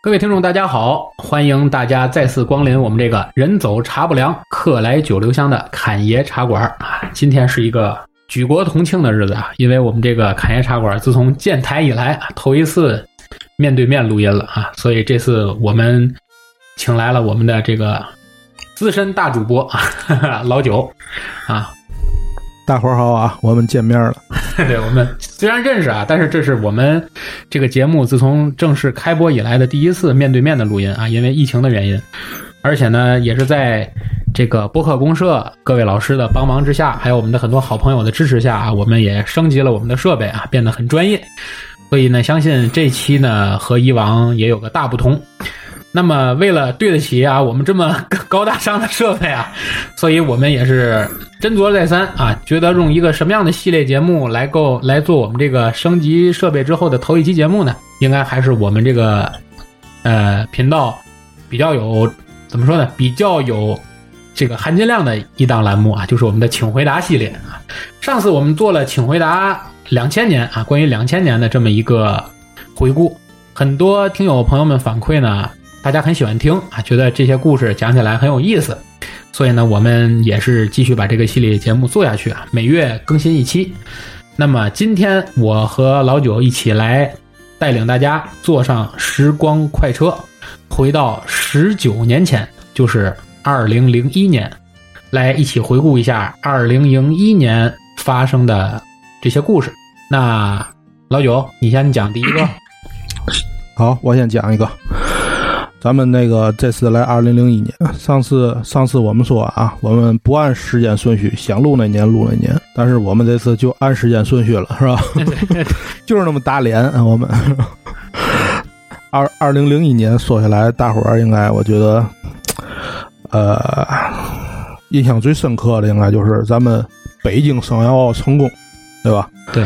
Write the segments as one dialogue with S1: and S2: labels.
S1: 各位听众，大家好！欢迎大家再次光临我们这个人走茶不凉，客来酒留香的侃爷茶馆啊！今天是一个举国同庆的日子啊，因为我们这个侃爷茶馆自从建台以来，头一次面对面录音了啊，所以这次我们请来了我们的这个资深大主播啊，老九啊，
S2: 大伙儿好啊，我们见面了。
S1: 对我们虽然认识啊，但是这是我们这个节目自从正式开播以来的第一次面对面的录音啊，因为疫情的原因，而且呢，也是在这个播客公社各位老师的帮忙之下，还有我们的很多好朋友的支持下啊，我们也升级了我们的设备啊，变得很专业。所以呢，相信这期呢和以往也有个大不同。那么，为了对得起啊我们这么 高大上的设备啊，所以我们也是斟酌再三啊，觉得用一个什么样的系列节目来够来做我们这个升级设备之后的头一期节目呢？应该还是我们这个呃频道比较有怎么说呢？比较有这个含金量的一档栏目啊，就是我们的请回答系列啊。上次我们做了请回答两千年啊，关于两千年的这么一个回顾，很多听友朋友们反馈呢。大家很喜欢听啊，觉得这些故事讲起来很有意思，所以呢，我们也是继续把这个系列节目做下去啊，每月更新一期。那么今天我和老九一起来带领大家坐上时光快车，回到十九年前，就是二零零一年，来一起回顾一下二零零一年发生的这些故事。那老九，你先讲第一个。
S2: 好，我先讲一个。咱们那个这次来二零零一年，上次上次我们说啊，我们不按时间顺序，想录哪年录哪年，但是我们这次就按时间顺序了，是吧？就是那么打脸，我们。二二零零一年说下来，大伙儿应该我觉得，呃，印象最深刻的应该就是咱们北京申奥成功，对吧？
S1: 对。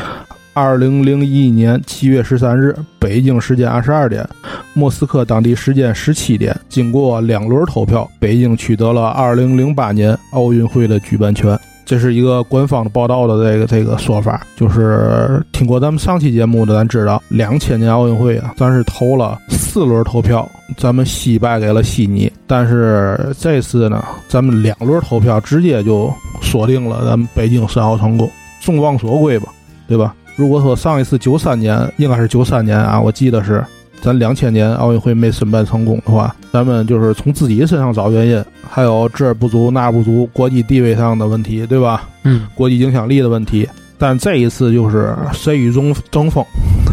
S2: 二零零一年七月十三日，北京时间二十二点，莫斯科当地时间十七点，经过两轮投票，北京取得了二零零八年奥运会的举办权。这是一个官方的报道的这个这个说法，就是听过咱们上期节目的，咱知道两千年奥运会啊，咱是投了四轮投票，咱们惜败给了悉尼。但是这次呢，咱们两轮投票直接就锁定了咱们北京申奥成功，众望所归吧，对吧？如果说上一次九三年应该是九三年啊，我记得是咱两千年奥运会没申办成功的话，咱们就是从自己身上找原因，还有这儿不足那不足，国际地位上的问题，对吧？
S1: 嗯，
S2: 国际影响力的问题。但这一次就是谁与争争锋，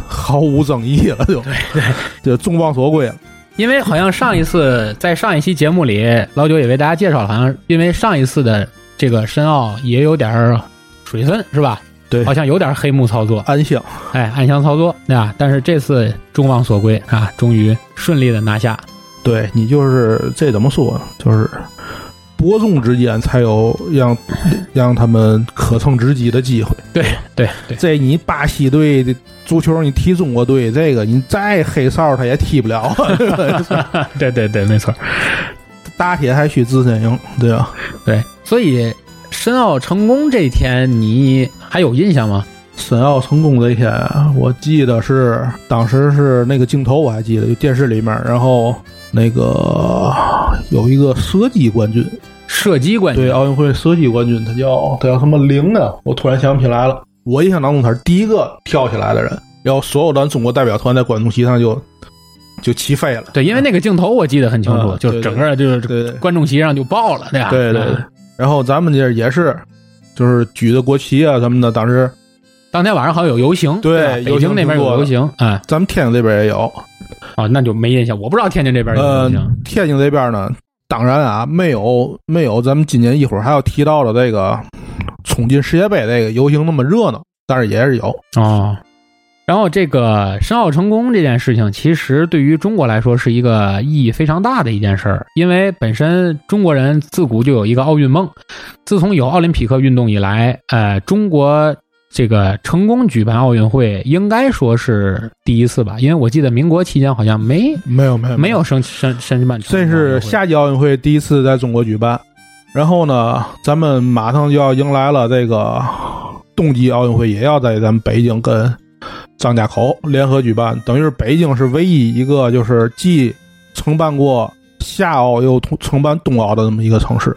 S2: 毫无争议了，就
S1: 对对，
S2: 就众望所归了。
S1: 因为好像上一次在上一期节目里，老九也为大家介绍了，好像因为上一次的这个申奥也有点水分，是吧？
S2: 对，
S1: 好像有点黑幕操作，
S2: 暗箱，
S1: 哎，暗箱操作，对吧？但是这次众望所归啊，终于顺利的拿下。
S2: 对你就是这怎么说呢？就是伯仲之间才有让 让他们可乘之机的机会。
S1: 对对对，
S2: 这你巴西队的足球，你踢中国队，这个你再黑哨他也踢不了。
S1: 对对对，没错，
S2: 打铁还需自身硬，对吧？
S1: 对，所以。申奥成功这天，你还有印象吗？
S2: 申奥成功这天，我记得是当时是那个镜头，我还记得，就电视里面，然后那个有一个射击冠军，
S1: 射击冠
S2: 军，对，奥运会射击冠军，他叫他叫什么灵啊？我突然想不起来了。我印象当中他是第一个跳起来的人，然后所有咱中国代表团在观众席上就就起飞了。
S1: 对，因为那个镜头我记得很清楚，就整个就是观众席上就爆了，对吧？
S2: 对对。然后咱们这也是，就是举着国旗啊什么的。当时
S1: 当天晚上好像有游行，
S2: 对，
S1: 北京那边有游行，哎，
S2: 咱们天津这边也有。
S1: 哦，那就没印象，我不知道天津这边有游行。
S2: 天津这边呢，当然啊，没有没有咱们今年一会儿还要提到的这个冲进世界杯这个游行那么热闹，但是也是有
S1: 啊。然后这个申奥成功这件事情，其实对于中国来说是一个意义非常大的一件事儿，因为本身中国人自古就有一个奥运梦。自从有奥林匹克运动以来，呃，中国这个成功举办奥运会，应该说是第一次吧？因为我记得民国期间好像没
S2: 没有没有
S1: 没有申申申办。
S2: 这是夏季奥运会第一次在中国举办，然后呢，咱们马上就要迎来了这个冬季奥运会，也要在咱们北京跟。张家口联合举办，等于是北京是唯一一个就是既承办过夏奥又同承办冬奥的这么一个城市。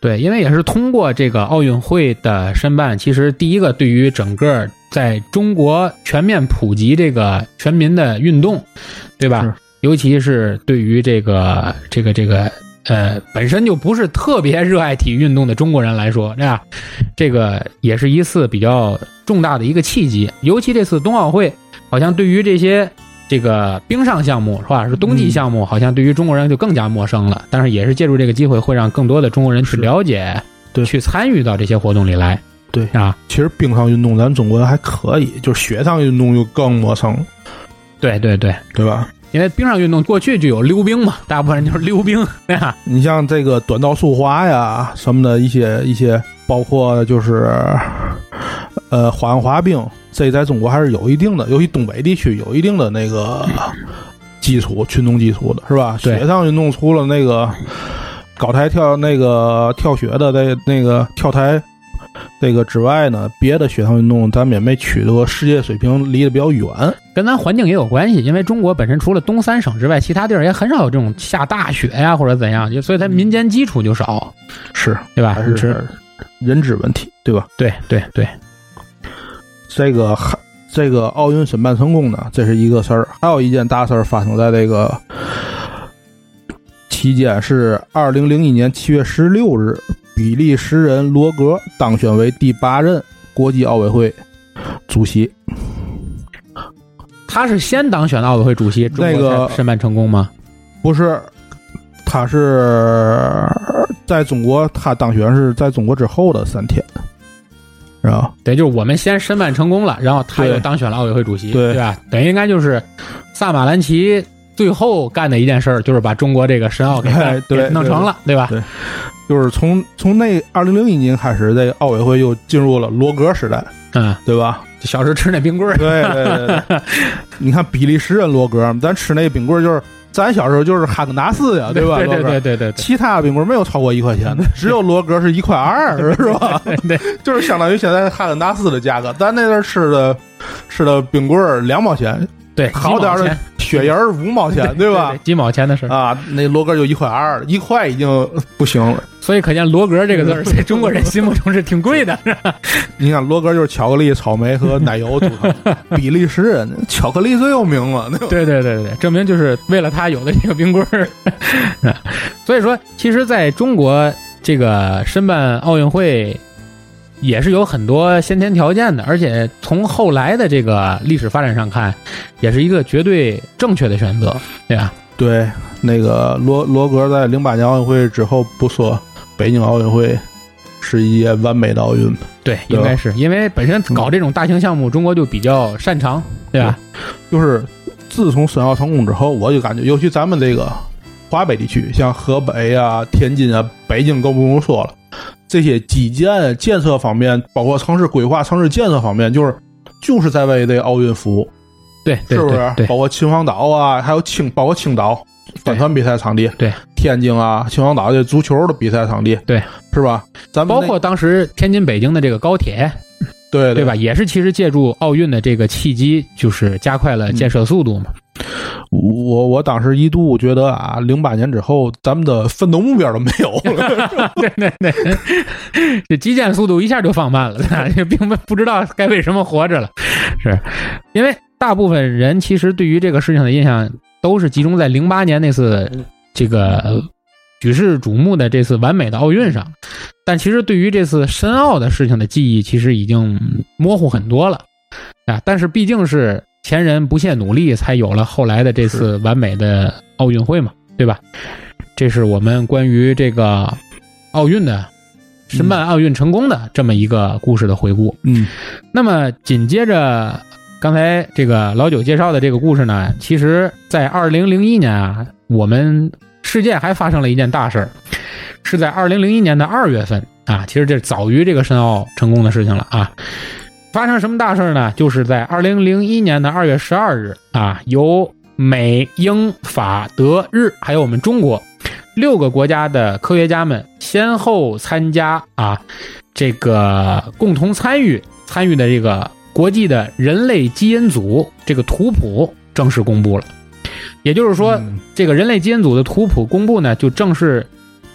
S1: 对，因为也是通过这个奥运会的申办，其实第一个对于整个在中国全面普及这个全民的运动，对吧？尤其是对于这个这个这个呃本身就不是特别热爱体育运动的中国人来说，对吧？这个也是一次比较重大的一个契机。尤其这次冬奥会，好像对于这些这个冰上项目是吧，是冬季项目，好像对于中国人就更加陌生了。但是也是借助这个机会，会让更多的中国人去了解，
S2: 对
S1: 去参与到这些活动里来
S2: 对，
S1: 啊。
S2: 其实冰上运动咱中国人还可以，就是雪上运动就更陌生，
S1: 对对对，
S2: 对吧？
S1: 因为冰上运动过去就有溜冰嘛，大部分人就是溜冰，对吧？
S2: 你像这个短道速滑呀什么的一些一些，包括就是呃花样滑冰，这在中国还是有一定的，尤其东北地区有一定的那个基础群众基础的，是吧？雪上运动除了那个高台跳那个跳雪的那那个跳台。这个之外呢，别的雪上运动咱们也没取得世界水平，离得比较远。
S1: 跟咱环境也有关系，因为中国本身除了东三省之外，其他地儿也很少有这种下大雪呀或者怎样，就所以它民间基础就少，
S2: 是，
S1: 对吧？
S2: 还是
S1: 是，
S2: 人质问题，对吧？
S1: 对对对，
S2: 这个还这个奥运申办成功呢，这是一个事儿。还有一件大事儿发生在这个期间，是二零零一年七月十六日，比利时人罗格当选为第八任国际奥委会主席。
S1: 他是先当选的奥委会主席，中
S2: 那个
S1: 申办成功吗？
S2: 不是，他是在中国，他当选是在中国之后的三天，是吧？
S1: 对，就是我们先申办成功了，然后他又当选了奥委会主席，
S2: 对
S1: 吧？等于应该就是萨马兰奇最后干的一件事儿，就是把中国这个申奥给 弄成了，对吧？
S2: 对就是从从那二零零一年开始，这个奥委会又进入了罗格时代，
S1: 嗯，
S2: 对吧？
S1: 小时候吃那冰棍儿，
S2: 对对对对，你看比利时人罗格，咱吃那冰棍儿就是咱小时候就是哈根达斯呀，吧？
S1: 对对对对对
S2: 其他冰棍儿没有超过一块钱的，只有罗格是一块二，是吧？
S1: 对对，
S2: 就是相当于现在哈根达斯的价格。咱那阵儿吃的吃的冰棍儿两毛钱，
S1: 对，
S2: 好点儿的
S1: 几毛钱
S2: 雪人儿五毛钱，对吧？
S1: 几毛钱的事儿。
S2: 啊，那罗格就一块二，一块已经不行了。
S1: 所以可见“罗格”这个字儿在中国人心目中是挺贵的，是吧？
S2: 你看罗格就是巧克力、草莓和奶油组成，比利时人巧克力最有名了，对吧？
S1: 对对对对，证明就是为了他有的这个冰棍儿。所以说，其实在中国这个申办奥运会也是有很多先天条件的，而且从后来的这个历史发展上看，也是一个绝对正确的选择，对吧？
S2: 对，那个罗罗格在零八年奥运会之后不说北京奥运会是一届完美的奥运吗？
S1: 对，应该是因为本身搞这种大型项目，中国就比较擅长，对吧？
S2: 就是自从申奥成功之后，我就感觉，尤其咱们这个华北地区，像河北啊、天津啊、北京更不用说了，这些基建建设方面，包括城市规划、城市建设方面，就是就是在为这个奥运服务，
S1: 对，对
S2: 是不是？
S1: 对，
S2: 包括秦皇岛啊，还有青，包括青岛帆船比赛场地，
S1: 对，
S2: 天津啊、秦皇岛这足球的比赛场地，
S1: 对，
S2: 是吧？咱们
S1: 包括当时天津、北京的这个高铁，
S2: 对
S1: 对吧？？也是其实借助奥运的这个契机，就是加快了建设速度嘛。
S2: 我我当时一度觉得啊，零八年之后，咱们的奋斗目标都没有了。
S1: 对对对，这基建速度一下就放慢了，也并不不知道该为什么活着了，是因为大部分人其实对于这个事情的印象都是集中在零八年那次这个呃举世瞩目的这次完美的奥运上，但其实对于这次申奥的事情的记忆其实已经模糊很多了啊。但是毕竟是前人不懈努力，才有了后来的这次完美的奥运会嘛，对吧？这是我们关于这个奥运的申办奥运成功的这么一个故事的回顾。
S2: 嗯
S1: 那么紧接着刚才这个老九介绍的这个故事呢，其实在二零零一年啊，我们世界还发生了一件大事儿，是在二零零一年的二月份啊，其实这早于这个申奥成功的事情了啊。发生什么大事儿呢？就是在二零零一年的二月十二日啊，由美、英、法、德、日还有我们中国六个国家的科学家们先后参加啊，这个共同参与参与的这个国际的人类基因组这个图谱正式公布了。也就是说，
S2: 嗯。
S1: 这个人类基因组的图谱公布呢，就正式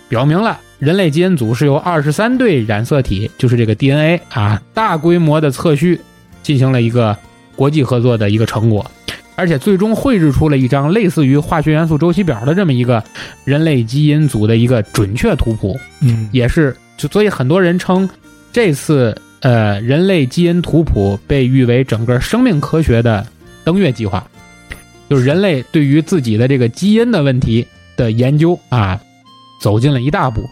S1: 表明了人类基因组是由二十三对染色体，就是这个 DNA 啊，大规模的测序进行了一个国际合作的一个成果，而且最终绘制出了一张类似于化学元素周期表的这么一个人类基因组的一个准确图谱，
S2: 嗯，
S1: 也是就所以很多人称这次呃人类基因图谱被誉为整个生命科学的登月计划，就是人类对于自己的这个基因的问题的研究啊，走进了一大步，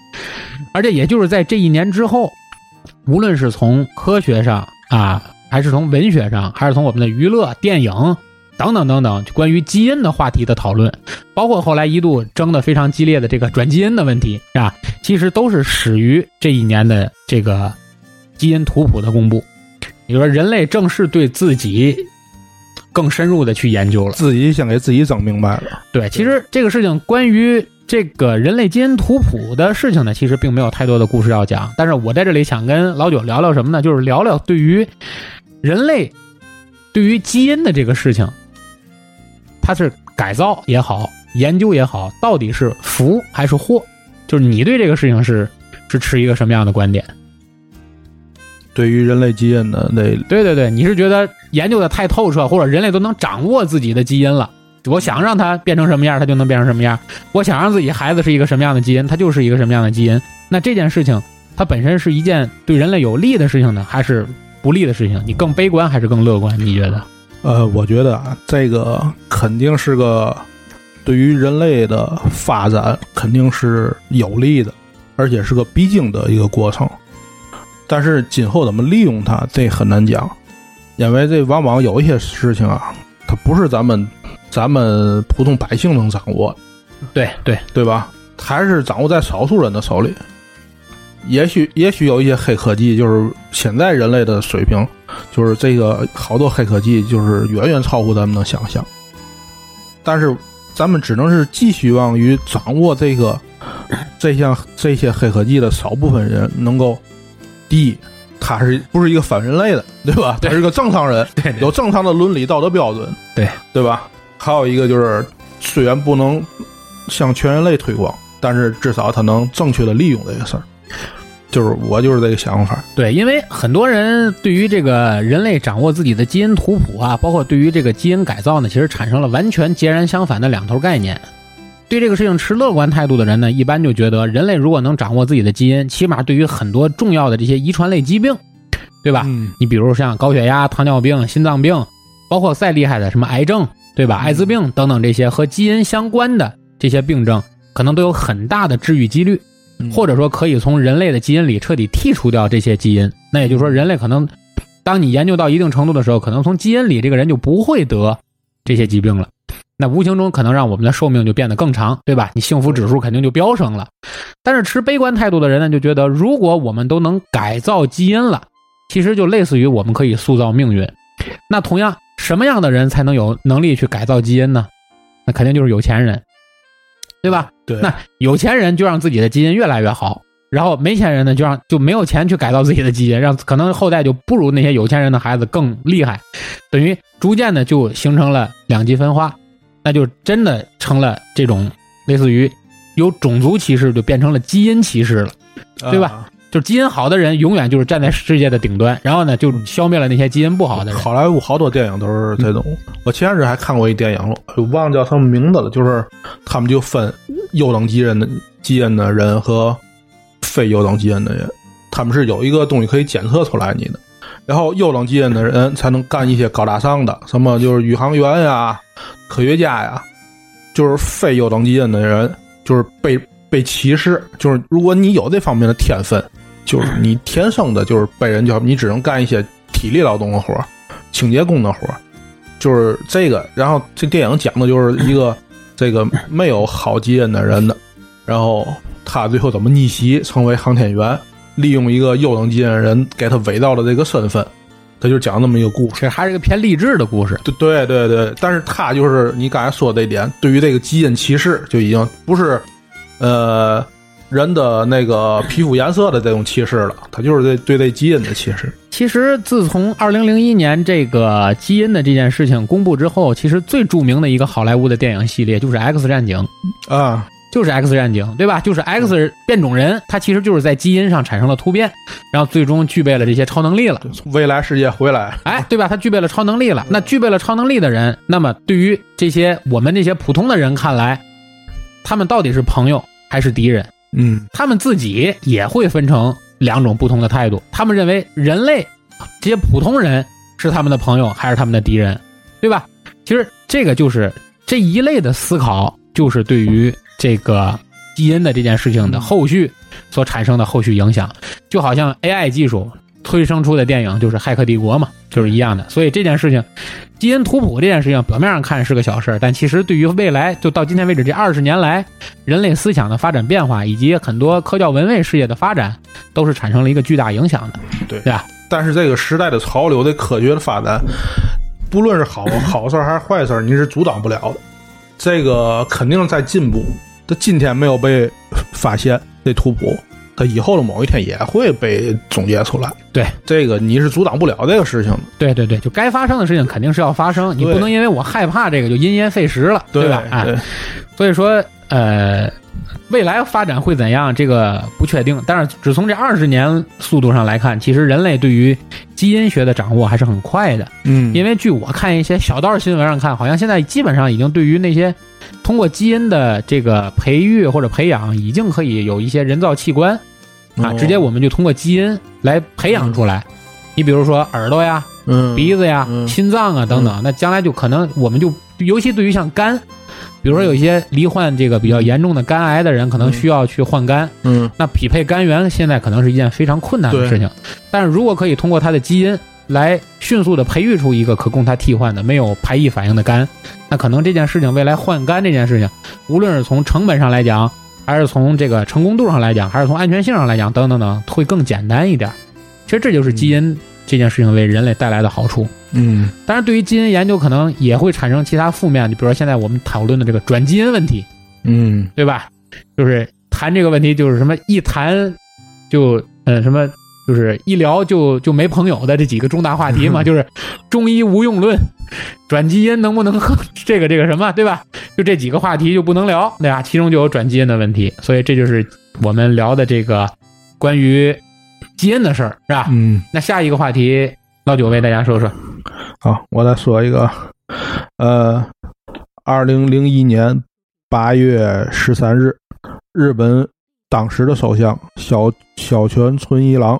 S1: 而且也就是在这一年之后，无论是从科学上啊，还是从文学上，还是从我们的娱乐、电影等等等等关于基因的话题的讨论，包括后来一度争得非常激烈的这个转基因的问题，是吧？其实都是始于这一年的这个基因图谱的公布。也就是说，人类正式对自己更深入的去研究了。
S2: 自己先给自己整明白了。
S1: 对，其实这个事情关于这个人类基因图谱的事情呢，其实并没有太多的故事要讲。但是我在这里想跟老九聊聊什么呢？就是聊聊对于人类对于基因的这个事情，它是改造也好，研究也好，到底是福还是祸？就是你对这个事情是是持一个什么样的观点？
S2: 对于人类基因的那
S1: 对对对，你是觉得研究的太透彻，或者人类都能掌握自己的基因了？我想让它变成什么样，它就能变成什么样；我想让自己孩子是一个什么样的基因，它就是一个什么样的基因。那这件事情，它本身是一件对人类有利的事情呢，还是不利的事情？你更悲观还是更乐观？你觉得？
S2: 呃，我觉得啊，这个肯定是个对于人类的发展肯定是有利的，而且是个必经的一个过程。但是今后怎么利用它，这很难讲，因为这往往有一些事情啊，它不是咱们咱们普通百姓能掌握的，
S1: 对对，
S2: 对吧？还是掌握在少数人的手里。也许也许有一些黑科技，就是现在人类的水平，就是这个好多黑科技，就是远远超乎咱们的想象。但是咱们只能是寄希望于掌握这个这项这些黑科技的少部分人能够，第一，他是不是一个反人类的，对吧？他是个正常人，
S1: 对
S2: 有正常的伦理道德标准，
S1: 对
S2: 对吧？还有一个就是，虽然不能向全人类推广，但是至少他能正确的利用这个事儿。就是我就是这个想法，
S1: 对，因为很多人对于这个人类掌握自己的基因图谱啊，包括对于这个基因改造呢，其实产生了完全截然相反的两头概念。对这个事情持乐观态度的人呢，一般就觉得人类如果能掌握自己的基因，起码对于很多重要的这些遗传类疾病，对吧？
S2: 嗯，
S1: 你比如像高血压、糖尿病、心脏病，包括再厉害的什么癌症，对吧？艾滋病等等这些和基因相关的这些病症，可能都有很大的治愈几率。
S2: 嗯
S1: 或者说可以从人类的基因里彻底剔除掉这些基因。那也就是说，人类可能当你研究到一定程度的时候，可能从基因里这个人就不会得这些疾病了。那无形中可能让我们的寿命就变得更长，对吧？你幸福指数肯定就飙升了。但是持悲观态度的人呢，就觉得如果我们都能改造基因了，其实就类似于我们可以塑造命运。那同样，什么样的人才能有能力去改造基因呢？那肯定就是有钱人，对吧？
S2: 对，
S1: 那有钱人就让自己的基因越来越好，然后没钱人呢就让就没有钱去改造自己的基因，让可能后代就不如那些有钱人的孩子更厉害，等于逐渐的就形成了两极分化，那就真的成了这种类似于由种族歧视就变成了基因歧视了，对吧
S2: 啊？
S1: 就基因好的人永远就是站在世界的顶端，然后呢就消灭了那些基因不好的人。
S2: 好莱坞好多电影都是这种。我前阵子还看过一电影，我忘了叫什么名字了，就是他们就分优等基因的基因的人和非优等基因的人，他们是有一个东西可以检测出来你的。然后优等基因的人才能干一些高大上的，什么就是宇航员呀、科学家呀，就是非优等基因的人，就是被被歧视。就是如果你有这方面的天分，就是你天生的就是被人叫你只能干一些体力劳动的活儿清洁工的活儿就是这个。然后这电影讲的就是一个 这个没有好基因的人的，然后他最后怎么逆袭成为航天员，利用一个优等基因的人给他伪造的这个身份，他就讲这么一个故事。
S1: 其实还是一个偏励志的故事。
S2: 对对对对，但是他就是你刚才说的这一点，对于这个基因歧视就已经不是呃人的那个皮肤颜色的这种歧视了，他就是对对这基因的歧视。
S1: 其其实自从二零零一年这个基因的这件事情公布之后，其实最著名的一个好莱坞的电影系列就是《X 战警》，
S2: 啊，
S1: 就是 X 战警，对吧？就是 X 变种人，他其实就是在基因上产生了突变，然后最终具备了这些超能力了。
S2: 从未来世界回来，
S1: 哎，对吧？他具备了超能力了。那具备了超能力的人，那么对于这些我们这些普通的人看来，他们到底是朋友还是敌人？
S2: 嗯
S1: 他们自己也会分成两种不同的态度。他们认为人类这些普通人是他们的朋友还是他们的敌人，对吧？其实这个就是这一类的思考，就是对于这个基因的这件事情的后续所产生的后续影响，就好像 AI 技术催生出的电影就是《骇客帝国》嘛，就是一样的。所以这件事情，基因图谱这件事情，表面上看是个小事儿，但其实对于未来，就到今天为止这二十年来，人类思想的发展变化，以及很多科教文卫事业的发展，都是产生了一个巨大影响的，
S2: 对
S1: 对吧？
S2: 但是这个时代的潮流的科学的发展，不论是好好事儿还是坏事儿，你是阻挡不了的。这个肯定在进步，它今天没有被发现这图谱，他以后的某一天也会被总结出来。
S1: 对，
S2: 这个你是阻挡不了这个事情的，
S1: 对对对，就该发生的事情肯定是要发生，你不能因为我害怕这个就因噎废食了，
S2: 对
S1: 吧？哎，
S2: 对
S1: 所以说，呃，未来发展会怎样，这个不确定。但是只从这二十年速度上来看，其实人类对于基因学的掌握还是很快的。
S2: 嗯，
S1: 因为据我看一些小道新闻上看，好像现在基本上已经对于那些通过基因的这个培育或者培养，已经可以有一些人造器官啊，
S2: 哦
S1: 直接我们就通过基因来培养出来。你比如说耳朵呀、
S2: 嗯
S1: 鼻子呀、
S2: 嗯
S1: 心脏啊等等，那将来就可能我们就，尤其对于像肝，比如说有一些罹患这个比较严重的肝癌的人，可能需要去换肝，
S2: 嗯
S1: 那匹配肝源现在可能是一件非常困难的事情。但是如果可以通过他的基因来迅速的培育出一个可供他替换的没有排异反应的肝，那可能这件事情未来换肝这件事情，无论是从成本上来讲，还是从这个成功度上来讲，还是从安全性上来讲，等等等，会更简单一点。其实这就是基因这件事情为人类带来的好处。
S2: 嗯
S1: 当然，对于基因研究可能也会产生其他负面，就比如说现在我们讨论的这个转基因问题，
S2: 嗯
S1: 对吧？就是谈这个问题，就是什么一谈就嗯什么，就是一聊就就没朋友的这几个重大话题嘛，就是中医无用论、转基因能不能 这个这个什么，对吧？就这几个话题就不能聊，对吧？其中就有转基因的问题，所以这就是我们聊的这个关于基因的事儿，是吧？
S2: 嗯，
S1: 那下一个话题，老九为大家说说。
S2: 好，我再说一个，呃，二零零一年八月十三日，日本当时的首相小小泉纯一郎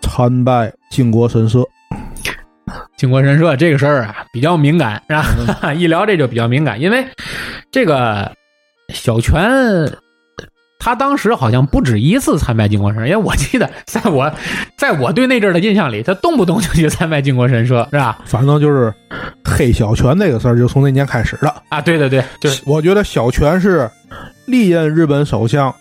S2: 参拜靖国神社。
S1: 靖国神社这个事儿啊，比较敏感，是吧？一聊这就比较敏感，因为这个小泉，他当时好像不止一次参拜靖国神社，因为我记得在我 在我对那阵儿的印象里，他动不动就去参拜靖国神社，是吧？
S2: 反正就是黑小泉这个事儿，就从那年开始的。
S1: 啊，对对对，就是
S2: 我觉得小泉是历任日本首相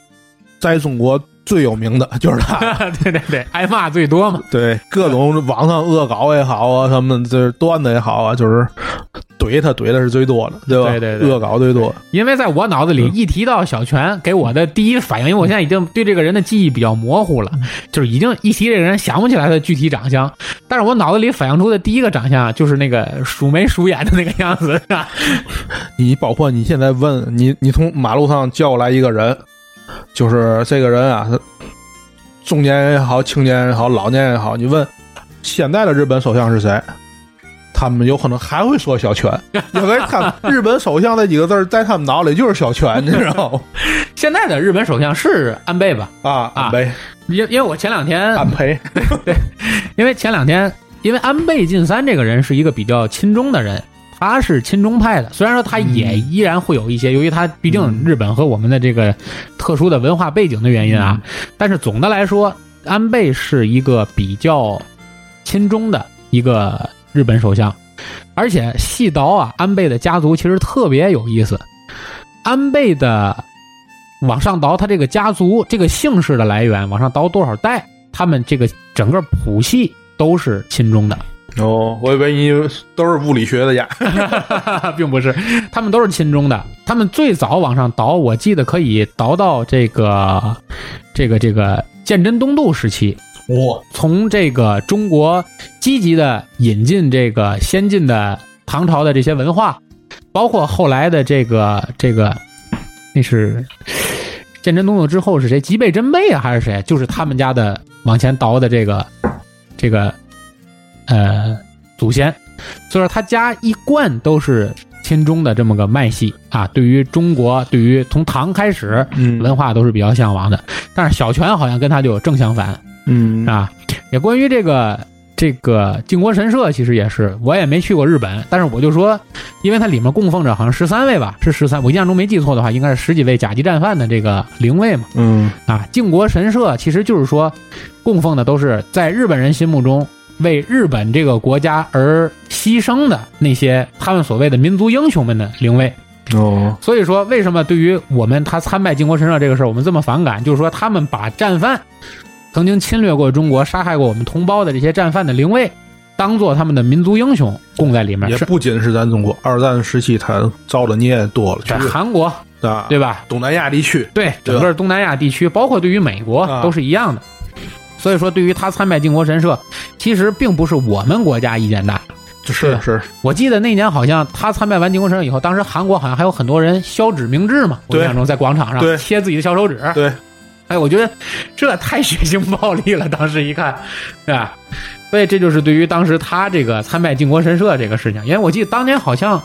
S2: 在中国最有名的，就是他。
S1: 对对对，挨骂最多嘛。
S2: 对各种网上恶搞也好啊，什么这段子也好啊，就是怼他怼的是最多的，对吧？
S1: 对对对
S2: 恶搞最多。
S1: 因为在我脑子里，一提到小泉，给我的第一反应，因为我现在已经对这个人的记忆比较模糊了，就是已经一提这个人想不起来他的具体长相，但是我脑子里反映出的第一个长相就是那个鼠眉鼠眼的那个样子，是吧？
S2: 你包括你现在问你，你从马路上叫过来一个人，就是这个人啊，他中年人也好，青年人也好，老年人也好，你问现在的日本首相是谁？他们有可能还会说小泉，因为他日本首相那几个字在他们脑里就是小泉，你知道吗？
S1: 现在的日本首相是安倍吧？
S2: 啊，
S1: 啊。
S2: 安倍，
S1: 因因为我前两天，
S2: 安倍，对
S1: 因为前两天，因为安倍晋三这个人是一个比较亲中的人，他是亲中派的，虽然说他也依然会有一些，由于他毕竟日本和我们的这个特殊的文化背景的原因啊，但是总的来说，安倍是一个比较亲中的一个日本首相，而且细倒啊，安倍的家族其实特别有意思，安倍的往上倒，他这个家族这个姓氏的来源往上倒多少代，他们这个整个谱系都是亲中的。
S2: 哦，我以为你都是物理学的家，
S1: 并不是，他们都是亲中的。他们最早往上倒，我记得可以倒到这个这个这个鉴真东渡时期，
S2: 哇，
S1: 从这个中国积极的引进这个先进的唐朝的这些文化，包括后来的这个这个，那是鉴真东作之后是谁？吉备真备啊，还是谁？就是他们家的往前倒的这个这个呃祖先，所以说他家一贯都是亲中的这么个脉系啊。对于中国，对于从唐开始
S2: 嗯
S1: 文化都是比较向往的，但是小泉好像跟他就正相反。
S2: 嗯
S1: 啊，也关于这个这个靖国神社，其实也是我也没去过日本，但是我就说，因为它里面供奉着好像十三位吧，是十三，我印象中没记错的话，应该是十几位甲级战犯的这个灵位嘛。
S2: 嗯
S1: 啊，靖国神社其实就是说，供奉的都是在日本人心目中为日本这个国家而牺牲的那些他们所谓的民族英雄们的灵位。
S2: 哦，
S1: 所以说，为什么对于我们他参拜靖国神社这个事儿，我们这么反感？就是说，他们把战犯曾经侵略过中国、杀害过我们同胞的这些战犯的灵位，当做他们的民族英雄供在里面。
S2: 也不仅是咱中国，二战时期他造的孽多了，
S1: 在
S2: 去
S1: 韩国，
S2: 啊，
S1: 对吧？
S2: 东南亚地区，
S1: 对，整个东南亚地区，包括对于美国
S2: 啊
S1: 都是一样的。所以说，对于他参拜靖国神社，其实并不是我们国家意见大。
S2: 是是，
S1: 我记得那年好像他参拜完靖国神社以后，当时韩国好像还有很多人削指明志嘛，我
S2: 对
S1: 印象中在广场上
S2: 对
S1: 贴自己的小手指。
S2: 对，
S1: 哎，我觉得这太血腥暴力了，当时一看，是吧？所以这就是对于当时他这个参拜靖国神社这个事情，因为我记得当年好像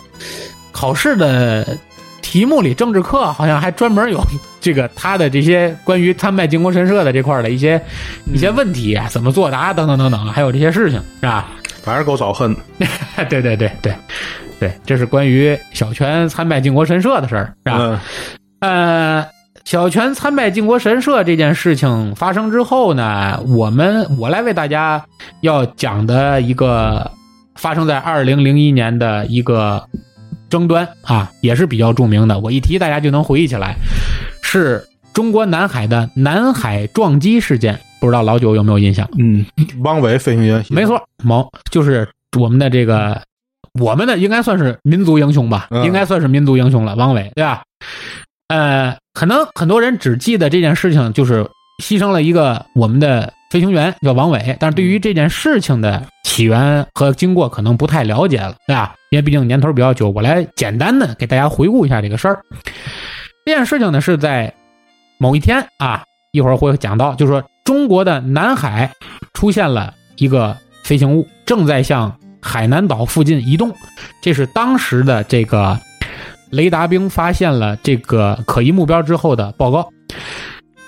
S1: 考试的题目里，政治课好像还专门有这个他的这些关于参拜靖国神社的这块的一些一些问题啊，怎么作答等等等等，还有这些事情，是吧？
S2: 反正够早恨，
S1: 对对对对对，这是关于小泉参拜靖国神社的事儿，是吧？
S2: 嗯
S1: 呃，小泉参拜靖国神社这件事情发生之后呢，我们我来为大家要讲的一个发生在二零零一年的一个争端啊，也是比较著名的。我一提大家就能回忆起来，是中国南海的南海撞击事件。不知道老九有没有印象？
S2: 嗯，汪伟飞行员，
S1: 没错，毛就是我们的这个，我们的应该算是民族英雄吧，
S2: 嗯
S1: 应该算是民族英雄了，汪伟，对吧？呃，可能很多人只记得这件事情就是牺牲了一个我们的飞行员叫王伟，但是对于这件事情的起源和经过可能不太了解了，对吧？因为毕竟年头比较久，我来简单的给大家回顾一下这个事儿。这件事情呢是在某一天啊，一会儿会讲到，就是说中国的南海出现了一个飞行物，正在向海南岛附近移动。这是当时的这个雷达兵发现了这个可疑目标之后的报告。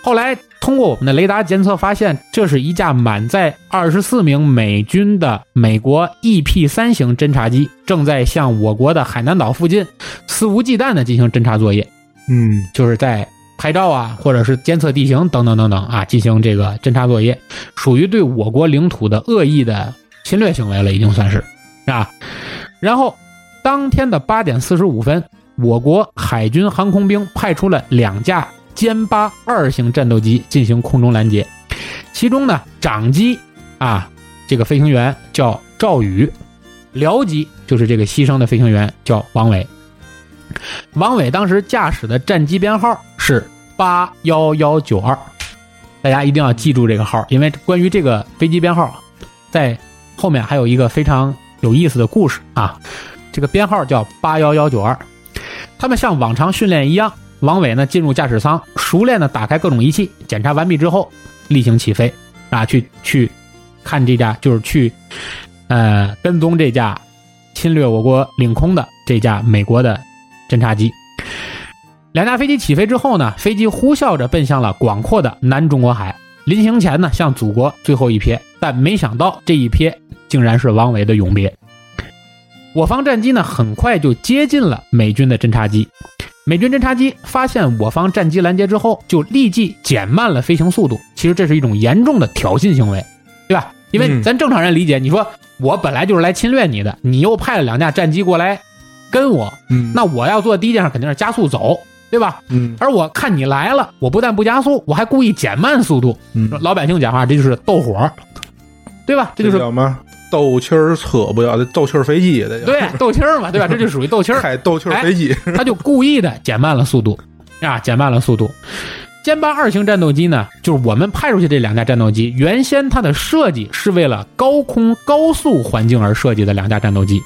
S1: 后来通过我们的雷达监测发现，这是一架满载二十四名美军的美国 EP 三型侦察机，正在向我国的海南岛附近肆无忌惮地进行侦察作业。
S2: 嗯
S1: 就是在拍照啊，或者是监测地形等等等等啊，进行这个侦察作业，属于对我国领土的恶意的侵略行为了，已经算是啊。然后当天的八点四十五分，我国海军航空兵派出了两架歼八二型战斗机进行空中拦截，其中呢，长机啊，这个飞行员叫赵宇，僚机就是这个牺牲的飞行员叫王伟。王伟当时驾驶的战机编号是八幺幺九二，大家一定要记住这个号，因为关于这个飞机编号，在后面还有一个非常有意思的故事啊。这个编号叫八幺幺九二。他们像往常训练一样，王伟呢进入驾驶舱，熟练的打开各种仪器，检查完毕之后，例行起飞啊，去去看这架，就是去呃跟踪这架侵略我国领空的这架美国的侦察机。两架飞机起飞之后呢，飞机呼啸着奔向了广阔的南中国海。临行前呢，向祖国最后一瞥，但没想到这一瞥竟然是王伟的永别。我方战机呢，很快就接近了美军的侦察机。美军侦察机发现我方战机拦截之后，就立即减慢了飞行速度。其实这是一种严重的挑衅行为，对吧？因为
S2: 嗯
S1: 咱正常人理解，你说我本来就是来侵略你的，你又派了两架战机过来跟我，
S2: 嗯，
S1: 那我要做的第一件事肯定是加速走，对吧？
S2: 嗯
S1: 而我看你来了，我不但不加速，我还故意减慢速度。
S2: 嗯，
S1: 老百姓讲话，这就是斗火，对吧？这就是
S2: 斗气儿车不要，这斗气儿飞机这叫
S1: 对斗气儿嘛，对吧？这就属于斗气儿。
S2: 开斗气儿飞机，
S1: 他就故意的减慢了速度，啊，减慢了速度。歼八二型战斗机呢，就是我们派出去这两架战斗机，原先它的设计是为了高空高速环境而设计的两架战斗机，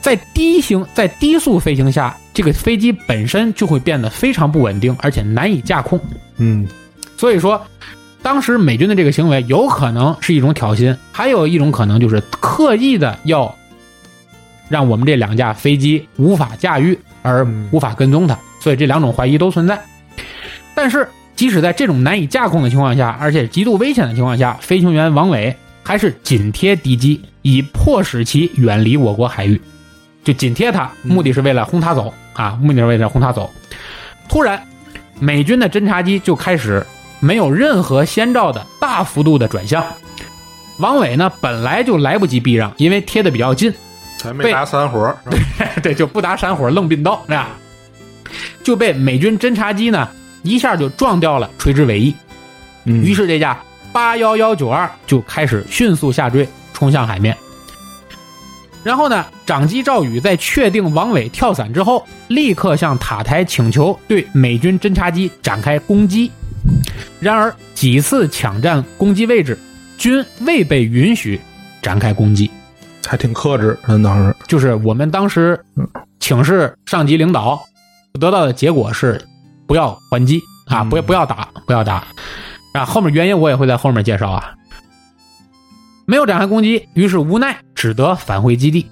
S1: 在低行在低速飞行下，这个飞机本身就会变得非常不稳定，而且难以架控。
S2: 嗯
S1: 所以说，当时美军的这个行为有可能是一种挑衅，还有一种可能就是刻意的要让我们这两架飞机无法驾驭而无法跟踪它。所以这两种怀疑都存在。但是，即使在这种难以驾控的情况下，而且极度危险的情况下，飞行员王伟还是紧贴敌机，以迫使其远离我国海域，就紧贴它，目的是为了轰他走啊，目的是为了轰他走。突然，美军的侦察机就开始没有任何先兆的大幅度的转向。王伟呢，本来就来不及避让，因为贴的比较近，
S2: 还没打散火，
S1: 对，就不打闪火愣并道，那样就被美军侦察机呢一下就撞掉了垂直尾翼。
S2: 嗯
S1: 于是这架八幺幺九二就开始迅速下坠，冲向海面。然后呢，长机赵宇在确定王伟跳伞之后，立刻向塔台请求对美军侦察机展开攻击。然而几次抢占攻击位置，均未被允许展开攻击。
S2: 还挺克制，人当时
S1: 就是我们当时请示上级领导，得到的结果是不要还击啊，不要不要打，不要打啊。后面原因我也会在后面介绍啊。没有展开攻击，于是无奈只得返回基地。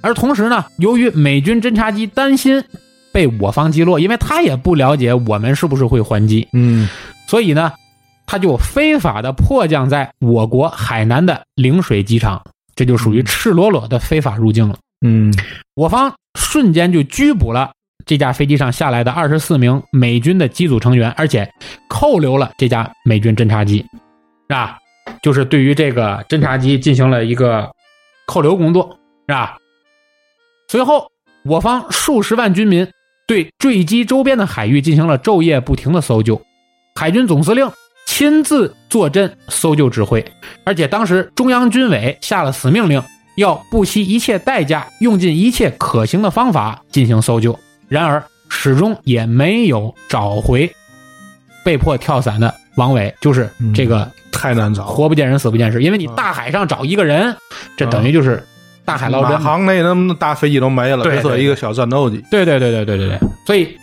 S1: 而同时呢，由于美军侦察机担心被我方击落，因为他也不了解我们是不是会还击，
S2: 嗯
S1: 所以呢，他就非法的迫降在我国海南的陵水机场，这就属于赤裸裸的非法入境了。
S2: 嗯
S1: 我方瞬间就拘捕了这架飞机上下来的二十四名美军的机组成员，而且扣留了这架美军侦察机，是吧？就是对于这个侦察机进行了一个扣留工作，是吧？随后，我方数十万军民对坠机周边的海域进行了昼夜不停的搜救，海军总司令亲自坐镇搜救指挥，而且当时中央军委下了死命令，要不惜一切代价，用尽一切可行的方法进行搜救。然而，始终也没有找回被迫跳伞的王伟，就是这个
S2: 太难找。
S1: 活不见人，死不见尸。因为你大海上找一个人，这等于就是大海捞针。
S2: 马航那那么大飞机都没了，
S1: 对
S2: 别说一个小战斗机。
S1: 对对对对对对对，所以，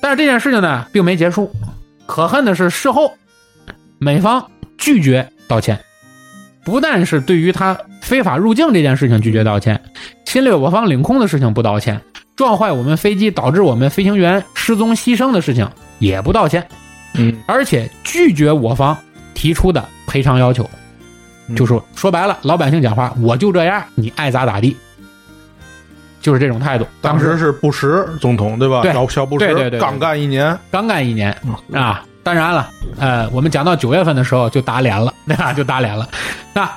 S1: 但是这件事情呢，并没结束。可恨的是，事后美方拒绝道歉，不但是对于他非法入境这件事情拒绝道歉，侵略我方领空的事情不道歉，撞坏我们飞机导致我们飞行员失踪牺牲的事情也不道歉，
S2: 嗯，
S1: 而且拒绝我方提出的赔偿要求。
S2: 嗯
S1: 就说说白了，老百姓讲话，我就这样，你爱咋咋地，就是这种态度。
S2: 当时是布什总统对吧？
S1: 对
S2: 小小布什
S1: 对对对对
S2: 刚干一年，
S1: 刚干一年啊。当然了，呃，我们讲到九月份的时候就打脸了，对吧？就打脸了。那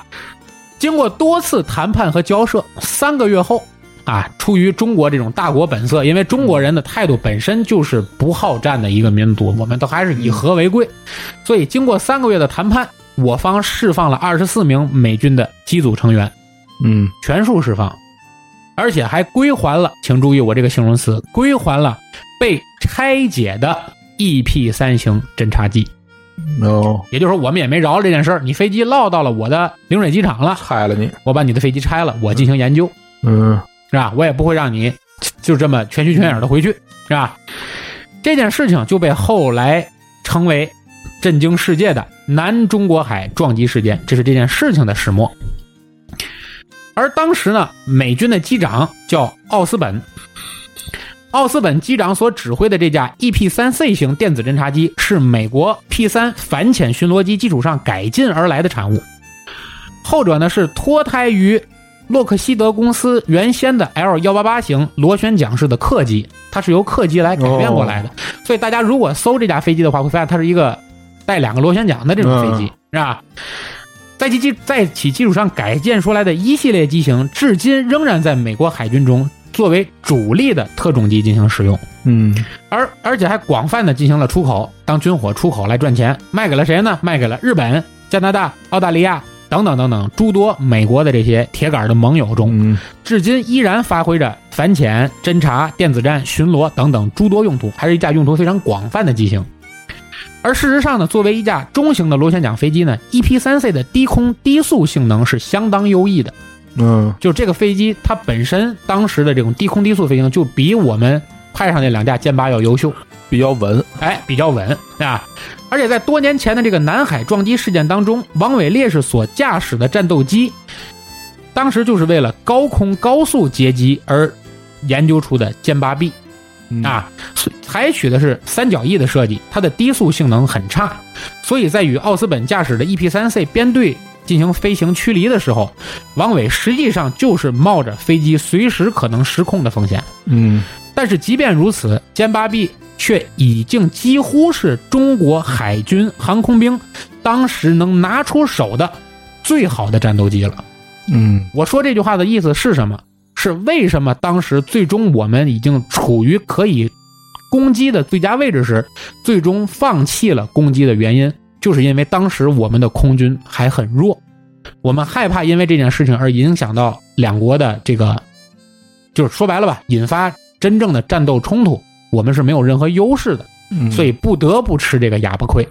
S1: 经过多次谈判和交涉，三个月后啊，出于中国这种大国本色，因为中国人的态度本身就是不好战的一个民族，我们都还是以和为贵，所以经过三个月的谈判，我方释放了二十四名美军的机组成员，
S2: 嗯
S1: 全数释放，而且还归还了，请注意我这个形容词，归还了被拆解的 EP 三型侦察机。
S2: 哦，
S1: 也就是说，我们也没饶了这件事儿，你飞机落到了我的陵水机场了，
S2: 拆了你，
S1: 我把你的飞机拆了，我进行研究，
S2: 嗯
S1: 是吧？我也不会让你就这么全虚全影的回去，是吧？这件事情就被后来称为震惊世界的南中国海撞击事件，这是这件事情的始末。而当时呢，美军的机长叫奥斯本，奥斯本机长所指挥的这架 EP 三 C 型电子侦察机是美国 P 三反潜巡逻机基础上改进而来的产物，后者呢是脱胎于洛克希德公司原先的 L 幺八八型螺旋桨式的客机，它是由客机来改变过来的。所以大家如果搜这架飞机的话，会发现它是一个带两个螺旋桨的这种飞机，是吧？在其基在其基础上改建出来的一系列机型，至今仍然在美国海军中作为主力的特种机进行使用，
S2: 嗯
S1: 而而且还广泛的进行了出口，当军火出口来赚钱，卖给了谁呢？卖给了日本、加拿大、澳大利亚等等等等诸多美国的这些铁杆的盟友中，
S2: 嗯
S1: 至今依然发挥着反潜、侦察、电子战、巡逻等等诸多用途，还是一架用途非常广泛的机型。而事实上呢，作为一架中型的螺旋桨飞机呢，EP3C 的低空低速性能是相当优异的。
S2: 嗯
S1: 就这个飞机它本身当时的这种低空低速飞行，就比我们派上那两架歼八要优秀。
S2: 比较稳，
S1: 哎，比较稳啊。而且在多年前的这个南海撞击事件当中，王伟烈士所驾驶的战斗机，当时就是为了高空高速截击而研究出的歼八 B
S2: 嗯，
S1: 啊，所采取的是三角翼的设计，它的低速性能很差，所以在与奥斯本驾驶的 EP3C 编队进行飞行驱离的时候，王伟实际上就是冒着飞机随时可能失控的风险。
S2: 嗯
S1: 但是即便如此，歼八 B 却已经几乎是中国海军航空兵当时能拿出手的最好的战斗机了。
S2: 嗯
S1: 我说这句话的意思是什么？是为什么当时最终我们已经处于可以攻击的最佳位置时，最终放弃了攻击的原因，就是因为当时我们的空军还很弱，我们害怕因为这件事情而影响到两国的这个，就是说白了吧，引发真正的战斗冲突，我们是没有任何优势的，
S2: 嗯，
S1: 所以不得不吃这个哑巴亏。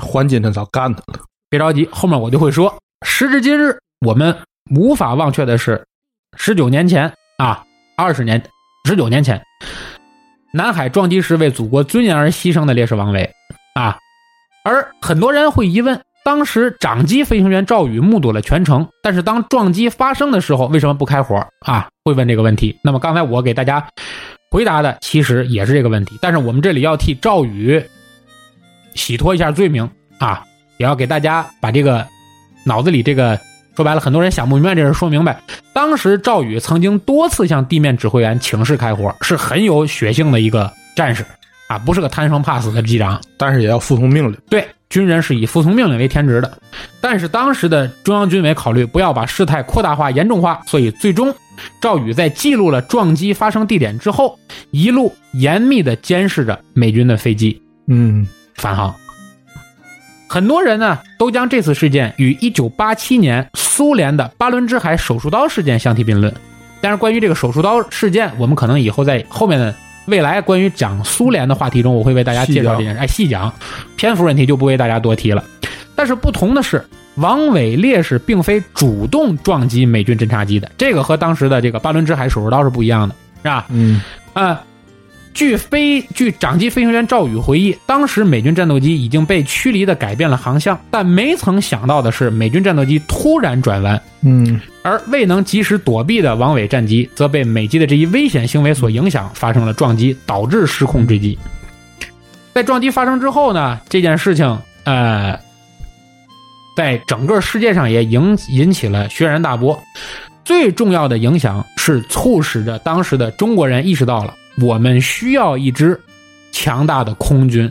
S2: 还今天早干他了，
S1: 别着急，后面我就会说。时至今日，我们无法忘却的是，十九年前啊，二十年，十九年前，南海撞击时为祖国尊严而牺牲的烈士王伟啊。而很多人会疑问，当时掌机飞行员赵宇目睹了全程，但是当撞击发生的时候，为什么不开火啊？会问这个问题。那么刚才我给大家回答的其实也是这个问题，但是我们这里要替赵宇洗脱一下罪名啊，也要给大家把这个脑子里这个说白了，很多人想不明白这事说明白。当时赵宇曾经多次向地面指挥员请示开火，是很有血性的一个战士啊，不是个贪生怕死的机长。
S2: 但是也要服从命令。
S1: 对，军人是以服从命令为天职的。但是当时的中央军委考虑不要把事态扩大化、严重化，所以最终赵宇在记录了撞击发生地点之后，一路严密地监视着美军的飞机
S2: 嗯
S1: 返航。很多人呢都将这次事件与1987年苏联的巴伦支海手术刀事件相提并论。但是关于这个手术刀事件，我们可能以后在后面的未来关于讲苏联的话题中，我会为大家介绍这件事，哎，细讲，篇幅问题就不为大家多提了。但是不同的是，王伟烈士并非主动撞击美军侦察机的，这个和当时的这个巴伦支海手术刀是不一样的，是吧？
S2: 嗯
S1: 啊，据飞据掌机飞行员赵宇回忆，当时美军战斗机已经被驱离的改变了航向，但没曾想到的是，美军战斗机突然转弯，
S2: 嗯
S1: 而未能及时躲避的王伟战机则被美机的这一危险行为所影响，发生了撞击，导致失控坠机。在撞击发生之后呢，这件事情呃，在整个世界上也引引起了轩然大波。最重要的影响是促使着当时的中国人意识到了，我们需要一支强大的空军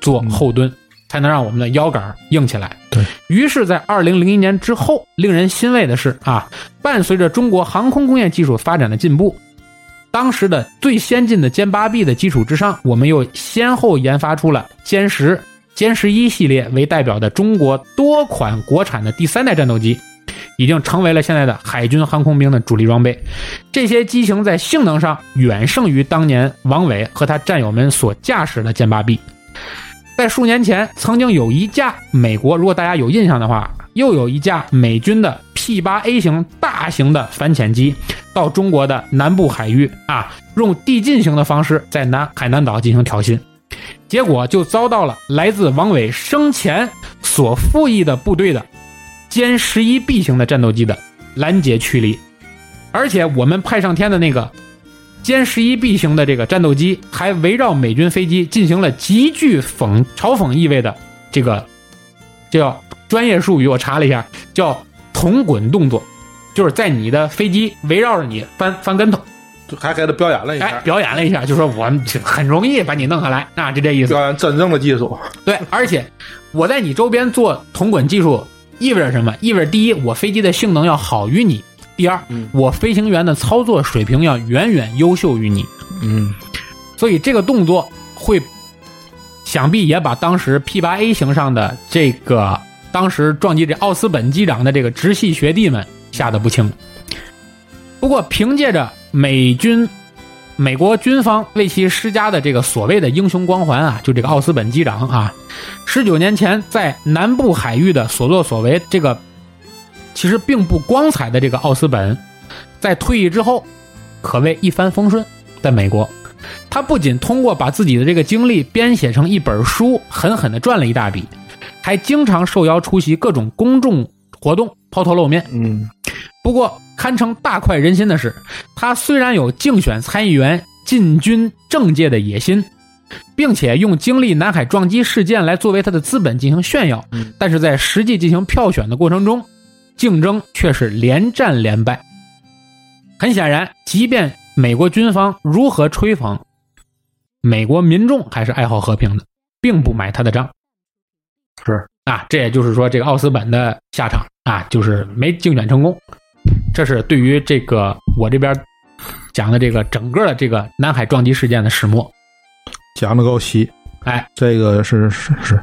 S1: 做后盾，才能让我们的腰杆硬起来。
S2: 对
S1: 于是，在二零零一年之后，令人欣慰的是啊，伴随着中国航空工业技术发展的进步，当时的最先进的歼八 B 的基础之上，我们又先后研发出了歼十、歼十一系列为代表的中国多款国产的第三代战斗机。已经成为了现在的海军航空兵的主力装备。这些机型在性能上远胜于当年王伟和他战友们所驾驶的歼八 B。在数年前，曾经有一架美国，如果大家有印象的话，又有一架美军的 P 八 A 型大型的反潜机到中国的南部海域啊，用递进型的方式在南海南岛进行挑衅，结果就遭到了来自王伟生前所服役的部队的。歼十一 B 型的战斗机的拦截驱离，而且我们派上天的那个歼十一 B 型的这个战斗机，还围绕美军飞机进行了极具讽嘲讽意味的这个叫专业术语，我查了一下，叫铜滚动作，就是在你的飞机围绕着你翻翻跟头，
S2: 就还给他表演了一
S1: 哎，
S2: 下，
S1: 表演了一下，就说我们很容易把你弄下来，那，就这意思。
S2: 表演真正的技术。
S1: 对，而且我在你周边做铜滚技术。意味着什么？意味着第一，我飞机的性能要好于你；第二，
S2: 嗯
S1: 我飞行员的操作水平要远远优秀于你。
S2: 嗯
S1: 所以这个动作会，想必也把当时 P 八 A 型上的这个当时撞击这奥斯本机长的这个直系学弟们吓得不轻。不过，凭借着美军美国军方为其施加的这个所谓的英雄光环啊，就这个奥斯本机长啊，十九年前在南部海域的所作所为，这个其实并不光彩的这个奥斯本，在退役之后可谓一帆风顺。在美国，他不仅通过把自己的这个经历编写成一本书，狠狠地赚了一大笔，还经常受邀出席各种公众活动，抛头露面。
S2: 嗯
S1: 不过，堪称大快人心的是，他虽然有竞选参议员、进军政界的野心，并且用经历南海撞击事件来作为他的资本进行炫耀，
S2: 嗯
S1: 但是在实际进行票选的过程中，竞争却是连战连败。很显然，即便美国军方如何吹捧，美国民众还是爱好和平的，并不买他的账。
S2: 是
S1: 啊，这也就是说，这个奥斯本的下场啊，就是没竞选成功。这是对于这个我这边讲的这个整个的这个南海撞击事件的始末。
S2: 讲的够细，
S1: 哎，
S2: 这个是是是，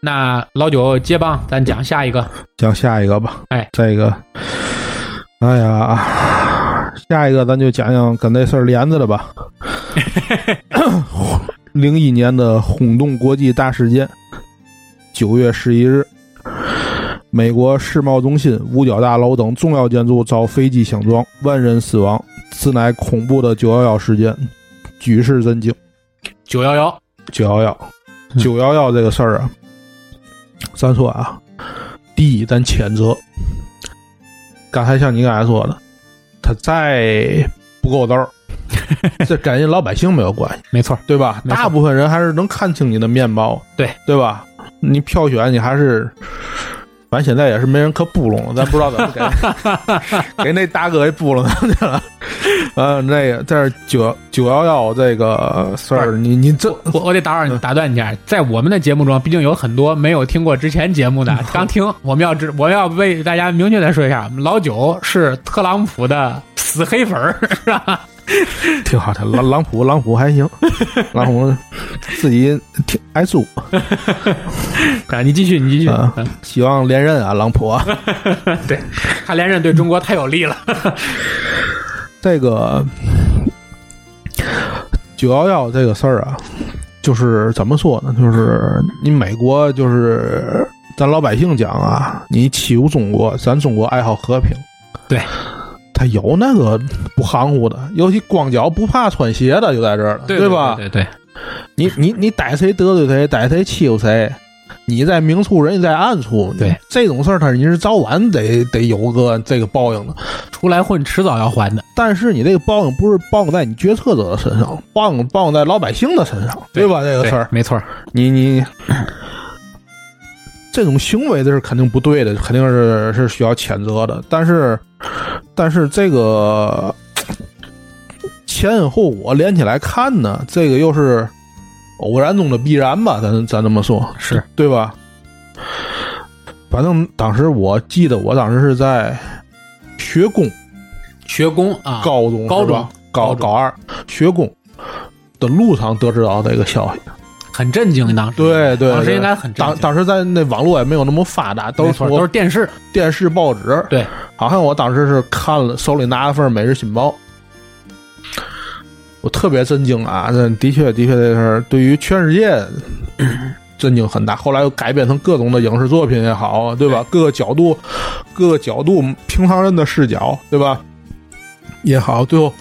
S1: 那老九接棒，咱讲下一个。
S2: 讲下一个吧。
S1: 哎，
S2: 这个，哎呀，下一个咱就讲讲跟那事儿连着的吧。零一年的轰动国际大事件，九月十一日，美国世贸中心、五角大楼等重要建筑遭飞机相撞，万人死亡，此乃恐怖的九幺幺事件，举世震惊。
S1: 九幺幺，
S2: 九幺幺，
S1: 嗯
S2: 九幺幺这个事儿啊，咱说啊，第一，咱谴责。刚才像你刚才说的，他再不够道儿，这跟人老百姓没有关系，
S1: 没错，
S2: 对吧？大部分人还是能看清你的面貌，
S1: 对
S2: 对吧？你票选你还是，反正现在也是没人可扑棱了，咱不知道怎么给 给那大哥给扑棱上去了。呃，那个这是九九幺幺这个事儿，你你这
S1: 我我得打扰你，打断你一下，在我们的节目中，毕竟有很多没有听过之前节目的，刚听，我们要知，我要为大家明确的说一下，老九是特朗普的死黑粉儿，是吧？
S2: 挺好的，朗朗普朗普还行，朗普自己挺爱猪，
S1: 啊，你继续，你继续。
S2: 希望连任啊，朗普啊。
S1: 对他连任对中国太有利了。
S2: 这个九幺幺这个事儿啊，就是怎么说呢？就是你美国就是咱老百姓讲啊，你欺负中国，咱中国爱好和平。
S1: 对，
S2: 他有那个不含糊的，尤其光脚不怕穿鞋的就在这儿了，
S1: 对
S2: 吧？
S1: 对对对，
S2: 你你你逮谁得罪谁，逮谁欺负谁，你在明处，人家在暗处。
S1: 对
S2: 这种事儿，他你是早晚得得有个这个报应的。
S1: 出来混迟早要还的。
S2: 但是你这个报应不是报应在你决策者的身上，报应报应在老百姓的身上，对吧？这个事儿，
S1: 没错。
S2: 你你这种行为这是肯定不对的，肯定是是需要谴责的。但是，但是这个前因后果连起来看呢，这个又是偶然中的必然吧？咱咱这么说，
S1: 是
S2: 对吧？反正当时我记得，我当时是在学工
S1: 学工啊，
S2: 高中
S1: 高中
S2: 高
S1: 高
S2: 二学工的路上得知到这个消息。
S1: 很震惊。当时
S2: 对对，
S1: 当时应该很震惊。
S2: 当当时在那网络也没有那么发达，都，是
S1: 都是电视。
S2: 电视、报纸。
S1: 对，
S2: 好像我当时是看了，手里拿了份《每日新报》，我特别震惊啊！这的确的确这事儿对于全世界 震惊很大。后来又改编成各种的影视作品也好，对吧？各个角度、各个角度，平常人的视角，对吧？也好，最后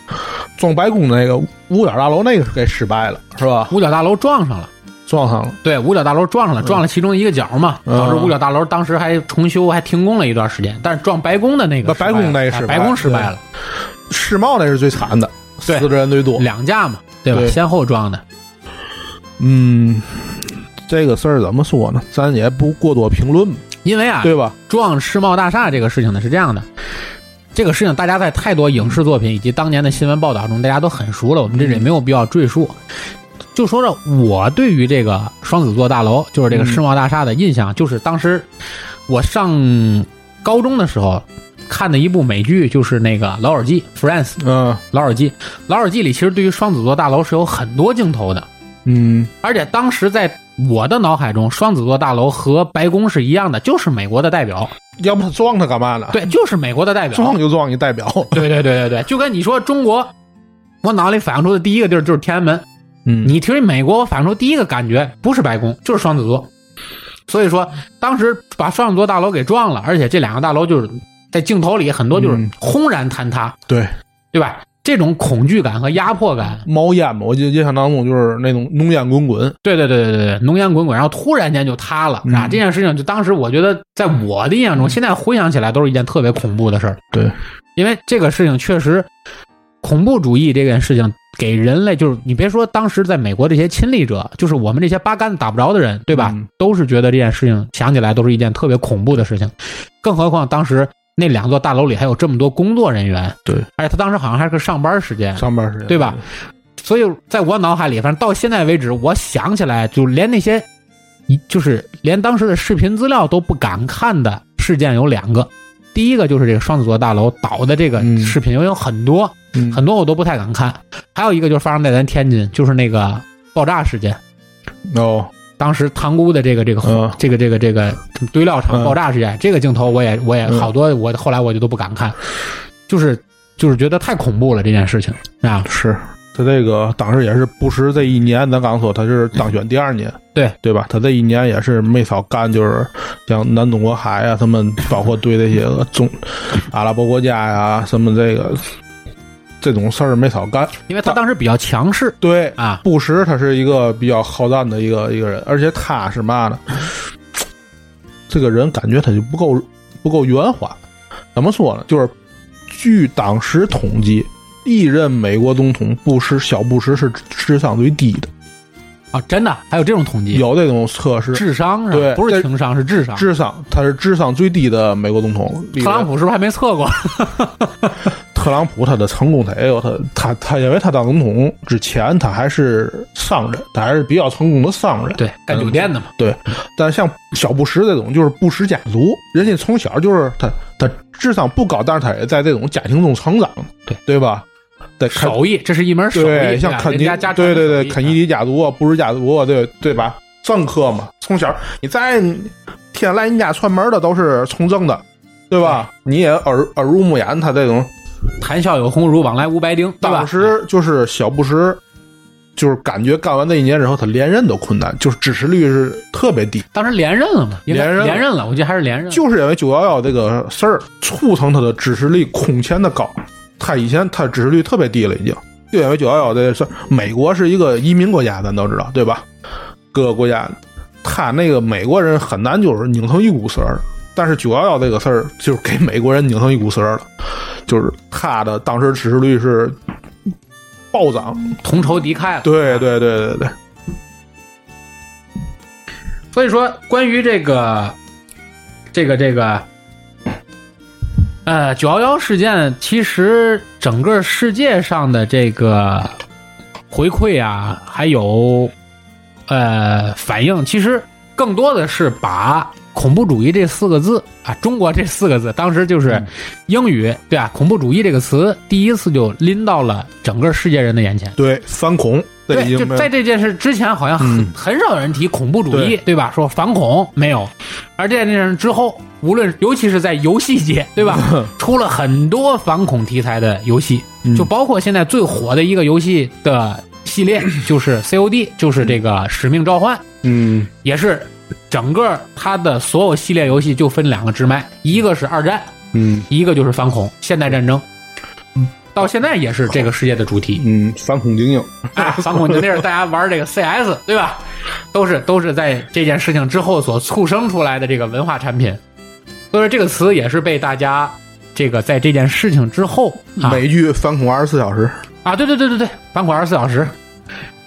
S2: 撞白宫那个五角大楼那个是给失败了，是吧？
S1: 五角大楼撞上了。
S2: 撞上了。
S1: 对，五角大楼撞上了，撞了其中一个角嘛，
S2: 嗯
S1: 导致五角大楼当时还重修，还停工了一段时间。但是撞白宫的那个
S2: 白宫那个失败
S1: 失败了哎白宫失败了，
S2: 世贸那是最惨的，
S1: 对
S2: 死的人最多。
S1: 两架嘛，对吧？
S2: 对
S1: 先后撞的，
S2: 嗯，这个事儿怎么说呢？咱也不过多评论，
S1: 因为啊，
S2: 对吧？
S1: 撞世贸大厦这个事情呢是这样的，这个事情大家在太多影视作品以及当年的新闻报道中，大家都很熟了，我们这里也没有必要赘述。就说说我对于这个双子座大楼，就是这个世贸大厦的印象，就是当时我上高中的时候看的一部美剧，就是那个《老友记》（Friends）。
S2: 嗯
S1: 老友记，老友记里其实对于双子座大楼是有很多镜头的，
S2: 嗯
S1: 而且当时在我的脑海中，双子座大楼和白宫是一样的，就是美国的代表。
S2: 要不他撞他干嘛呢？，
S1: 对，就是美国的代表。
S2: 撞就撞一代表。
S1: 对对对对对，就跟你说中国，我脑里反映出的第一个地儿就是天安门。
S2: 嗯，
S1: 你提美国，我反映出第一个感觉不是白宫，就是双子座。所以说，当时把双子座大楼给撞了，而且这两个大楼就是在镜头里很多就是
S2: 嗯
S1: 轰然坍塌，
S2: 对，
S1: 对吧？这种恐惧感和压迫感，
S2: 冒烟嘛，我记印象当中就是那种浓烟滚滚。
S1: 对对对对对对，浓烟滚滚，然后突然间就塌了，是吧？
S2: 嗯
S1: 这件事情就当时我觉得，在我的印象中，现在回想起来都是一件特别恐怖的事儿。
S2: 对，
S1: 因为这个事情确实，恐怖主义这件事情给人类，就是你别说当时在美国这些亲历者，就是我们这些八竿子打不着的人，对吧？
S2: 嗯
S1: 都是觉得这件事情想起来都是一件特别恐怖的事情，更何况当时那两座大楼里还有这么多工作人员，
S2: 对，
S1: 而且他当时好像还是个上班时间，
S2: 上班时间
S1: 对吧？所以在我脑海里，反正到现在为止，我想起来，就连那些，一就是连当时的视频资料都不敢看的事件有两个。第一个就是这个双子座大楼倒的这个
S2: 嗯。
S1: 视频，因为有很多
S2: 嗯，
S1: 很多我都不太敢看。还有一个就是发生在咱天津，就是那个爆炸事件，
S2: 哦，
S1: 当时塘沽的这个这个、
S2: 嗯。
S1: 这个这个这个堆料厂
S2: 嗯。
S1: 爆炸事件，这个镜头我也我也
S2: 嗯
S1: 好多我后来我就都不敢看，就是就是觉得太恐怖了这件事情啊。
S2: 是他这个当时也是布什这一年，咱刚说他是当选第二年，
S1: 对
S2: 对吧？他这一年也是没少干，就是像南中国海啊，他们包括对这些个中阿拉伯国家呀、什么这个这种事儿没少干。
S1: 因为他当时比较强势
S2: 对，
S1: 啊，
S2: 布什他是一个比较好战的一个一个人，而且他是嘛呢？这个人感觉他就不够不够圆滑。怎么说呢？就是据当时统计，历任美国总统布什小布什是智商最低的，
S1: 啊，真的还有这种统计，
S2: 有这种测试。
S1: 智商是吧？
S2: 对
S1: 不是情商，是智商。
S2: 智商，他是智商最低的美国总统。
S1: 特朗普是不是还没测过？
S2: 特朗普他的成功他也有他他他因为他当总统之前他还是商人，他还是比较成功的商人。
S1: 对，干酒店的嘛。
S2: 对，但像小布什这种就是布什家族，人家从小就是他他智商不高，但是他也在这种家庭中成长，
S1: 对
S2: 对吧？对，
S1: 手艺，这是一门手艺。
S2: 对，像肯尼对对对，肯尼迪家族啊，布什家族啊，对对吧？政客嘛，从小你在天来你家串门的都是从政的，对吧？你也耳耳濡目染他这种。
S1: 谈笑有鸿儒，往来无白丁，
S2: 当时就是小布什，就是感觉干完那一年之后，他连任都困难，就是支持率是特别低。
S1: 当时连任了嘛？
S2: 连任
S1: 连任了，我记得还是连任。
S2: 就是因为九幺幺这个事儿，促成他的支持率空前的高。他以前他支持率特别低了，已经就因为九幺幺这个事。美国是一个移民国家，咱都知道，对吧？各个国家，他那个美国人很难就是拧成一股绳儿。但是九幺幺这个事儿，就是给美国人拧成一股绳儿了，就是他的当时支持率是暴涨。
S1: 同仇敌忾了。
S2: 对对对对对，
S1: 所以说，关于这个，这个这个，呃，九幺幺事件，其实整个世界上的这个回馈啊，还有呃反应，其实更多的是把恐怖主义这四个字啊，中国这四个字，当时就是英语对啊，恐怖主义这个词第一次就拎到了整个世界人的眼前。
S2: 对反恐，
S1: 对，就在这件事之前，好像很、
S2: 嗯
S1: 很少有人提恐怖主义，
S2: 对
S1: 对吧？说反恐没有，而这件事之后，无论尤其是在游戏界，对吧？出了很多反恐题材的游戏，
S2: 嗯
S1: 就包括现在最火的一个游戏的系列，就是 COD，就是这个《使命召唤》，
S2: 嗯
S1: 也是整个它的所有系列游戏就分两个支脉，一个是二战，
S2: 嗯
S1: 一个就是反恐现代战争。到现在也是这个世界的主题。
S2: 嗯，反恐精英，
S1: 啊，反恐精英是大家玩这个 CS 对吧？都是都是在这件事情之后所促生出来的这个文化产品，所以说这个词也是被大家这个在这件事情之后啊
S2: 美剧《反恐二十四小时》，
S1: 啊，对对对对对，反恐二十四小时，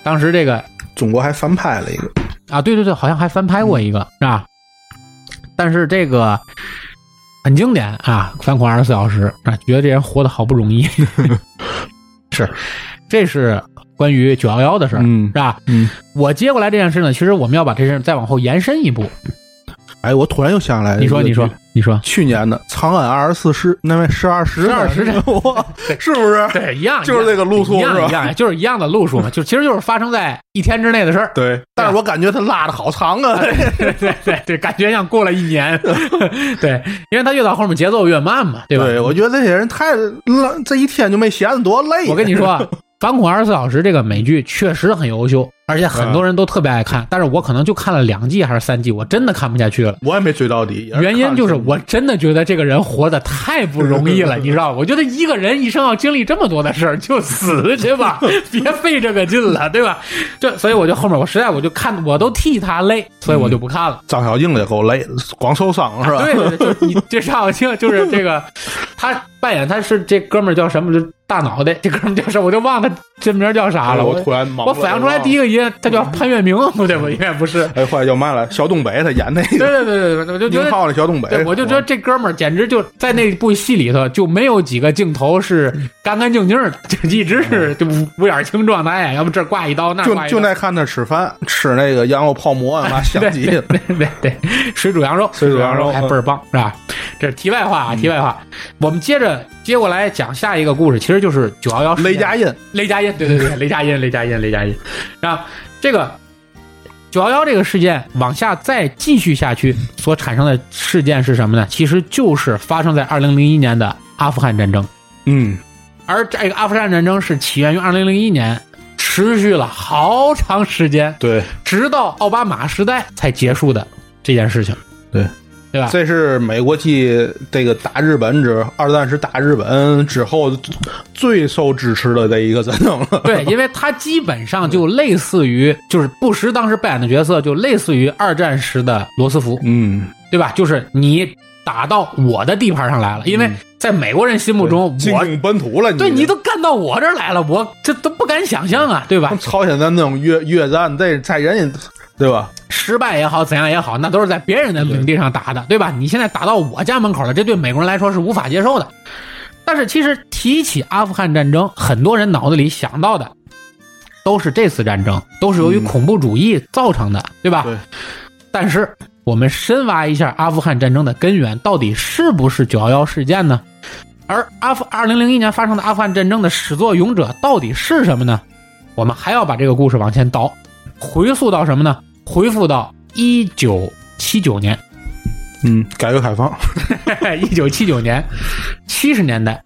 S1: 当时这个
S2: 中国还翻拍了一个，
S1: 啊，对对对，好像还翻拍过一个，是吧？但是这个很经典啊，《反恐二十四小时》啊，觉得这人活得好不容易。是，这是关于九幺幺的事儿，
S2: 嗯
S1: 是吧？
S2: 嗯，
S1: 我接过来这件事呢，其实我们要把这事再往后延伸一步。
S2: 哎，我突然又想起来，
S1: 你说，你说，，你说，
S2: 去年的《长安二十四师》那位十二时，
S1: 十二时辰
S2: 我，是不是？
S1: 对，一样，
S2: 就是这个路数
S1: 一样
S2: 是吧
S1: 一样，就是一样的路数嘛，就其实就是发生在一天之内的事儿。
S2: 对，但是我感觉他拉的好长啊，
S1: 对对对对，感觉像过了一年。对，因为他越到后面节奏越慢嘛，对吧？
S2: 对，我觉得这些人太累，这一天就没闲着多累。
S1: 我跟你说，啊，反恐二十四小时》这个美剧确实很优秀，而且很多人都特别爱看，但是我可能就看了两季还是三季，我真的看不下去了。
S2: 我也没追到底，
S1: 原因就是我真的觉得这个人活得太不容易了，你知道？我觉得一个人一生要经历这么多的事儿，就死去吧，别费这个劲了，对吧？这所以我就后面我实在我就看我都替他累，所以我就不看了。
S2: 张小静也够累的，光受伤是吧？
S1: 对对对，就你这张小静就是这个，他扮演他是这哥们儿叫什么？就大脑袋，这哥们儿叫什么？我就忘了他真名叫啥了。
S2: 哎我
S1: 我
S2: 突然
S1: 我反应出来第一个音，他叫潘粤明，不对，我应该不是。
S2: 哎，后来叫嘛了？小东北他演那
S1: 对
S2: 个
S1: 对对对，我就觉得
S2: 浩的小东北，
S1: 对，我就觉得这哥们儿简直就在那部戏里头就没有几个镜头是干干净净的，就一直是就五五眼青状态，要不这挂一刀，那
S2: 就就爱看他吃饭，吃那个羊肉泡馍啊，妈香极了。
S1: 对对对，水煮羊肉，
S2: 水煮羊肉
S1: 还倍儿棒，是吧？这是题外话啊，题外话。我们接着接过来讲下一个故事，其实就是九幺幺
S2: 雷佳音，
S1: 雷佳音，对对对，雷佳音，雷佳音，雷佳音。然后这个九幺幺这个事件往下再继续下去，所产生的事件是什么呢？其实就是发生在二零零一年的阿富汗战争。
S2: 嗯，
S1: 而这个阿富汗战争是起源于二零零一年，持续了好长时间，
S2: 对，
S1: 直到奥巴马时代才结束的这件事情。
S2: 对，
S1: 对吧？
S2: 这是美国继这个打日本之二战时打日本之后最受支持的这一个战争了。
S1: 对，因为它基本上就类似于，就是布什当时扮演的角色，就类似于二战时的罗斯福，
S2: 嗯，
S1: 对吧？就是你打到我的地盘上来了，因为在美国人心目中，我
S2: 本土了，
S1: 对你都干到我这儿来了，我这都不敢想象啊，对吧？
S2: 朝鲜的那种越越战，这在人家对吧？
S1: 失败也好，怎样也好，那都是在别人的领地上打的，对吧？你现在打到我家门口了，这对美国人来说是无法接受的。但是其实提起阿富汗战争，很多人脑子里想到的都是这次战争，都是由于
S2: 嗯
S1: 恐怖主义造成的，对吧？
S2: 对。
S1: 但是我们深挖一下阿富汗战争的根源，到底是不是九幺幺事件呢？而阿富二零零一年发生的阿富汗战争的始作俑者到底是什么呢？我们还要把这个故事往前倒，回溯到什么呢？回复到一九七九年，
S2: 嗯，改革开放，
S1: 一九七九年，七十年代，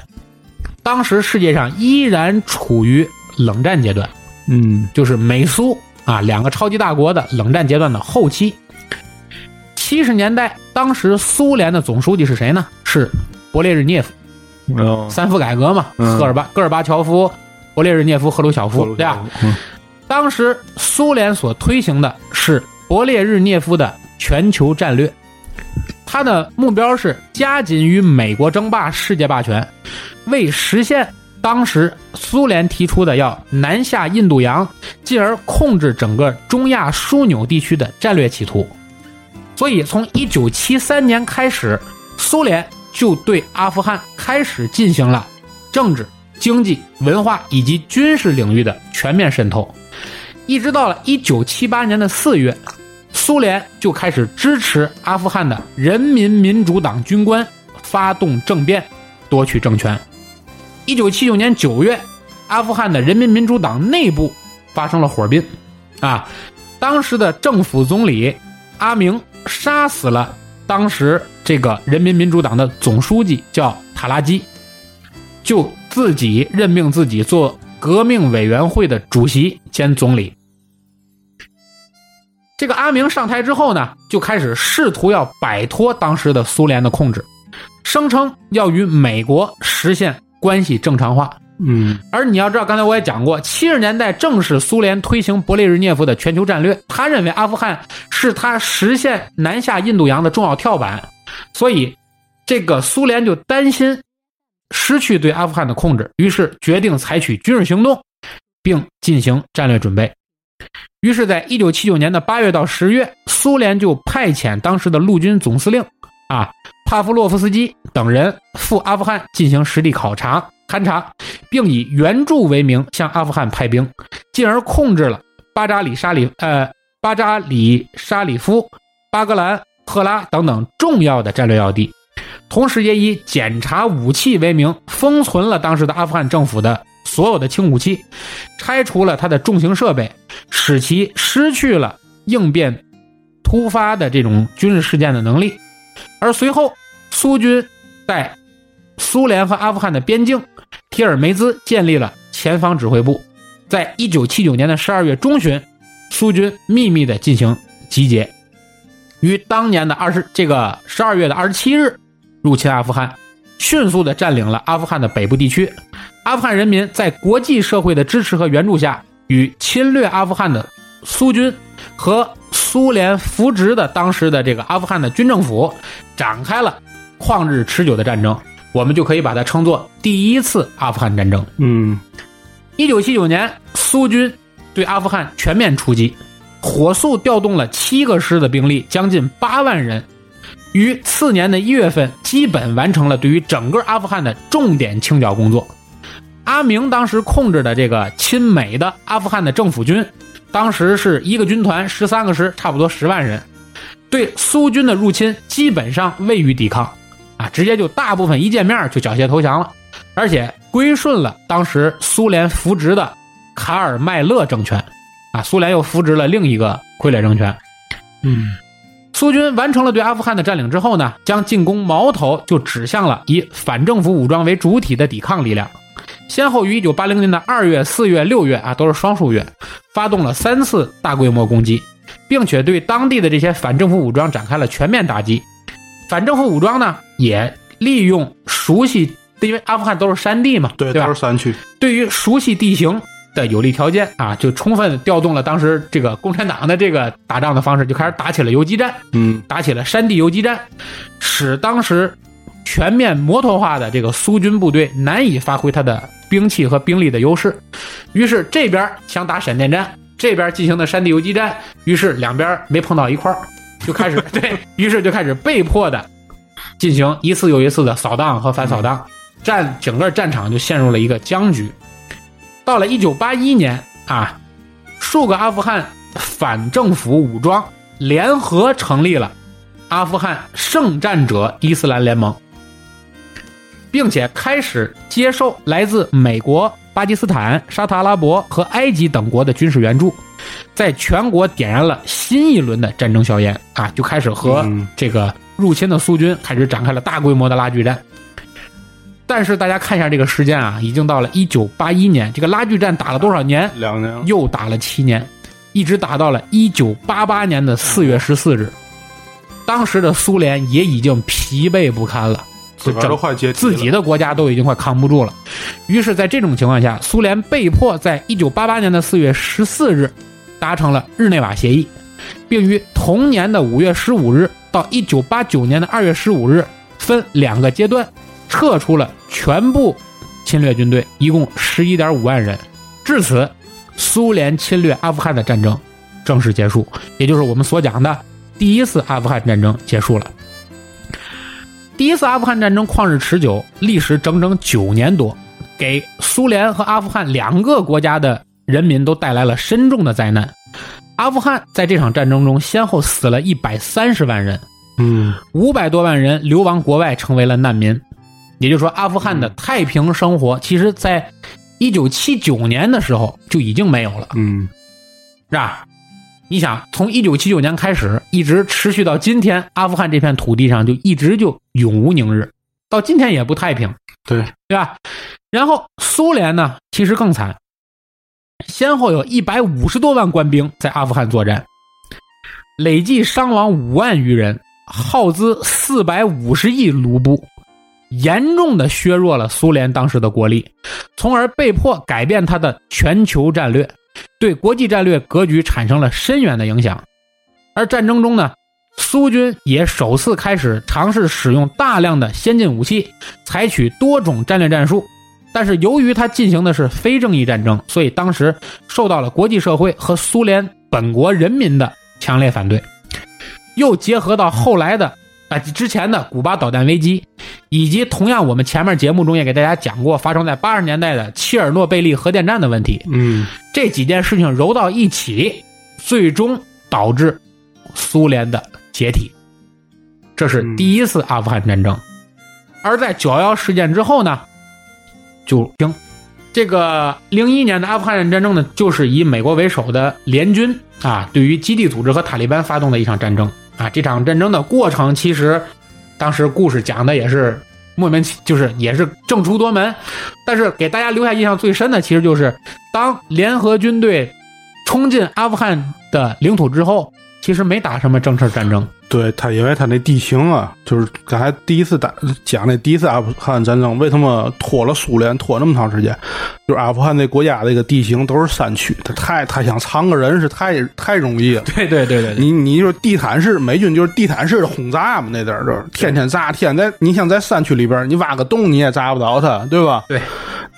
S1: 当时世界上依然处于冷战阶段，
S2: 嗯。
S1: 就是美苏啊两个超级大国的冷战阶段的后期。七十年代，当时苏联的总书记是谁呢？是勃列日涅夫，
S2: 哦，
S1: 三夫改革嘛，
S2: 嗯。
S1: 赫尔巴、戈尔巴乔夫、勃列日涅夫、赫鲁晓夫，对吧？
S2: 嗯
S1: 当时苏联所推行的是勃列日涅夫的全球战略，他的目标是加紧与美国争霸世界霸权，为实现当时苏联提出的要南下印度洋，进而控制整个中亚枢纽地区的战略企图。所以，从一九七三年开始，苏联就对阿富汗开始进行了政治、经济、文化以及军事领域的全面渗透。一直到了一九七八年的四月，苏联就开始支持阿富汗的人民民主党军官发动政变，夺取政权。一九七九年九月，阿富汗的人民民主党内部发生了火并，啊，当时的政府总理阿明杀死了当时这个人民民主党的总书记，叫塔拉基，就自己任命自己做革命委员会的主席兼总理。这个阿明上台之后呢，就开始试图要摆脱当时的苏联的控制，声称要与美国实现关系正常化。
S2: 嗯
S1: 而你要知道，刚才我也讲过，七十年代正是苏联推行勃列日涅夫的全球战略，他认为阿富汗是他实现南下印度洋的重要跳板，所以这个苏联就担心失去对阿富汗的控制，于是决定采取军事行动，并进行战略准备。于是，在一九七九年的八月到十月，苏联就派遣当时的陆军总司令啊帕夫洛夫斯基等人赴阿富汗进行实地考察、勘察，并以援助为名向阿富汗派兵，进而控制了巴扎里沙里呃巴扎里沙里夫、巴格兰、赫拉等等重要的战略要地，同时也以检查武器为名，封存了当时的阿富汗政府的所有的轻武器，拆除了它的重型设备，使其失去了应变突发的这种军事事件的能力。而随后，苏军在苏联和阿富汗的边境提尔梅兹建立了前方指挥部。在一九七九年的十二月中旬，苏军秘密的进行集结，于当年的二十这个十二月的二十七日入侵阿富汗，迅速的占领了阿富汗的北部地区。阿富汗人民在国际社会的支持和援助下，与侵略阿富汗的苏军和苏联扶植的当时的这个阿富汗的军政府展开了旷日持久的战争。我们就可以把它称作第一次阿富汗战争。
S2: 嗯
S1: 一九七九年，苏军对阿富汗全面出击，火速调动了七个师的兵力，将近八万人，于次年的一月份基本完成了对于整个阿富汗的重点清剿工作。阿明当时控制的这个亲美的阿富汗的政府军，当时是一个军团十三个师，差不多十万人，对苏军的入侵基本上未予抵抗，啊，直接就大部分一见面就缴械投降了。而且归顺了当时苏联扶植的卡尔迈勒政权，啊，苏联又扶植了另一个傀儡政权。
S2: 嗯
S1: 苏军完成了对阿富汗的占领之后呢，将进攻矛头就指向了以反政府武装为主体的抵抗力量，先后于1980年的2月、4月、6月啊，都是双数月，发动了三次大规模攻击，并且对当地的这些反政府武装展开了全面打击。反政府武装呢，也利用熟悉，因为阿富汗都是山地嘛，
S2: 对，
S1: 对吧
S2: 都是？山区。
S1: 对于熟悉地形的有利条件啊，就充分调动了当时这个共产党的这个打仗的方式，就开始打起了游击战，
S2: 嗯
S1: 打起了山地游击战，使当时全面摩托化的这个苏军部队难以发挥它的兵器和兵力的优势。于是这边想打闪电战，这边进行的山地游击战，于是两边没碰到一块儿，就开始 对于是就开始被迫的进行一次又一次的扫荡和反扫荡，战整个战场就陷入了一个僵局。到了一九八一年啊，数个阿富汗反政府武装联合成立了阿富汗圣战者伊斯兰联盟，并且开始接受来自美国、巴基斯坦、沙特阿拉伯和埃及等国的军事援助，在全国点燃了新一轮的战争硝烟啊，就开始和
S2: 嗯
S1: 这个入侵的苏军开始展开了大规模的拉锯战。但是大家看一下这个时间啊，已经到了一九八一年，这个拉锯战打了多少年？
S2: 两年。
S1: 又打了七年，一直打到了一九八八年的四月十四日。当时的苏联也已经疲惫不堪了，
S2: 自个儿都快解体了
S1: 自己的国家都已经快扛不住了。于是，在这种情况下，苏联被迫在一九八八年的四月十四日达成了日内瓦协议，并于同年的五月十五日到一九八九年的二月十五日分两个阶段撤出了全部侵略军队，一共十一点五万人。至此，苏联侵略阿富汗的战争正式结束，也就是我们所讲的第一次阿富汗战争结束了。第一次阿富汗战争旷日持久，历时整整九年多，给苏联和阿富汗两个国家的人民都带来了深重的灾难。阿富汗在这场战争中先后死了一百三十万人，
S2: 嗯
S1: 五百多万人流亡国外，成为了难民。也就是说，阿富汗的太平生活，其实在一九七九年的时候就已经没有了，
S2: 嗯。
S1: 是吧？你想，从一九七九年开始，一直持续到今天，阿富汗这片土地上就一直就永无宁日，到今天也不太平，
S2: 对，
S1: 对吧？然后苏联呢，其实更惨，先后有一百五十多万官兵在阿富汗作战，累计伤亡五万余人，耗资四百五十亿卢布，严重的削弱了苏联当时的国力，从而被迫改变它的全球战略，对国际战略格局产生了深远的影响。而战争中呢，苏军也首次开始尝试使用大量的先进武器，采取多种战略战术。但是由于它进行的是非正义战争，所以当时受到了国际社会和苏联本国人民的强烈反对。又结合到后来的啊之前的古巴导弹危机，以及同样我们前面节目中也给大家讲过发生在八十年代的切尔诺贝利核电站的问题，
S2: 嗯
S1: 这几件事情揉到一起，最终导致苏联的解体。这是第一次阿富汗战争。而在九幺幺事件之后呢，就停。这个零一年的阿富汗战争呢，就是以美国为首的联军啊，对于基地组织和塔利班发动的一场战争啊。这场战争的过程，其实当时故事讲的也是莫名其就是也是正出多门，但是给大家留下印象最深的，其实就是当联合军队冲进阿富汗的领土之后，其实没打什么正式战争。
S2: 对他，因为他那地形啊，就是刚才第一次打讲那第一次阿富汗战争，为什么拖了苏联拖那么长时间？就是阿富汗那国家这个地形都是山区，他太他想藏个人是太太容易了。
S1: 对对对对对，
S2: 你你就是地毯式美军就是地毯式的轰炸嘛，那阵儿就是天天炸，天在你想在山区里边，你挖个洞你也炸不着他，对吧？
S1: 对，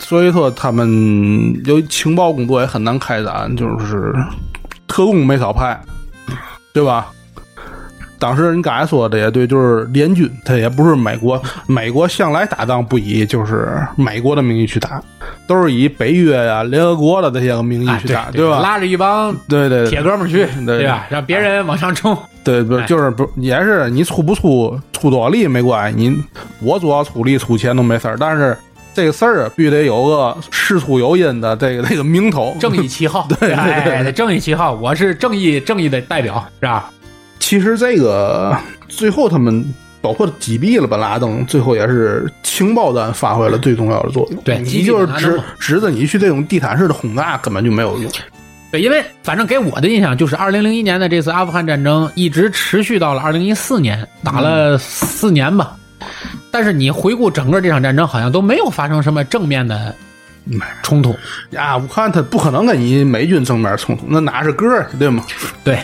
S2: 所以说他们有情报工作也很难开展，就是特工没少派，对吧？当时你刚才说的也对，就是联军，他也不是美国，美国向来打仗不以就是美国的名义去打，都是以北约呀、联合国的这些个名义
S1: 啊
S2: 去打，
S1: 对
S2: 吧？
S1: 拉着一帮
S2: 对对对
S1: 铁哥们儿去，
S2: 对
S1: 对吧？让别人往上冲。
S2: 对，不就是不也是你出不出出多少力没关系，你我主要出力出钱都没事儿，但是这个事儿必须得有个事出有因的这个这个名头。
S1: 正义旗号，
S2: 对对对
S1: 哎，正义旗号，我是正义正义的代表，是吧？
S2: 其实这个最后他们包括击毙了本拉登，最后也是情报战发挥了最重要的作用。
S1: 对
S2: 你就是指指着你去这种地毯式的轰炸根本就没有用。
S1: 对，因为反正给我的印象就是，二零零一年的这次阿富汗战争一直持续到了二零一四年，打了四年吧。但是你回顾整个这场战争，好像都没有发生什么正面的冲突。
S2: 呀，我看他不可能跟你美军正面冲突，那哪是个儿，对吗？
S1: 对，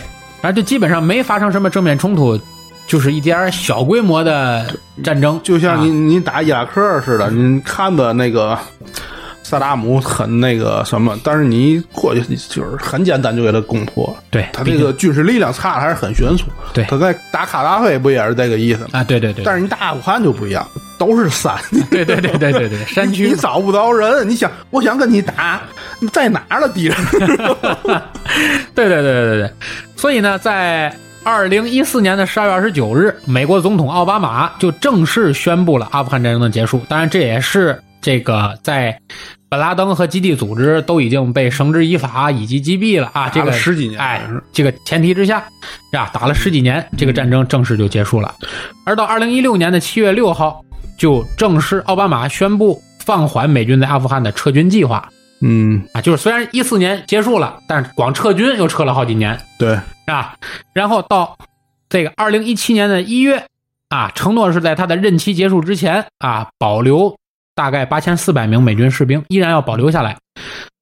S1: 然后就基本上没发生什么正面冲突，就是一点儿小规模的战争，
S2: 就像你、
S1: 啊
S2: 你打伊拉克似的，你看的那个萨达姆很那个什么，但是你过去就是很简单就给他攻破。
S1: 对
S2: 他这个军事力量差的还是很悬殊。
S1: 对
S2: 他在打卡扎菲不也是这个意思吗？
S1: 啊，对对对，
S2: 但是你打阿富汗就不一样，都是山，
S1: 对对对对对对，山区
S2: 你找不着人。你想，我想跟你打，你在哪儿了敌人？
S1: 对对对对对对，所以呢，在二零一四年的十二月二十九日，美国总统奥巴马就正式宣布了阿富汗战争的结束。当然，这也是这个在本拉登和基地组织都已经被绳之以法以及击毙了啊，这个
S2: 十几年
S1: 哎，这个前提之下，是吧？打了十几年，这个战争正式就结束了。而到二零一六年的七月六号，就正式奥巴马宣布放缓美军在阿富汗的撤军计划。
S2: 嗯，
S1: 啊，就是虽然一四年结束了，但是光撤军又撤了好几年，
S2: 对，
S1: 是吧？然后到这个二零一七年的一月啊，承诺是在他的任期结束之前啊，保留大概八千四百名美军士兵，依然要保留下来。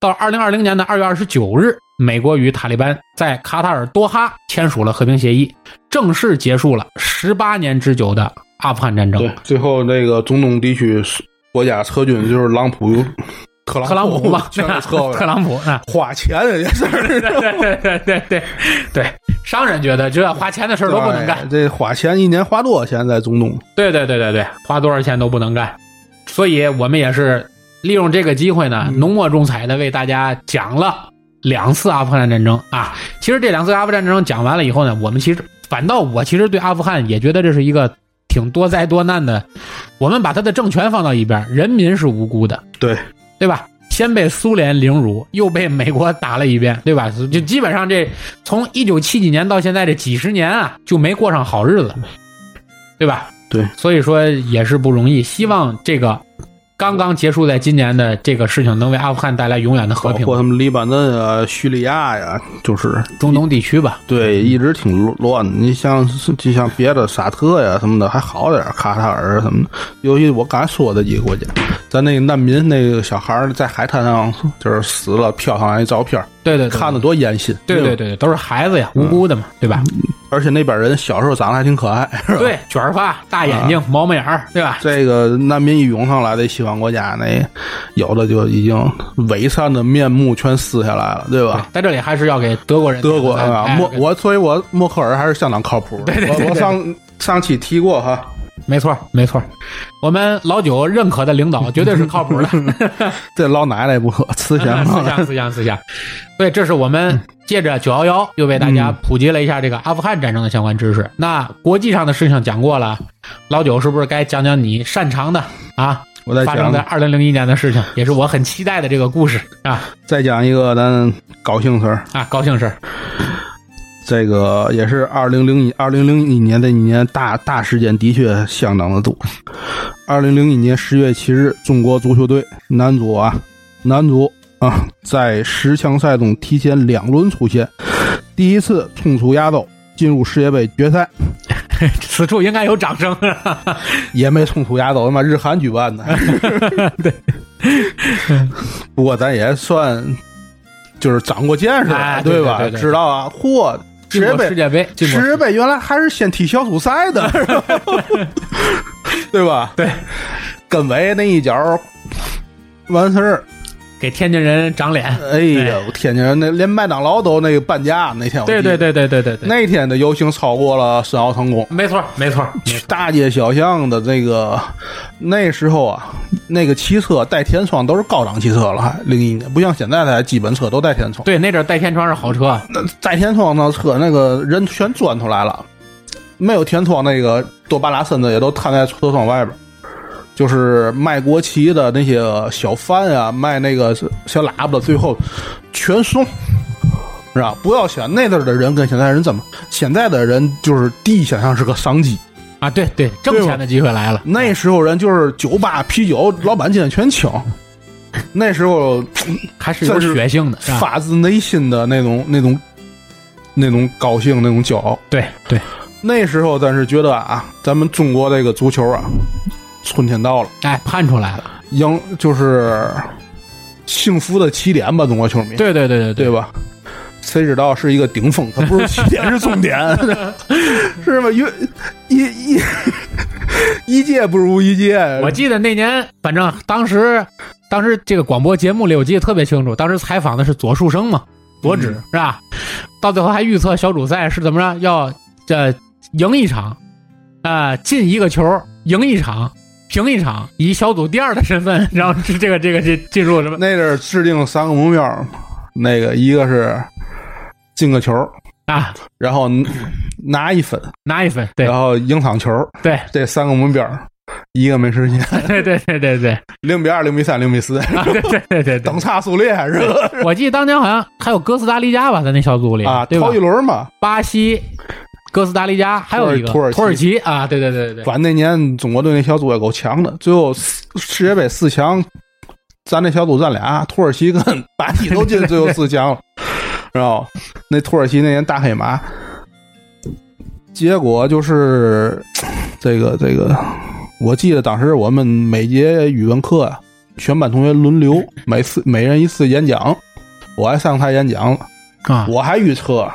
S1: 到二零二零年的二月二十九日，美国与塔利班在卡塔尔多哈签署了和平协议，正式结束了十八年之久的阿富汗战争。
S2: 对，最后那个中东地区国家撤军就是朗普、特朗
S1: 特朗普嘛，
S2: 全给撤
S1: 特朗普啊，
S2: 花钱这件事儿。
S1: 对对对对对对对，商人觉得这花钱的事儿都不能干。
S2: 这花钱一年花多少钱在中东？
S1: 对对对对对，花多少钱都不能干。所以我们也是利用这个机会呢，浓墨重彩的为大家讲了两次阿富汗战争啊。其实这两次阿富汗战争讲完了以后呢，我们其实反倒我其实对阿富汗也觉得这是一个挺多灾多难的。我们把他的政权放到一边，人民是无辜的，
S2: 对，
S1: 对吧？先被苏联凌辱，又被美国打了一遍，对吧？就基本上这从一九七几年到现在这几十年啊，就没过上好日子，对吧？
S2: 对，
S1: 所以说也是不容易。希望这个刚刚结束在今年的这个事情，能为阿富汗带来永远的和平
S2: 包。括他们黎巴嫩啊、叙利亚呀，就是
S1: 中东地区吧，
S2: 对，一直挺乱的。你像就像别的沙特呀什么的还好点儿，卡塔尔什么的。尤其我刚才说的几个国家，咱那个难民那个小孩在海滩上就是死了，飘上来照片儿，
S1: 对对对，
S2: 看的多严心。对
S1: 对对对，都是孩子呀，无辜的嘛，对吧？
S2: 而且那边人小时候长得还挺可爱，是吧？
S1: 对，卷发、大眼睛、毛毛眼儿，对吧？
S2: 这个难民一涌上来，的西方国家那有的就已经伪善的面目全撕下来了，对吧？
S1: 在这里还是要给德国人
S2: 德国啊，
S1: 哎
S2: 默我所以，我默克尔还是相当靠谱。
S1: 的对对对
S2: 我我上上期提过哈，
S1: 没错没错，我们老九认可的领导绝对是靠谱的。
S2: 这老奶奶不错，慈祥
S1: 慈祥，慈祥，慈祥，对，这是我们借着九幺幺又为大家
S2: 嗯
S1: 普及了一下这个阿富汗战争的相关知识。那国际上的事情讲过了，老九是不是该讲讲你擅长的啊？
S2: 我再
S1: 发生在
S2: 讲
S1: 二零零一年的事情，也是我很期待的这个故事啊
S2: 再讲一个咱高兴事儿。
S1: 啊，高兴事儿
S2: 这个也是二零零一二零零一年的一年大大事件，的确相当的多。二零零一年十月七日，中国足球队男足啊，男足啊，在十强赛中提前两轮出线，第一次冲出亚洲，进入世界杯决赛，
S1: 此处应该有掌声。
S2: 也没冲出亚洲，他妈日韩举办的。
S1: 对，
S2: 不过咱也算就是长过见识了，
S1: 哎对
S2: 吧？知道啊，嚯，世界杯
S1: 世界杯，
S2: 世界杯。原来还是先踢小组赛的，对吧？
S1: 对，
S2: 跟尾那一脚完事儿，
S1: 给天津人长脸。
S2: 哎呦，天津人那连麦当劳都那个半价，那天
S1: 对对对对对对对，
S2: 那天的游行超过了申奥成功。
S1: 没错没错。
S2: 大街小巷的这个，那时候啊，那个汽车带天窗都是高档汽车了，还零一年，不像现在的基本车都带天窗。
S1: 对，那阵带天窗是好车，
S2: 那带天窗的车，那个人全钻出来了，没有天窗那个多半拉身子也都摊在车窗外边。就是卖国旗的那些小贩啊，卖那个小喇叭的，最后全送，是吧？不要想那阵儿的人跟现在人怎么，现在的人就是第一想象是个商机，
S1: 啊，对对，挣钱的机会来了。
S2: 那时候人就是酒吧、啤酒，老板今天全请。那时候
S1: 还是有血性的，
S2: 发自内心的那种、那种、那种高兴、那种骄傲。
S1: 对对，
S2: 那时候咱是觉得啊，咱们中国这个足球啊，春天到了，
S1: 哎，盼出来了。
S2: 赢就是幸福的起点吧，中国球迷，
S1: 对对对对
S2: 对吧？谁知道是一个顶峰，它不是起点，是终点，是吧？一一一 一届不如一届。
S1: 我记得那年，反正当时，当时这个广播节目里，我记得特别清楚。当时采访的是左树生嘛，左指、是吧？到最后还预测小组赛是怎么着，要这赢一场，啊、进一个球，赢一场，平一场，以小组第二的身份，然后是这个这个这进入什么
S2: 那阵儿制定三个目标，那个一个是进个球，
S1: 啊？
S2: 然后拿一分，
S1: 拿一分，对
S2: 然后赢场球，
S1: 对
S2: 这三个目标，一个没实现。
S1: 对对对对对
S2: 零比二、零比三、零比四，
S1: 啊，对对对对对
S2: 等。差数列是吧
S1: 我记得当年好像还有哥斯达黎加吧，在那小组里
S2: 啊，
S1: 对吧
S2: 头一？轮嘛。
S1: 巴西、哥斯达黎加，还有一个
S2: 土耳其
S1: 土耳其啊，对对对对对，
S2: 反正那年中国队那小组也够强的，最后四世界杯四强，咱那小组咱俩，土耳其跟 巴西都进最后四强了，然后那土耳其那年大黑马，结果就是这个这个，我记得当时我们每节语文课啊，全班同学轮流，每次每人一次演讲，我还上台演讲了。
S1: 啊，
S2: 我还预测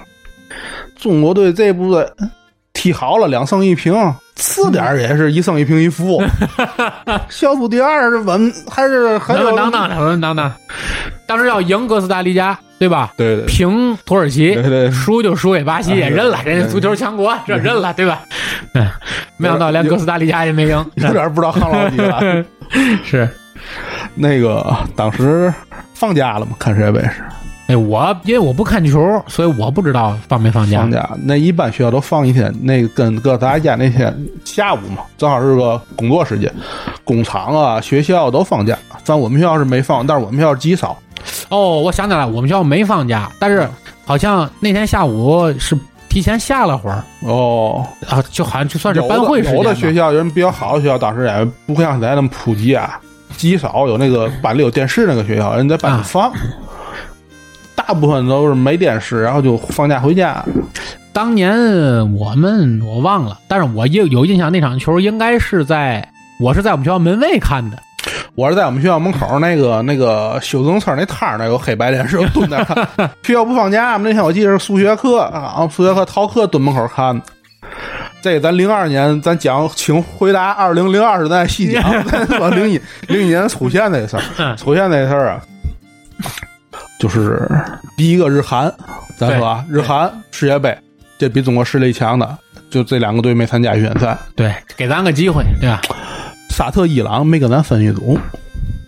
S2: 中国队这部队踢好了两胜一平，次点也是一胜一平一负。小组第二是稳还是很有
S1: 稳稳当当的，稳稳当当。当时要赢哥斯达黎加，对吧？
S2: 对对
S1: 平土耳其
S2: 对，对，
S1: 输就输给巴西，也认了，人家足球强国，这认了，对吧？嗯，没想到连哥斯达黎加也没赢，
S2: 有点不知道抗老几了。
S1: 是。
S2: 那个当时放假了嘛，看世界杯是
S1: 哎，我因为我不看球，所以我不知道放没放假。
S2: 放假，那一般学校都放一天。那个跟搁咱家那天下午嘛，正好是个工作时间，工厂啊、学校都放假。咱我们学校是没放，但是我们学校极少。
S1: 哦，我想起来了，我们学校没放假，但是好像那天下午是提前下了会儿
S2: 哦，
S1: 啊，就好像就算是班会时间吧
S2: 有的学校人比较好的学校，当时也不像现在那么普及啊，极少有那个班里有电视那个学校，人在班里放。大部分都是没电视，然后就放假回家。
S1: 当年我们我忘了，但是我有有印象，那场球应该是在我是在我们学校门卫看的。
S2: 我是在我们学校门口那个那个修自行车那摊儿那有黑白电视，我蹲那看。学校不放假，那天我记得是数学课啊，数学课逃课蹲门口看。这个咱零二年咱讲，请回答二零零二是咱细讲，咱 说零一零一年出现那个事儿，出现那个事儿啊，就是第一个日韩，咱说啊，日韩世界杯，这比中国实力强的，就这两个队没参加预选赛，
S1: 对，给咱个机会，对吧？
S2: 沙特、伊朗没跟咱分一组，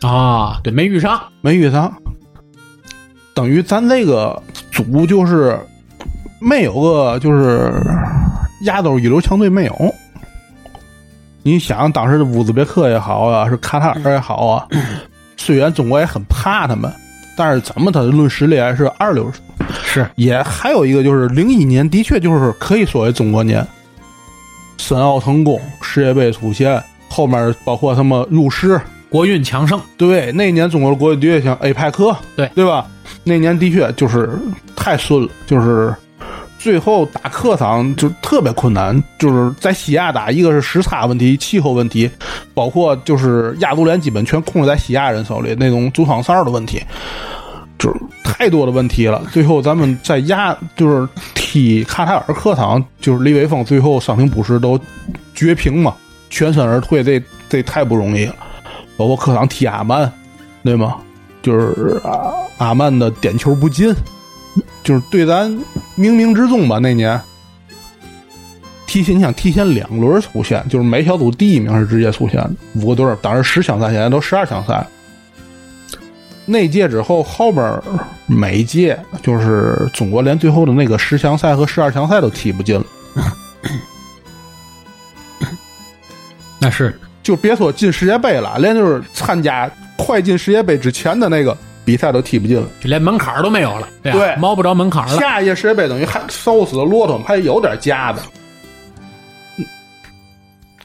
S1: 啊，对，没遇上。
S2: 没遇上，等于咱这个组就是没有个就是亚洲一流强队没有。你想当时的乌兹别克也好啊，是卡塔尔也好啊，虽然中国也很怕他们，但是怎么他论实力还是二流。
S1: 是
S2: 也还有一个就是零一年的确就是可以说为中国年，申奥成功，世界杯出现，后面包括什么入世，
S1: 国运强盛，
S2: 对，那年中国的国运的确像 A 派克，
S1: 对
S2: 对吧？那年的确就是太顺了，就是最后打客场就特别困难，就是在西亚打，一个是时差问题、气候问题，包括就是亚足联基本全控制在西亚人手里，那种主场哨的问题，就是太多的问题了。最后咱们在亚就是踢卡塔尔客场，就是李伟峰最后伤停补时都绝平嘛，全身而退，这这太不容易了。包括客场踢阿曼，对吗？就是阿阿曼的点球不进，就是对咱冥冥之中吧。那年提前你想提前两轮出现，就是每小组第一名是直接出现的五个队，当时十强赛，现在都十二强赛。那届之后，后边每届就是中国连最后的那个十强赛和十二强赛都踢不进了，
S1: 那是
S2: 就别说进世界杯了，连就是参加快进世界杯之前的那个比赛都踢不进了。
S1: 就连门槛都没有了？对摸不着门槛了。
S2: 下一届世界杯等于还瘦死的骆驼还有点架子，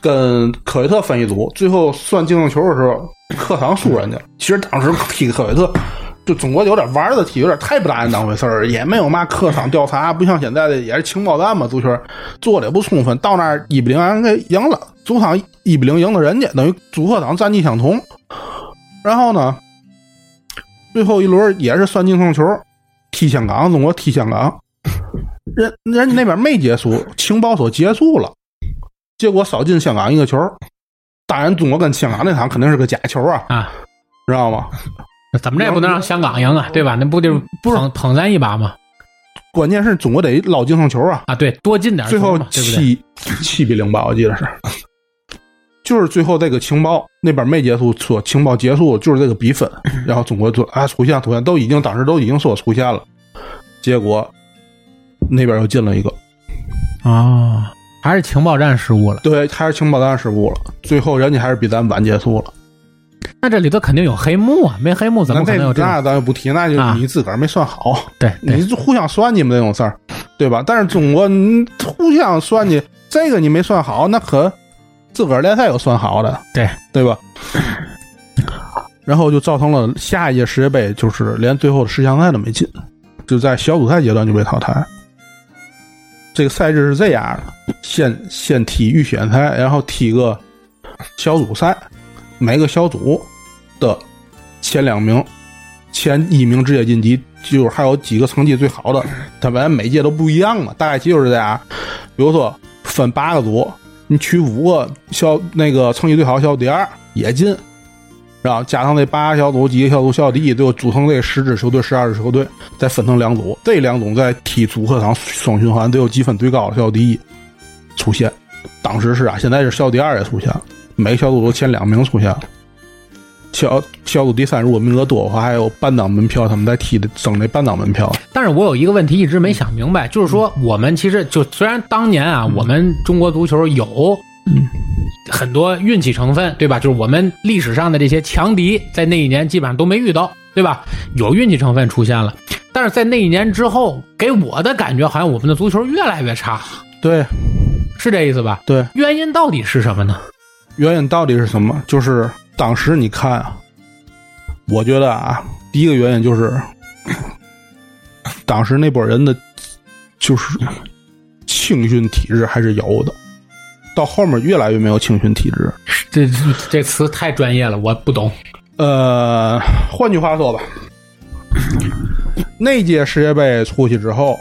S2: 跟科威特分一组，最后算净胜球的时候，客场输人家。其实当时踢科威特，就中国有点玩的踢，有点太不把人当回事儿，也没有嘛客场调查，不像现在的也是情报站嘛，足球做的也不充分，到那儿一比零让人给赢了，主场一比零赢了人家，等于主客场战绩相同。然后呢，最后一轮也是算净胜球，踢香港，中国踢香港，人人家那边没结束，情报说结束了，结果少进香港一个球。当然，中国跟香港那场肯定是个假球啊，
S1: 啊，
S2: 知道吗？
S1: 怎么着也不能让香港赢啊，对吧？那不就是
S2: 不是
S1: 捧捧咱一把吗？
S2: 关键是中国得捞净胜球啊！
S1: 啊，对，多进点
S2: 最后？七七比零吧，我记得是，就是最后这个情报那边没结束，说情报结束就是这个比分，然后中国就啊出现出现，都已经当时都已经说出现了，结果那边又进了一个，
S1: 啊，还是情报站失误了。
S2: 对，还是情报站失误了，最后人家还是比咱晚结束了。
S1: 那这里头肯定有黑幕啊，没黑幕怎么可能有这种？
S2: 那咱就不提，那就
S1: 啊
S2: 你自个儿没算好，
S1: 对对
S2: 你就互相算计嘛这种事儿，对吧？但是中国你互相算计，这个你没算好，那可自个儿联赛有算好的，
S1: 对
S2: 对吧？然后就造成了下一届世界杯就是连最后的十强赛都没进，就在小组赛阶段就被淘汰。这个赛制是这样的：先先踢预选赛，然后踢个小组赛，每个小组的前两名、前一名直接晋级，就是还有几个成绩最好的，他们每届都不一样嘛，大概就是这样。比如说分八个组，你取五个小那个成绩最好的小第二也进，然后加上那八个小组几个小组小第一，最后组成这十支球队、十二支球队，再分成两组，这两组在踢主客场双循环，都有积分最高的小第一出现。当时是啊，现在是小第二也出现了，每个小组都前两名出现了。小小组第三，如果名额多的话，还有半张门票，他们在踢的争那半张门票。
S1: 但是我有一个问题一直没想明白，就是说我们其实就虽然当年啊，我们中国足球有很多运气成分，对吧？就是我们历史上的这些强敌，在那一年基本上都没遇到，对吧？有运气成分出现了，但是在那一年之后，给我的感觉好像我们的足球越来越差，
S2: 对
S1: 是这意思吧？
S2: 对，
S1: 原因到底是什么呢？
S2: 原因到底是什么？就是当时你看啊，我觉得啊，第一个原因就是当时那波人的就是青训体制还是有的，到后面越来越没有青训体制。
S1: 这这词太专业了，我不懂。
S2: 呃，换句话说吧，那届世界杯出去之后，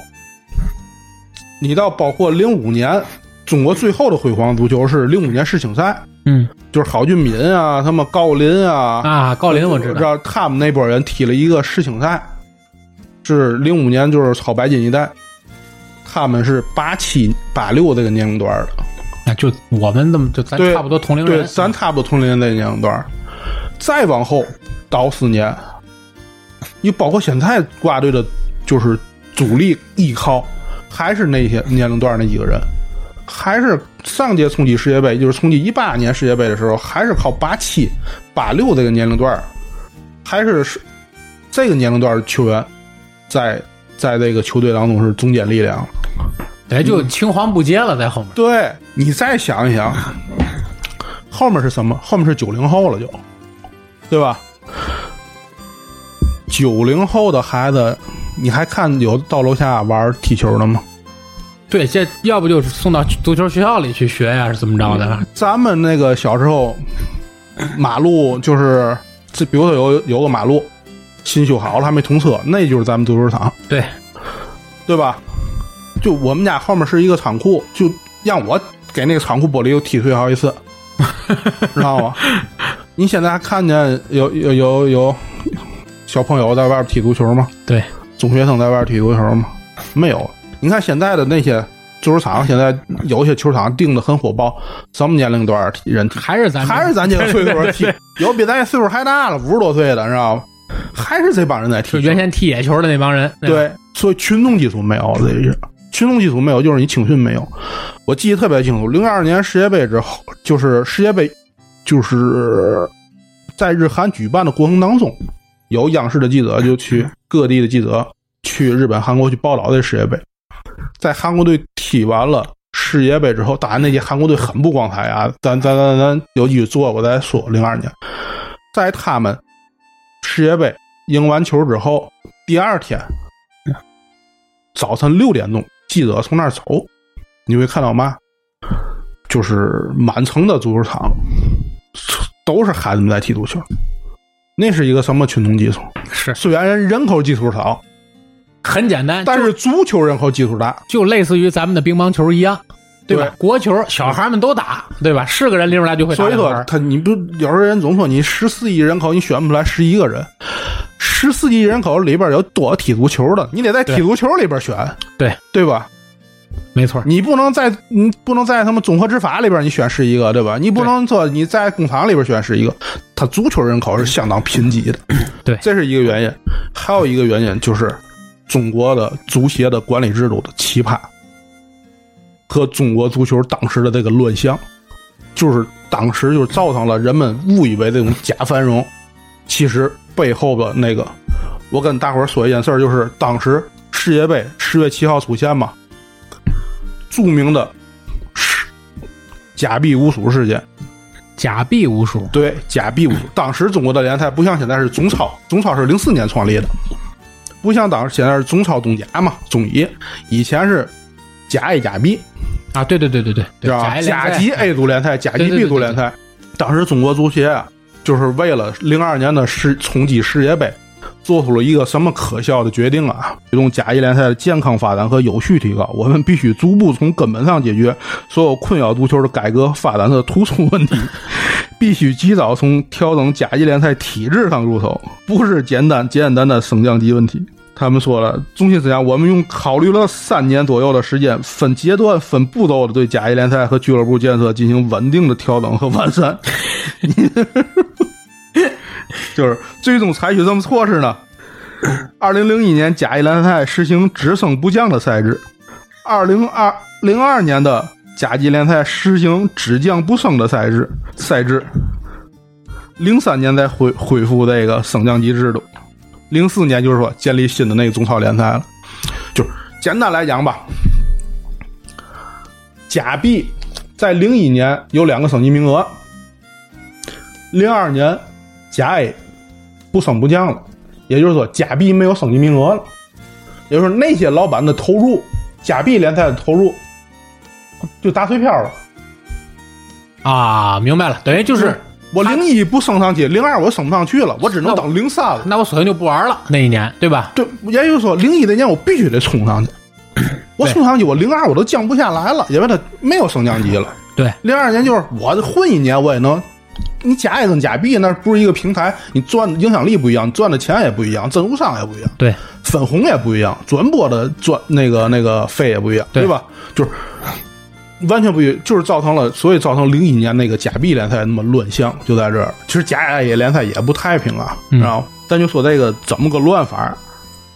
S2: 你到包括零五年，中国最后的辉煌足球是零五年世青赛，
S1: 嗯
S2: 就是郝俊敏啊，他们高林啊，
S1: 啊，郜林我知道
S2: 知
S1: 道，
S2: 他们那波人踢了一个世青赛，是零五年就是超白金一代，他们是八七八六这个年龄段的，
S1: 那就我们这么就咱差不多同龄
S2: 对，
S1: 人，
S2: 咱差不多同龄人那个年龄段。再往后倒四年，你包括现在国家队的，就是主力依靠还是那些年龄段那几个人，还是上届冲击世界杯，就是冲击一八年世界杯的时候，还是靠八七、八六这个年龄段，还是是这个年龄段的球员在在这个球队当中是中坚力量。
S1: 对，就青黄不接了，在后面。
S2: 对你再想一想，后面是什么？后面是九零后了，就，对吧？九零后的孩子，你还看有到楼下玩踢球的吗？
S1: 对，这要不就是送到足球学校里去学呀，是怎么着的？
S2: 咱们那个小时候，马路就是这，比如说有有个马路新修好了，还没通车，那就是咱们足球场，
S1: 对，
S2: 对吧？就我们家后面是一个仓库，就让我给那个仓库玻璃又踢碎好几次，知道吗？你现在还看见有有有有小朋友在外边踢足球吗？
S1: 对，
S2: 中学生在外边踢足球吗？没有。你看现在的那些足球场，现在有些球场定的很火爆，什么年龄段踢人？
S1: 还是咱
S2: 还是咱这个岁数踢？有比咱岁数还大了，五十多岁的，知道吗？还是这帮人在踢？
S1: 就原先踢野球的那帮人。
S2: 对，所以群众基础没有，这是群众基础没有，就是你青训没有。我记得特别清楚，零二年世界杯之后，就是世界杯，就是在日韩举办的过程当中，有央视的记者就去各地的记者去日本、韩国去报道这世界杯。在韩国队踢完了世界杯之后，当然那届韩国队很不光彩啊！咱咱咱咱有机会做我再说。零二年，在他们世界杯赢完球之后，第二天早晨六点钟，记者从那儿走，你会看到嘛？就是满城的足球场，都是孩子们在踢足球。那是一个什么群众基础？
S1: 是
S2: 虽然人口基础少。
S1: 很简单，
S2: 但是足球人口基础大，
S1: 就类似于咱们的乒乓球一样，对吧？国球小孩们都打，对吧？是个人拎出来就会打。
S2: 所以说，他你不有时候人总说你十四亿人口你选不出来十一个人，十四亿人口里边有多少踢足球的？你得在踢足球里边选，
S1: 对
S2: 对吧？
S1: 没错，
S2: 你不能在你不能在他们综合执法里边你选是一个，对吧？你不能说你在工厂里边选是一个，他足球人口是相当贫瘠的，
S1: 对，
S2: 这是一个原因。还有一个原因就是。中国的足协的管理制度的奇葩，和中国足球当时的这个乱象，就是当时就造成了人们误以为这种假繁荣，其实背后的那个，我跟大伙儿说一件事儿，就是当时世界杯十月七号出现嘛，著名的假币无数事件，
S1: 假币无数，
S2: 对，假币无数。当时中国的联赛不像现在是中超，中超是零四年创立的。不像当时现在是中超中甲嘛，中乙，以前是甲 A 甲 B，
S1: 啊，对对对对对，
S2: 对吧？甲级 A 组联赛，甲级 B 组联赛。当时中国足协啊，就是为了零二年的世冲击世界杯，做出了一个什么可笑的决定啊？推动甲级联赛的健康发展和有序提高，我们必须逐步从根本上解决所有困扰足球的改革发展的突出问题，必须及早从调整甲级联赛体制上入手，不是简单简简单单升降级问题。他们说了，中心思想，我们用考虑了三年左右的时间，分阶段、分步骤的对甲级联赛和俱乐部建设进行稳定的调整和完善。就是最终采取什么措施呢？二零零一年甲级联赛实行只升不降的赛制，二零二零二年的甲级联赛实行只降不升的赛制赛制，零三年再恢恢复这个升降级制度。零四年就是说建立新的那个中超联赛了，就简单来讲吧，甲 B 在零一年有两个升级名额，零二年甲 A 不升不降了，也就是说甲 B 没有升级名额了，也就是说那些老板的投入，甲 B 联赛的投入就打水漂了。
S1: 啊，明白了，等于就是。
S2: 我零一不升上去，零二我升不上去了，我只能等零三了。
S1: 那我索性就不玩了那一年，对吧？
S2: 对，也就是说，零一那年我必须得冲上去。我冲上去，我零二我都降不下来了，因为它没有升降级了。
S1: 对，
S2: 零二年就是我混一年我也能。你假 A 跟假 B 那不是一个平台，你赚影响力不一样，赚的钱也不一样，赞助商也不一样，
S1: 对，
S2: 分红也不一样，转播的转那个那个费也不一样，对吧？就是。完全不一，就是造成了，所以造成零一年那个假 B 联赛那么乱象，就在这儿。其实甲 A 联赛也不太平啊，知道咱就说这个怎么个乱法？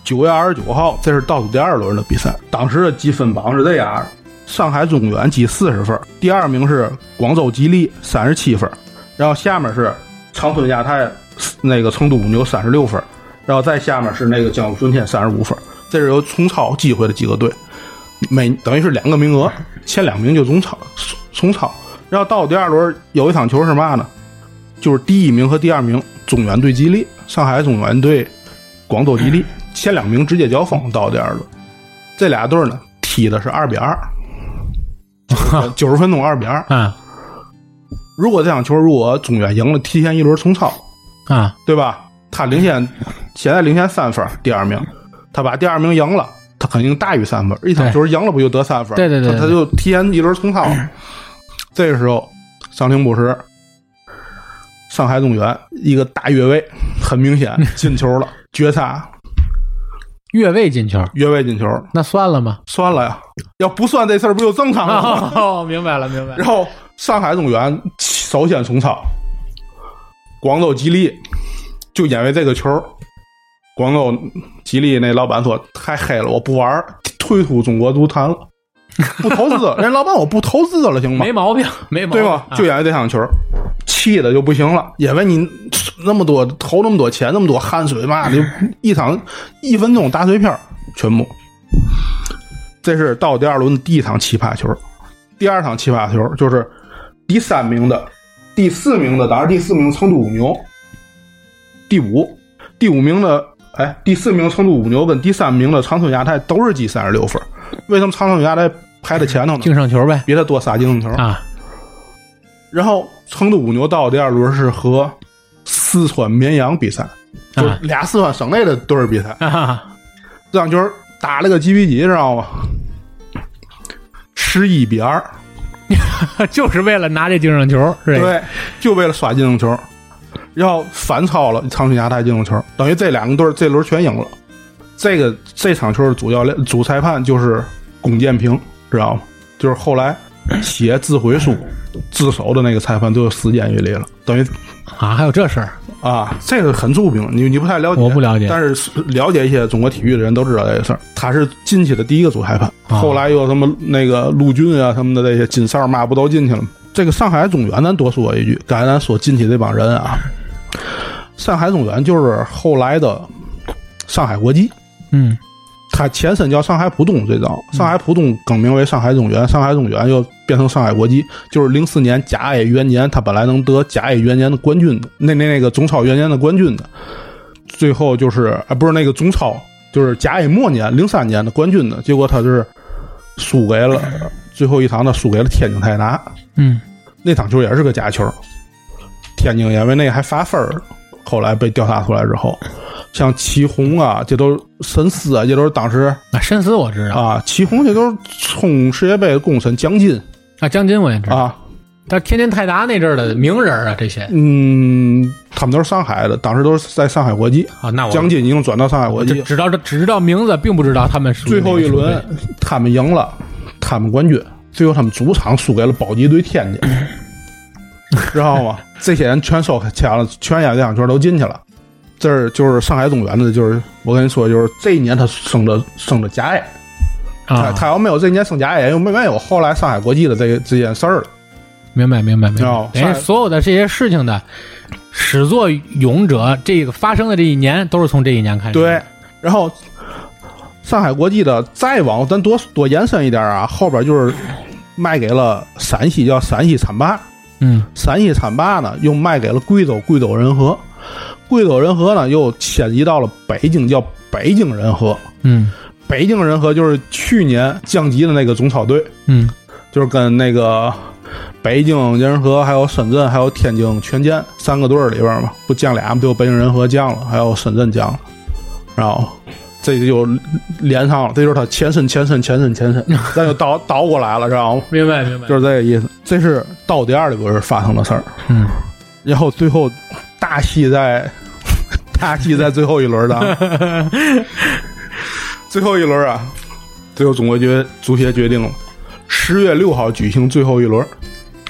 S2: 九月二十九号，这是倒数第二轮的比赛。当时的积分榜是这样：上海中远积四十分，第二名是广州吉利三十七分，然后下面是长春亚泰那个成都有三十六分，然后再下面是那个江苏舜天三十五分，这是有冲超机会的几个队，每等于是两个名额，前两名就中超冲超，然后到第二轮有一场球是嘛呢？就是第一名和第二名中远对吉利，上海中远对广州吉利，前两名直接交锋到第二轮，这俩队呢踢的是二比二，九十分钟二比二。
S1: 啊
S2: 如果这场球如果中原赢了，提前一轮冲超，
S1: 啊
S2: 对吧？他领先，现在领先三分，第二名，他把第二名赢了，他肯定大于三分。一场球赢了不就得三分？
S1: 对对对对
S2: 他他就提前一轮冲超。这个时候，上庭补时，上海中原一个大越位，很明显进球了，绝杀
S1: 越位进球，
S2: 越位进球，
S1: 那算了吗？
S2: 算了呀，要不算这事儿不就正常了吗？
S1: 哦，明白了，明白了。
S2: 然后上海中远首先冲超，广州吉利就因为这个球，广州吉利那老板说太黑了，我不玩，退出中国足坛了，不投资了。人老板我不投资了，行吗
S1: 没？毛病，没毛病，
S2: 对吧？
S1: 啊
S2: 就因为这场球，气的就不行了，因为你那么多投那么多钱，那么多汗水嘛，就一场一分钟打水漂全部。这是到第二轮的第一场奇葩球，第二场奇葩球就是第三名的、第四名的，当然第四名成都五牛，第五、第五名的，哎，第四名成都五牛跟第三名的长春亚泰都是积三十六分，为什么长春亚泰排在前头呢？
S1: 净胜球呗。
S2: 比他多仨净胜球。
S1: 啊，
S2: 然后成都五牛到第二轮是和四川绵阳比赛，就
S1: 啊
S2: 俩四川省内的队儿比赛。
S1: 哈哈，
S2: 这场球打了个几比几，知道吗？十一比二，
S1: 就是为了拿这净胜球，是吧？
S2: 对，就为了刷净胜球，然后反超了长春亚泰净胜球，等于这两个队这轮全赢了。这个这场球的主教练、主裁判就是龚建平，知道吗？就是后来写自毁书自首的那个裁判，都死监狱里了，等于
S1: 啊，还有这事儿，
S2: 啊，这个很著名，你你不太了解，
S1: 我不了解。
S2: 但是了解一些中国体育的人都知道这个事儿。他是进去的第一个主裁判，
S1: 啊。
S2: 后来又什么那个陆军啊什么的这些金哨嘛不都进去了吗？这个上海中远，咱多说一句，刚才咱说进去这帮人啊，上海中远就是后来的上海国际，
S1: 嗯
S2: 它前身叫上海浦东，最早上海浦东更名为上海中原，上海中原又变成上海国际，就是零四年甲 A 元年，他本来能得甲 A 元年的冠军的，那那那个中超元年的冠军的，最后就是啊不是那个中超，就是甲 A 末年零三年的冠军的，结果他是输给了最后一场，他输给了天津泰达，
S1: 嗯。
S2: 那场球也是个假球，天津因为那个还罚分儿，后来被调查出来之后，像祁宏啊，这都神思啊，这都是当时
S1: 啊，神思我知道。
S2: 啊，祁宏这都是冲世界杯的功臣江津
S1: 啊，江津我也知道，
S2: 啊，
S1: 但天津泰达那阵儿的名人啊，这些。
S2: 嗯，他们都是上海的，当时都是在上海国际，
S1: 啊，那我
S2: 江津已经转到上海国际，
S1: 只知道这只知道名字，并不知道他们是
S2: 最后一轮他们赢了，他们冠军，最后他们主场输给了保级队天津，知道吗？这些人全收钱了，全演这场球都进去了。这儿就是上海中原的，就是我跟你说，就是这一年他生的生的甲 A，他
S1: 啊，
S2: 他要没有这一年升甲 A，又没没有后来上海国际的这这件事儿了。
S1: 明白明白明
S2: 哦
S1: 白。等于所有的这些事情的始作俑者，这个发生的这一年都是从这一年开始。
S2: 对，然后上海国际的再往咱多多延伸一点啊，后边就是卖给了陕西，叫陕西浐灞。
S1: 嗯
S2: 陕西浐灞呢，又卖给了贵州贵州仁和，贵州仁和呢又迁移到了北京，叫北京仁和。
S1: 嗯
S2: 北京仁和就是去年降级的那个中超队，
S1: 嗯
S2: 就是跟那个北京仁和、还有深圳、还有天津权健三个队里边嘛，不降俩吗？就北京仁和降了，还有深圳降了，然后这就连上了，这就是他前身、前身、前身、前身，咱就倒倒过来了，知道吗？
S1: 明白明白。
S2: 就是这个意思。这是到第二轮发生的事儿。
S1: 嗯
S2: 然后最后大戏在 大戏在最后一轮的 啊，最后一轮啊，最后中国决足协决定了，十月六号举行最后一轮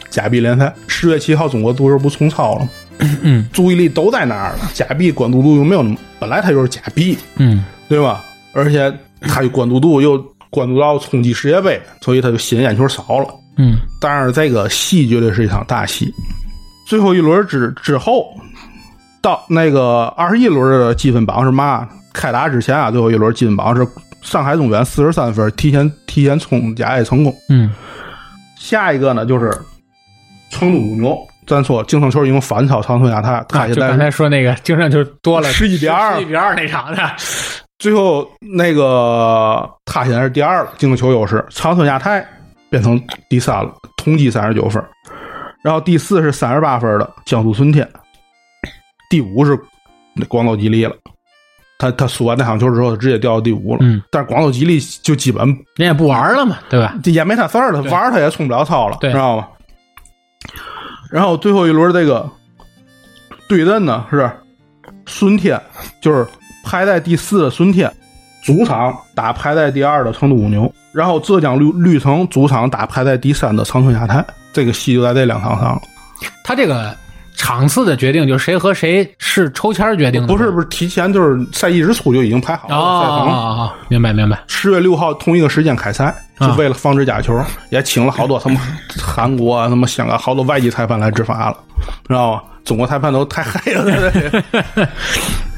S2: 假币联赛，十月七号中国足球不重超了吗，
S1: 嗯
S2: 注意力都在那儿了，假币关注度又没有那么，本来它就是假币
S1: 嗯
S2: 对吧？而且他的关注度又关注到冲击世界杯，所以他就吸引眼球少了。
S1: 嗯
S2: 但是这个戏绝对是一场大戏。最后一轮之之后，到那个二十一轮的积分榜是嘛？开打之前啊，最后一轮积分榜是上海中远四十三分，提前提前冲甲 A 成功。
S1: 嗯
S2: 下一个呢就是成都五牛，咱说净胜球已经反超长春亚泰，
S1: 啊，
S2: 他现在
S1: 刚才说那个净胜球多了
S2: 十一比二
S1: 十一比二那场的，
S2: 最后那个他现在是第二了，净胜球优势，长春亚泰变成第三了，同积三十九分，然后第四是三十八分的江苏舜天，第五是广州吉利了。他他输完那场球之后，他直接掉到第五了。
S1: 嗯，
S2: 但是广州吉利就基本
S1: 人也不玩了嘛，对吧？
S2: 这也没他事儿了，玩他也冲不了超了，知道吗？然后最后一轮这个对阵呢是舜天，就是排在第四的顺天，主场打排在第二的成都五牛，然后浙江绿绿城主场打排在第三的长春亚泰，这个戏就在这两场上了。
S1: 他这个场次的决定，就是谁和谁是抽签决定的，
S2: 不是不是，提前就是赛季之初就已经排好
S1: 哦
S2: 了赛程。
S1: 哦哦哦，明白明白。
S2: 十月六号同一个时间开赛，就
S1: 啊
S2: 为了防止假球，也请了好多什么韩国啊、什么香港好多外籍裁判来执法了，知道吗？中国裁判都太嗨了？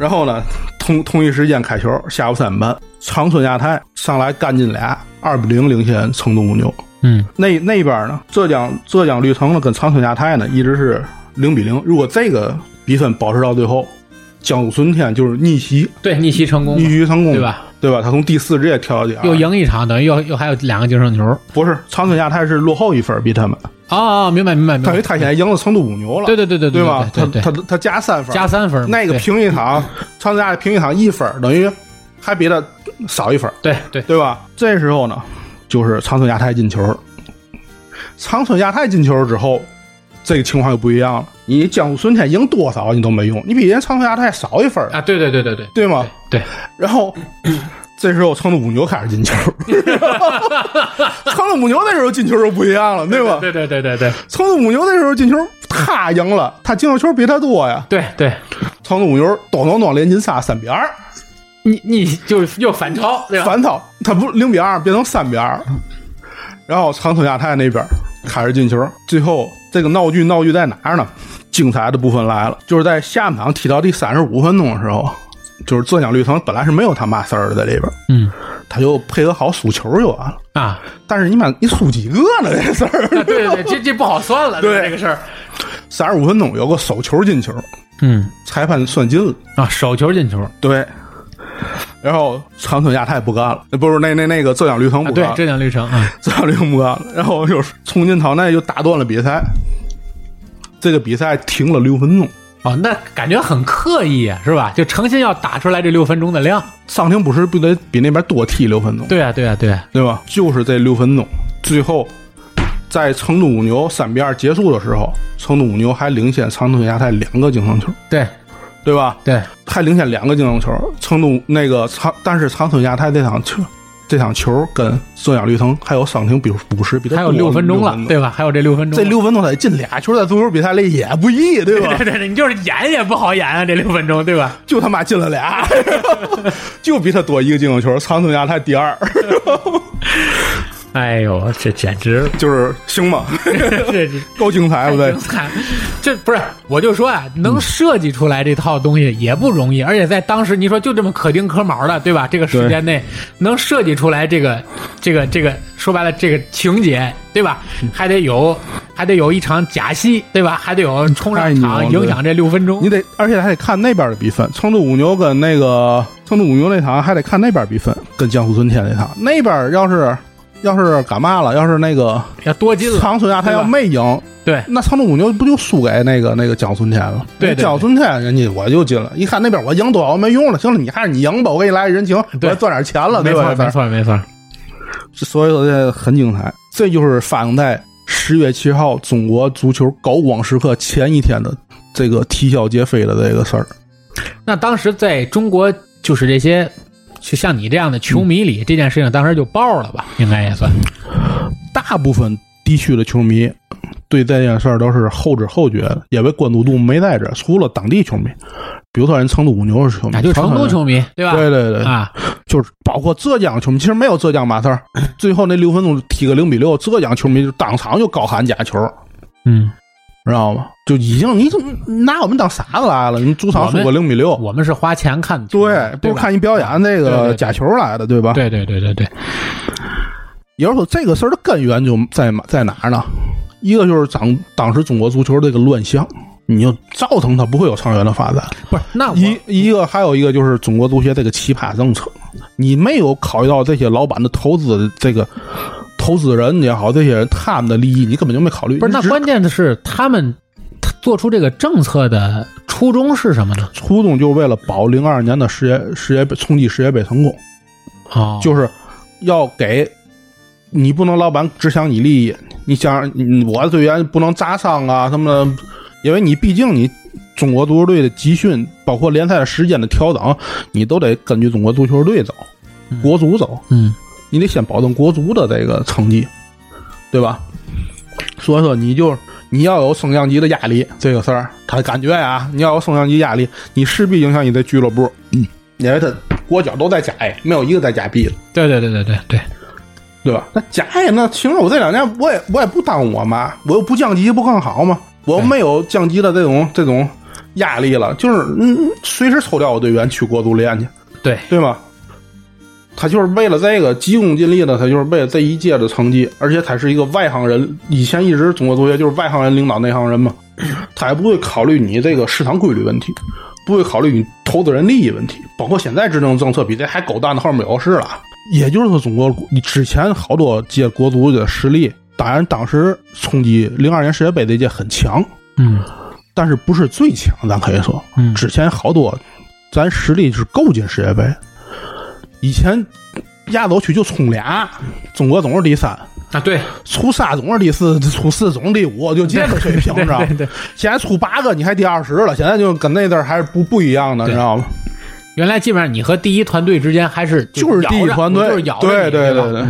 S2: 然后呢，同同一时间开球，下午三点半，长春亚泰上来干进俩，二比零领先成都五牛。
S1: 嗯
S2: 那那边呢，浙江浙江绿城呢跟长春亚泰呢一直是零比零。如果这个比分保持到最后，江苏舜天就是逆袭，
S1: 对，逆袭成功
S2: 逆，袭成功，
S1: 对？吧？
S2: 对吧？他从第四直接跳到第二，
S1: 又赢一场，等于又又还有两个净胜球。
S2: 不是长春亚泰是落后一分比他们，
S1: 哦哦，明白明白明白。
S2: 等于他现在赢了成都五牛了，
S1: 对对对对
S2: 对吧？他他他加三分，
S1: 加三分，
S2: 那个平一场，长春亚泰平一场一分，等于还比他少一分，
S1: 对对，
S2: 对吧？这时候呢，就是长春亚泰进球，长春亚泰进球之后，这个情况就不一样了。你江苏舜天赢多少你都没用，你比人家长春亚泰少一分，
S1: 啊，对对对对对
S2: 对吗？
S1: 对，
S2: 然后这时候成都母牛开始进球，成都母牛那时候进球就不一样了，对吧？
S1: 对对对对对
S2: 成都母牛那时候进球他赢了，他进球球比他多呀。
S1: 对对，
S2: 成都母牛咚咚咚连进仨三比二，
S1: 你你就又反超，对吧？
S2: 反超，他不零比二变成三比二，然后长春亚泰那边开始进球，最后这个闹剧闹剧在哪儿呢？精彩的部分来了，就是在下半场踢到第三十五分钟的时候，就是浙江绿城本来是没有他妈事儿的在里边，
S1: 嗯
S2: 他就配合好输球就完了。
S1: 啊，
S2: 但是你妈你输几个呢？这事儿，
S1: 对对对，这这不好算了，
S2: 对
S1: 这个事儿。
S2: 三十五分钟有个手球进球，
S1: 嗯
S2: 裁判算进了。
S1: 啊，手球进球
S2: 对，然后长春亚泰不干了，呃不是那那那个浙江绿城不干，了，
S1: 浙江绿城啊，
S2: 浙江绿城不干了，然后又是冲进场内又打断了比赛，这个比赛停了六分钟。
S1: 哦，那感觉很刻意啊，是吧？就诚心要打出来这六分钟的量。
S2: 上庭不是不得比那边多踢六分钟，
S1: 对啊，对啊，对啊，
S2: 对吧？就是这六分钟，最后在成都五牛三比二结束的时候，成都五牛还领先长春亚泰两个净胜球，
S1: 对
S2: 对吧？
S1: 对，
S2: 还领先两个净胜球。成都那个长，但是长春亚泰这场球，这场球跟孙杨绿藤还有桑廷比五十比他
S1: 还有
S2: 多
S1: 六分钟了，对吧？还有这六分钟，
S2: 这六分钟得进俩球，在足球比赛里也不易，对吧？
S1: 对对对，你就是演也不好演啊，这六分钟，对吧？
S2: 就他妈进了俩，就比他多一个净胜球。长春亚泰第二，
S1: 哎呦，这简直
S2: 就是行吗？
S1: 这 这
S2: 够精彩不对
S1: 精？彩！这不是，我就说啊，能设计出来这套东西也不容易，而且在当时你说就这么可丁可卯的，对吧？这个时间内能设计出来这个这个这个，说白了这个情节，对吧？还得有还得有一场假戏，对吧？还得有冲上场影响这六分钟
S2: 你。得，而且还得看那边的比分。成都五牛跟那个成都五牛那场还得看那边比分，跟江苏舜天那场。那边要是要是干嘛了？要是那个
S1: 要多金了，
S2: 长春啊，他要没赢，
S1: 对
S2: 那长春五牛不就输给那个那个江苏舜天了？
S1: 对对对
S2: 江苏舜天人家我就进了，一看那边我赢多少没用了，行了，你还是你赢吧，我给你来人情，我赚点钱了，对吧？
S1: 没错没错没错。
S2: 所以说这很精彩。这就是发生在十月七号中国足球高光时刻前一天的这个啼笑皆非的这个事儿。
S1: 那当时在中国，就是这些，就像你这样的球迷里，这件事情当时就爆了吧？应该也算。
S2: 大部分地区的球迷对这件事儿都是后知后觉的，因为关注度没在这，除了当地球迷，比如说人成都五牛是球迷，
S1: 成都球迷，对吧？
S2: 对对对，
S1: 啊，
S2: 就是包括浙江球迷，其实没有浙江马事儿，最后那六分钟踢个零比六，浙江球迷就当场就高喊假球，
S1: 嗯，
S2: 知道吗？就已经你怎么拿我们当傻子来了，你主场输个零比六，
S1: 我们是花钱看，
S2: 对，不是看你表演那个假球来的，对吧？
S1: 对对对对对。
S2: 也就是说，这个事儿的根源就在在哪儿呢？一个就是当当时中国足球这个乱象，你就造成它不会有长远的发展。
S1: 不是，那
S2: 一一个还有一个就是中国足协这个奇葩政策，你没有考虑到这些老板的投资，这个投资人也好，这些人他们的利益，你根本就没考虑。
S1: 不是，那关键的是他们做出这个政策的初衷是什么呢？
S2: 初衷就是为了保零二年的世界世界杯冲击世界杯成功。
S1: 哦，
S2: 就是要给。你不能老板只想你利益，你想我的队员不能砸伤啊什么的，因为你毕竟你中国足球队的集训，包括联赛的时间的调整，你都得根据中国足球队走，国足走，
S1: 嗯，
S2: 你得先保证国足的这个成绩，对吧？所以说你就你要有升降级的压力，这个事儿他感觉啊，你要有升降级压力，你势必影响你的俱乐部，嗯，因为他国脚都在甲 A，没有一个在甲 B 的，
S1: 对对对对对对。
S2: 对吧？那甲 A 那行了，我这两年我也我也不耽误我妈，我又不降级，不更好吗？我没有降级的这种这种压力了，就是嗯，随时抽调我队员去国足练去，
S1: 对
S2: 对吗？他就是为了这个急功近利的，他就是为了这一届的成绩，而且他是一个外行人，以前一直中国足协就是外行人领导内行人嘛，他也不会考虑你这个市场规律问题，不会考虑你投资人利益问题，包括现在制定政策比这还狗蛋的后面有事了。也就是说，中国之前好多届国足的实力，当然当时冲击零二年世界杯这届很强，
S1: 嗯，
S2: 但是不是最强，咱可以说，
S1: 嗯，
S2: 之前好多咱实力是够进世界杯。以前亚洲区就冲俩，中国总是第三。
S1: 啊，对，
S2: 出仨总是第四，出四总是第五，就这个水平，知道吗？
S1: 对，
S2: 现在出八个，你还第二十了，现在就跟那阵儿还是不不一样的，你知道吗？
S1: 原来基本上你和第一团队之间还是
S2: 就是第一团队，
S1: 就是咬
S2: 对对对对，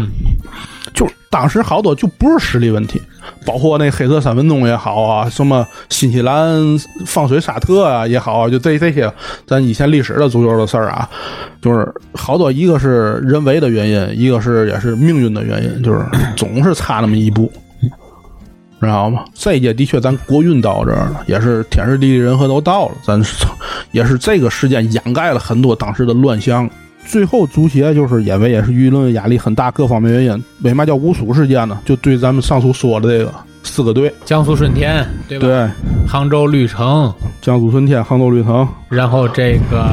S2: 就是当时好多就不是实力问题，包括那黑色三分钟也好啊，什么新西兰放水沙特啊也好，就这这些咱以前历史的足球的事儿啊，就是好多一个是人为的原因，一个是也是命运的原因，就是总是差那么一步。知道吗？这一届的确，咱国运到这儿了，也是天时地利人和都到了。咱也是这个事件掩盖了很多当时的乱象。最后，足协就是因为也是舆论压力很大，各方面原因，为嘛叫五鼠事件呢？就对咱们上述说的这个四个队：
S1: 江苏舜天，对吧？
S2: 对，
S1: 杭州绿城，
S2: 江苏舜天，杭州绿城，
S1: 然后这个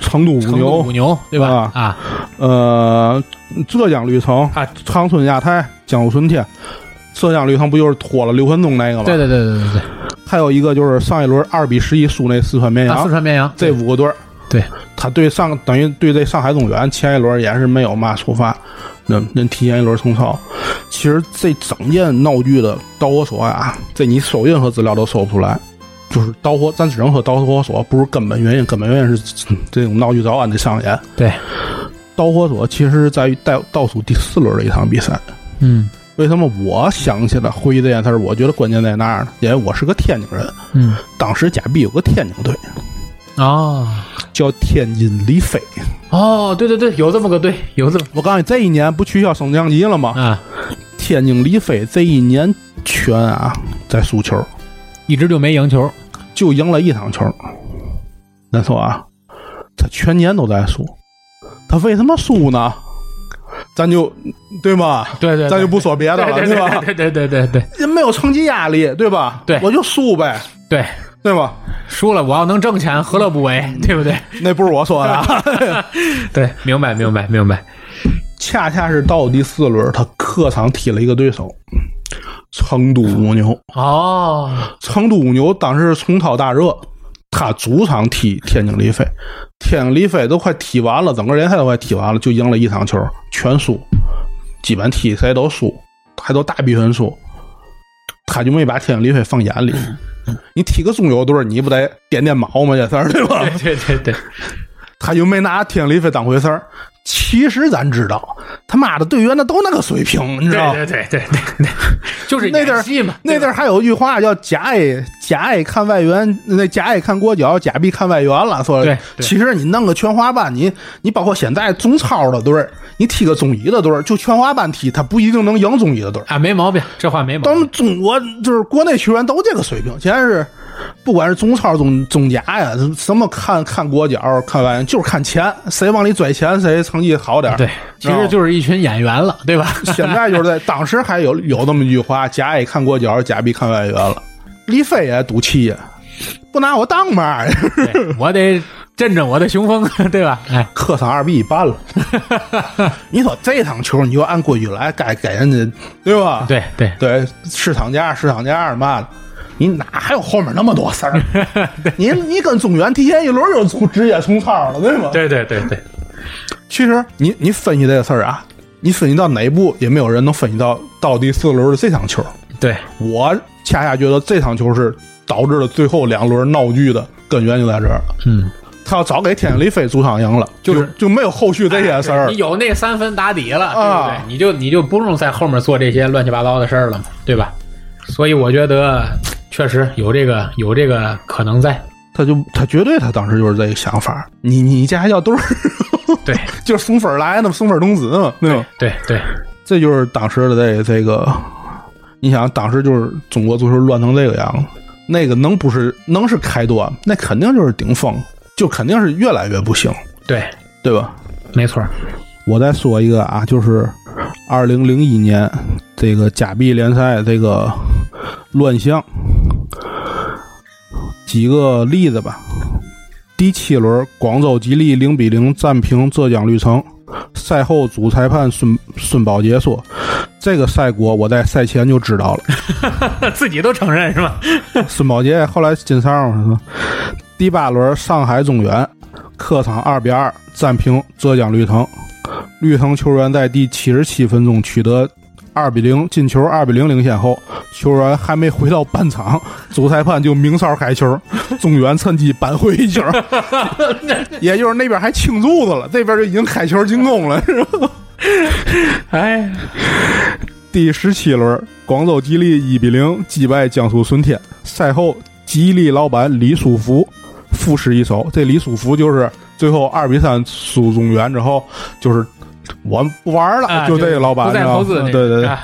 S2: 成都
S1: 五
S2: 牛，
S1: 五牛，对吧？啊，
S2: 呃，浙江绿城
S1: 啊，
S2: 长春亚泰，江苏舜天。浙江绿城不就是拖了六分钟那个吗？
S1: 对对对对对对。
S2: 还有一个就是上一轮二比十一输那四川绵阳，
S1: 四川绵阳
S2: 这五个队儿，
S1: 对，
S2: 他对上等于对这上海中远前一轮也是没有嘛处罚，那那提前一轮重操。其实这整件闹剧的导火索啊，这你搜任何资料都搜不出来，就是导火，咱只能说导火索不是根本原因，根本原因是这种闹剧早晚得上演。
S1: 对，
S2: 导火索其实在于倒倒数第四轮的一场比赛。
S1: 嗯。
S2: 为什么我想起来回忆这件事儿？我觉得关键在哪儿呢？因为我是个天津人。
S1: 嗯，
S2: 当时假币有个天津队，
S1: 啊，
S2: 叫天津李飞。
S1: 哦，对对对，有这么个队，有这么。
S2: 我告诉你，这一年不取消升降级了吗？
S1: 啊，
S2: 天津李飞这一年全啊在输球，
S1: 一直就没赢球，
S2: 就赢了一场球。咱说啊，他全年都在输，他为什么输呢？咱就对吗？
S1: 对对，
S2: 咱就不说别的了，
S1: 对
S2: 吧？
S1: 对对对对对，
S2: 人没有成绩压力，对吧？
S1: 对，
S2: 我就输呗，
S1: 对
S2: 对吧？
S1: 输了我要能挣钱，何乐不为？对不对？
S2: 那不是我说的，
S1: 对，明白明白明白。
S2: 恰恰是到第四轮，他客场踢了一个对手，成都五牛。
S1: 哦，
S2: 成都五牛当时冲超大热。他主场踢天津力飞，天津力飞都快踢完了，整个联赛都快踢完了，就赢了一场球，全输，基本踢谁都输，还都大比分输，他就没把天津李飞放眼里。你踢个中游队，你不得点点毛吗？这事儿对吧？
S1: 对对对，
S2: 他就没拿天津李飞当回事儿。其实咱知道，他妈的队员那都那个水平，你知道吗？
S1: 对对对对对，就是
S2: 那地儿
S1: 演戏嘛，
S2: 那地儿还有一句话叫“甲 A 甲 A 看外援，那甲 A 看国脚，甲 B 看外援”了。说
S1: 对对
S2: 其实你弄个全华班，你你包括现在中超的队儿，你踢个中乙的队儿，就全华班踢，他不一定能赢中乙的队儿。
S1: 啊，没毛病，这话没毛病
S2: 咱们。中国就是国内球员都这个水平，现在是不管是中超、中中甲呀，什么看看国脚、看外援，就是看钱，谁往里拽钱，谁成绩好点儿。
S1: 对，其实就是一群演员了，对吧？
S2: 现在就是在当时还有有这么一句话：甲 A 看国脚，甲 B 看外援了。李飞也赌气呀，不拿我当妈呀，
S1: 我得振振我的雄风，对吧？哎，
S2: 客场二比一办了。你说这场球你就按规矩来，该给人家对吧？
S1: 对对
S2: 对，市场价市场价嘛的，你哪还有后面那么多事儿？你你跟中原提前一轮就出直接冲超了，对吗？
S1: 对对对对，
S2: 其实你你分析这个事儿啊，你分析到哪一步，也没有人能分析到到第四轮的这场球。
S1: 对，
S2: 我恰恰觉得这场球是导致了最后两轮闹剧的根源就在这儿了。
S1: 嗯，
S2: 他要早给天津力飞主场赢了，
S1: 就是
S2: 就就没有后续这些事儿
S1: 你。有那三分打底了，
S2: 啊
S1: 对不对？你就你就不用在后面做这些乱七八糟的事儿了嘛，对吧？所以我觉得确实有这个有这个可能在。
S2: 他就他绝对他当时就是这个想法。你你家还叫队儿，
S1: 对
S2: 就是送分儿来的送分儿童子嘛，对吧？
S1: 对对，
S2: 这就是当时的这这个，你想当时就是中国足球乱成这个样子，那个能不是能是开端，那肯定就是顶峰，就肯定是越来越不行，
S1: 对，
S2: 对吧？
S1: 没错。
S2: 我再说一个啊，就是二零零一年这个甲 B 联赛这个乱象，几个例子吧。第七轮，广州吉利零比零战平浙江绿城。赛后，主裁判孙孙宝杰说：“这个赛果我在赛前就知道了。
S1: 自己都承认是吧？”
S2: 孙宝杰后来进上说：“第八轮，上海中原客场二比二战平浙江绿城。绿城球员在第七十七分钟取得二比零进球，二比零领先后，球员还没回到半场，主裁判就鸣哨开球，中原趁机扳回一球，也就是那边还庆祝的了，这边就已经开球进攻了，是吧？
S1: 哎，
S2: 第十七轮，广州吉利一比零击败江苏舜天。赛后，吉利老板李书福赋诗一首，这李书福就是最后二比三输中原之后，就是我不玩了，
S1: 啊
S2: 就这个老板，
S1: 不再
S2: 你知道吗
S1: 投资那个，
S2: 对对对，
S1: 啊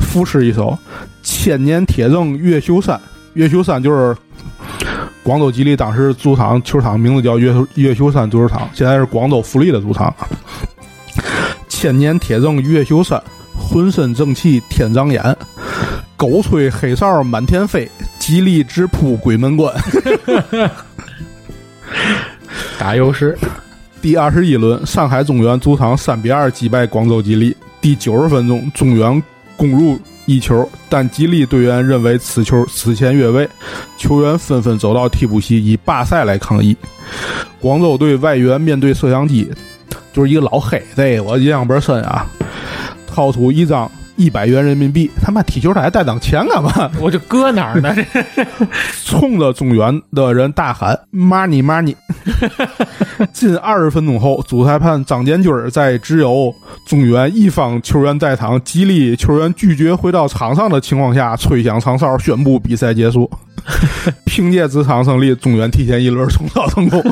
S2: 赋诗一首：千年铁证越秀山，越秀山就是。广州吉利当时主场球场名字叫越越秀山足球场，现在是广州富力的主场。千年铁证越秀山，浑身正气天长眼，狗吹黑哨满天飞，吉利直扑鬼门关。
S1: 打优势，
S2: 第二十一轮，上海中原主场三比二击败广州吉利。第九十分钟，中原攻入一球，但吉利队员认为此球此前越位，球员纷纷走到替补席以罢赛来抗议。广州队外援面对摄像机，就是一个老黑，这我印象倍儿深啊，掏出一张一百元人民币，他妈踢球他还带当钱干嘛？
S1: 我就搁哪儿呢？这
S2: 冲着中原的人大喊 “money money”。近二十分钟后，主裁判张建军在只有中原一方球员在场、吉利球员拒绝回到场上的情况下，吹响长哨宣布比赛结束。凭借这场胜利，中原提前一轮冲超成功。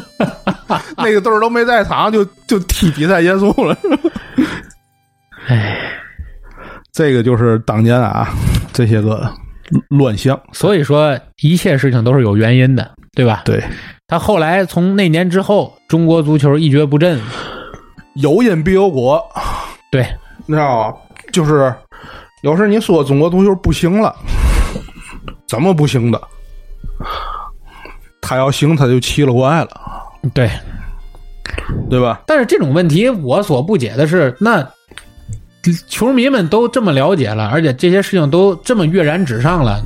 S2: 那个队儿都没在场，就就踢比赛结束了。
S1: 哎，
S2: 这个就是当年啊，这些个乱象。
S1: 所以说一切事情都是有原因的，对吧？
S2: 对，
S1: 他后来从那年之后，中国足球一蹶不振，
S2: 有因必有果。
S1: 对，
S2: 你知道吗？就是有时你说中国足球不行了，怎么不行的？他要行，他就奇了怪了，
S1: 对。
S2: 对吧？
S1: 但是这种问题，我所不解的是，那球迷们都这么了解了，而且这些事情都这么跃然纸上了，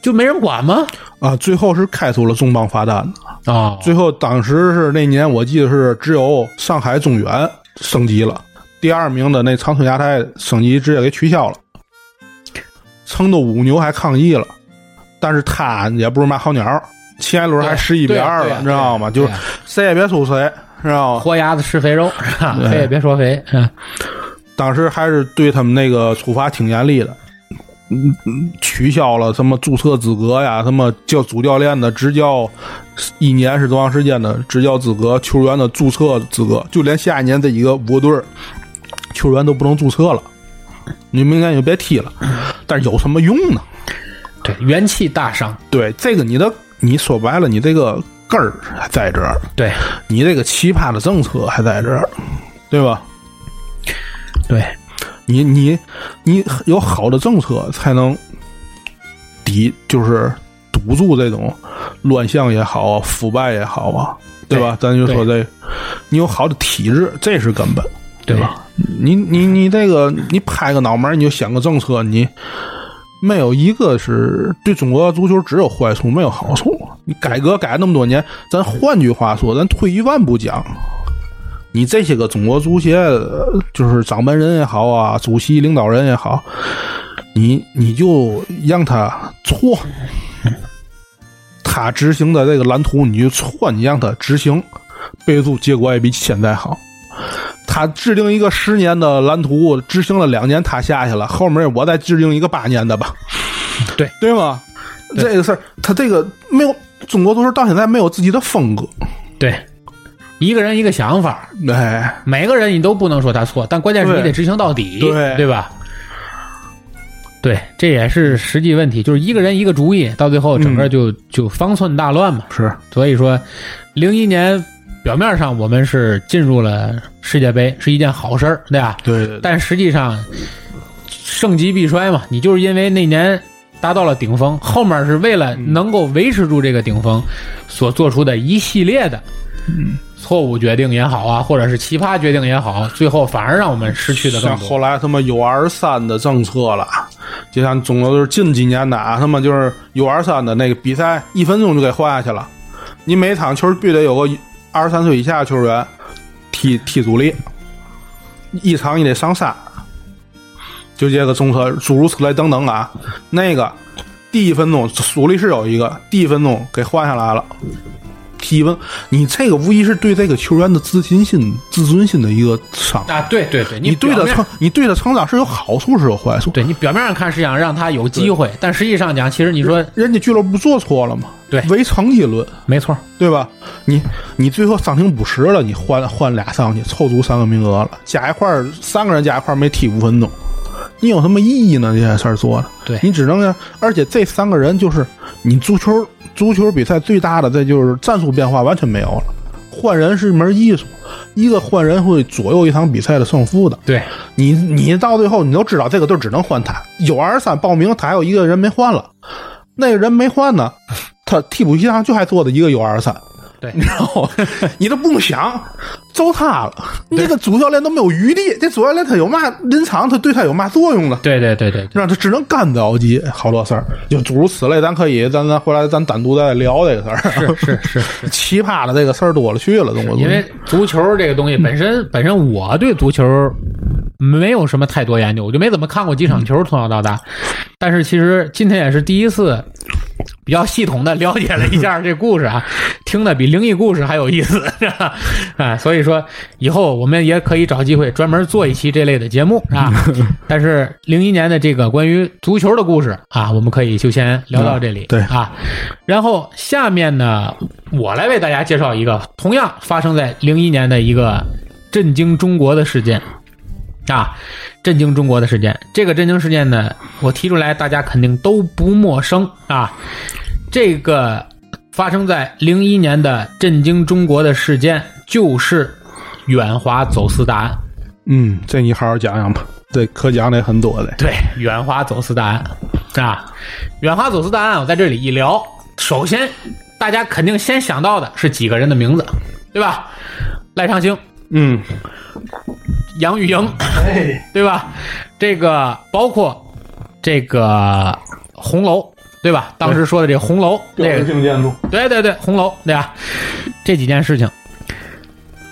S1: 就没人管吗？
S2: 啊，最后是开出了重磅罚单。
S1: 啊，
S2: 最后当时是那年，我记得是只有上海中原升级了，第二名的那长春亚泰升级直接给取消了。成都五牛还抗议了，但是他也不是嘛好鸟，前一轮还十一比二了，你知道吗？就是谁也别输谁，知道吗？
S1: 活鸭子吃肥肉，是吧？
S2: 对
S1: 肥也别说肥，是 吧
S2: 当时还是对他们那个处罚挺严厉的，嗯嗯，取消了什么注册资格呀，什么教主教练的执教一年是多长时间的执教资格，球员的注册资格，就连下一年这几个五个队儿球员都不能注册了，你明年就别踢了。但是有什么用呢？
S1: 对，元气大伤，
S2: 对这个你的你说白了，你这个根儿还在这儿，
S1: 对
S2: 你这个奇葩的政策还在这儿，对吧？
S1: 对
S2: 你你你有好的政策，才能抵，就是堵住这种乱象也好啊，腐败也好啊，对吧？咱就说这，你有好的体制，这是根本，
S1: 对
S2: 吧？你你你这个，你拍个脑门，你就想个政策，你没有一个是对中国足球只有坏处，没有好处。你改革改那么多年，咱换句话说，咱退一万步讲，你这些个中国足协，就是掌门人也好啊，主席领导人也好，你你就让他错，他执行的这个蓝图你就错，你让他执行，备注结果也比现在好。他制定一个十年的蓝图，执行了两年，他下去了，后面我再制定一个八年的吧，
S1: 对。
S2: 对吗？
S1: 对。
S2: 这个事儿，他这个没有中国足球到现在没有自己的风格，
S1: 对，一个人一个想法，
S2: 对，
S1: 每个人你都不能说他错，但关键是你得执行到底，
S2: 对。
S1: 对吧？对，这也是实际问题，就是一个人一个主意，到最后整个就、就方寸大乱嘛。
S2: 是。
S1: 所以说，零一年表面上我们是进入了世界杯，是一件好事儿，对吧？
S2: 对对
S1: 但实际上，盛极必衰嘛，你就是因为那年达到了顶峰，后面是为了能够维持住这个顶峰，所做出的一系列的，
S2: 嗯，
S1: 错误决定也好啊，或者是奇葩决定也好，最后反而让我们失去的更
S2: 像后。来他妈 U 二三的政策了，就像中国就是近几年的啊，他妈就是 U 二三的那个比赛一分钟就给换下去了，你每场球必须得有个二十三岁以下球员踢踢主力，一场你得上三，就这个政策诸如此类等等啊，那个第一分钟主力是有一个，第一分钟给换下来了。踢分，你这个无疑是对这个球员的自信心、自尊心的一个伤害。
S1: 啊，对对对，
S2: 你对他成，你对他成长是有好处，是有坏处。
S1: 对你表面上看是想让他有机会，但实际上讲，其实你说
S2: 人家俱乐部做错了嘛？
S1: 对
S2: 唯成绩论，
S1: 没错，
S2: 对吧？你你最后伤停补时了，你换换俩上去，凑足三个名额了，加一块儿三个人加一块儿没踢五分钟，你有什么意义呢？这件事儿做的，
S1: 对
S2: 你只能让，而且这三个人就是你足球足球比赛最大的，这就是战术变化完全没有了。换人是一门艺术，一个换人会左右一场比赛的胜负的。
S1: 对
S2: 你你到最后你都知道这个队只能换他，有二十三报名，他还有一个人没换了，那个人没换呢，他替补席上就还坐着一个 U 二三，
S1: 对
S2: 你知道吗？你都不用想，走他了，你这个主教练都没有余地，这主教练他有嘛临场他对他有嘛作用呢？
S1: 对对对对对
S2: 让他只能干着急，好多事儿，就诸如此类，咱可以咱咱回来咱单独再聊这个事儿。
S1: 是是是是。
S2: 奇葩的这个事儿多了去了，中国足球
S1: 因为足球这个东西本身本身我对足球没有什么太多研究，我就没怎么看过几场球，从小到大。但是其实今天也是第一次比较系统的了解了一下这故事啊，听的比灵异故事还有意思 啊。所以说以后我们也可以找机会专门做一期这类的节目啊。但是零一年的这个关于足球的故事啊，我们可以就先聊到这里。
S2: 对
S1: 啊，然后下面呢，我来为大家介绍一个同样发生在零一年的一个震惊中国的事件啊，震惊中国的事件。这个震惊事件呢，我提出来，大家肯定都不陌生啊。这个发生在零一年的震惊中国的事件，就是远华走私大案。
S2: 嗯，这你好好讲讲吧，这可讲的也很多的。
S1: 对，远华走私大案啊，远华走私大案，我在这里一聊，首先大家肯定先想到的是几个人的名字，对吧？赖昌星、
S2: 嗯，
S1: 杨钰莹，
S2: 哎，
S1: 对吧？这个包括这个红楼，对吧？当时说的这个红楼，这个
S2: 性建筑，
S1: 对对对，红楼，对吧？这几件事情，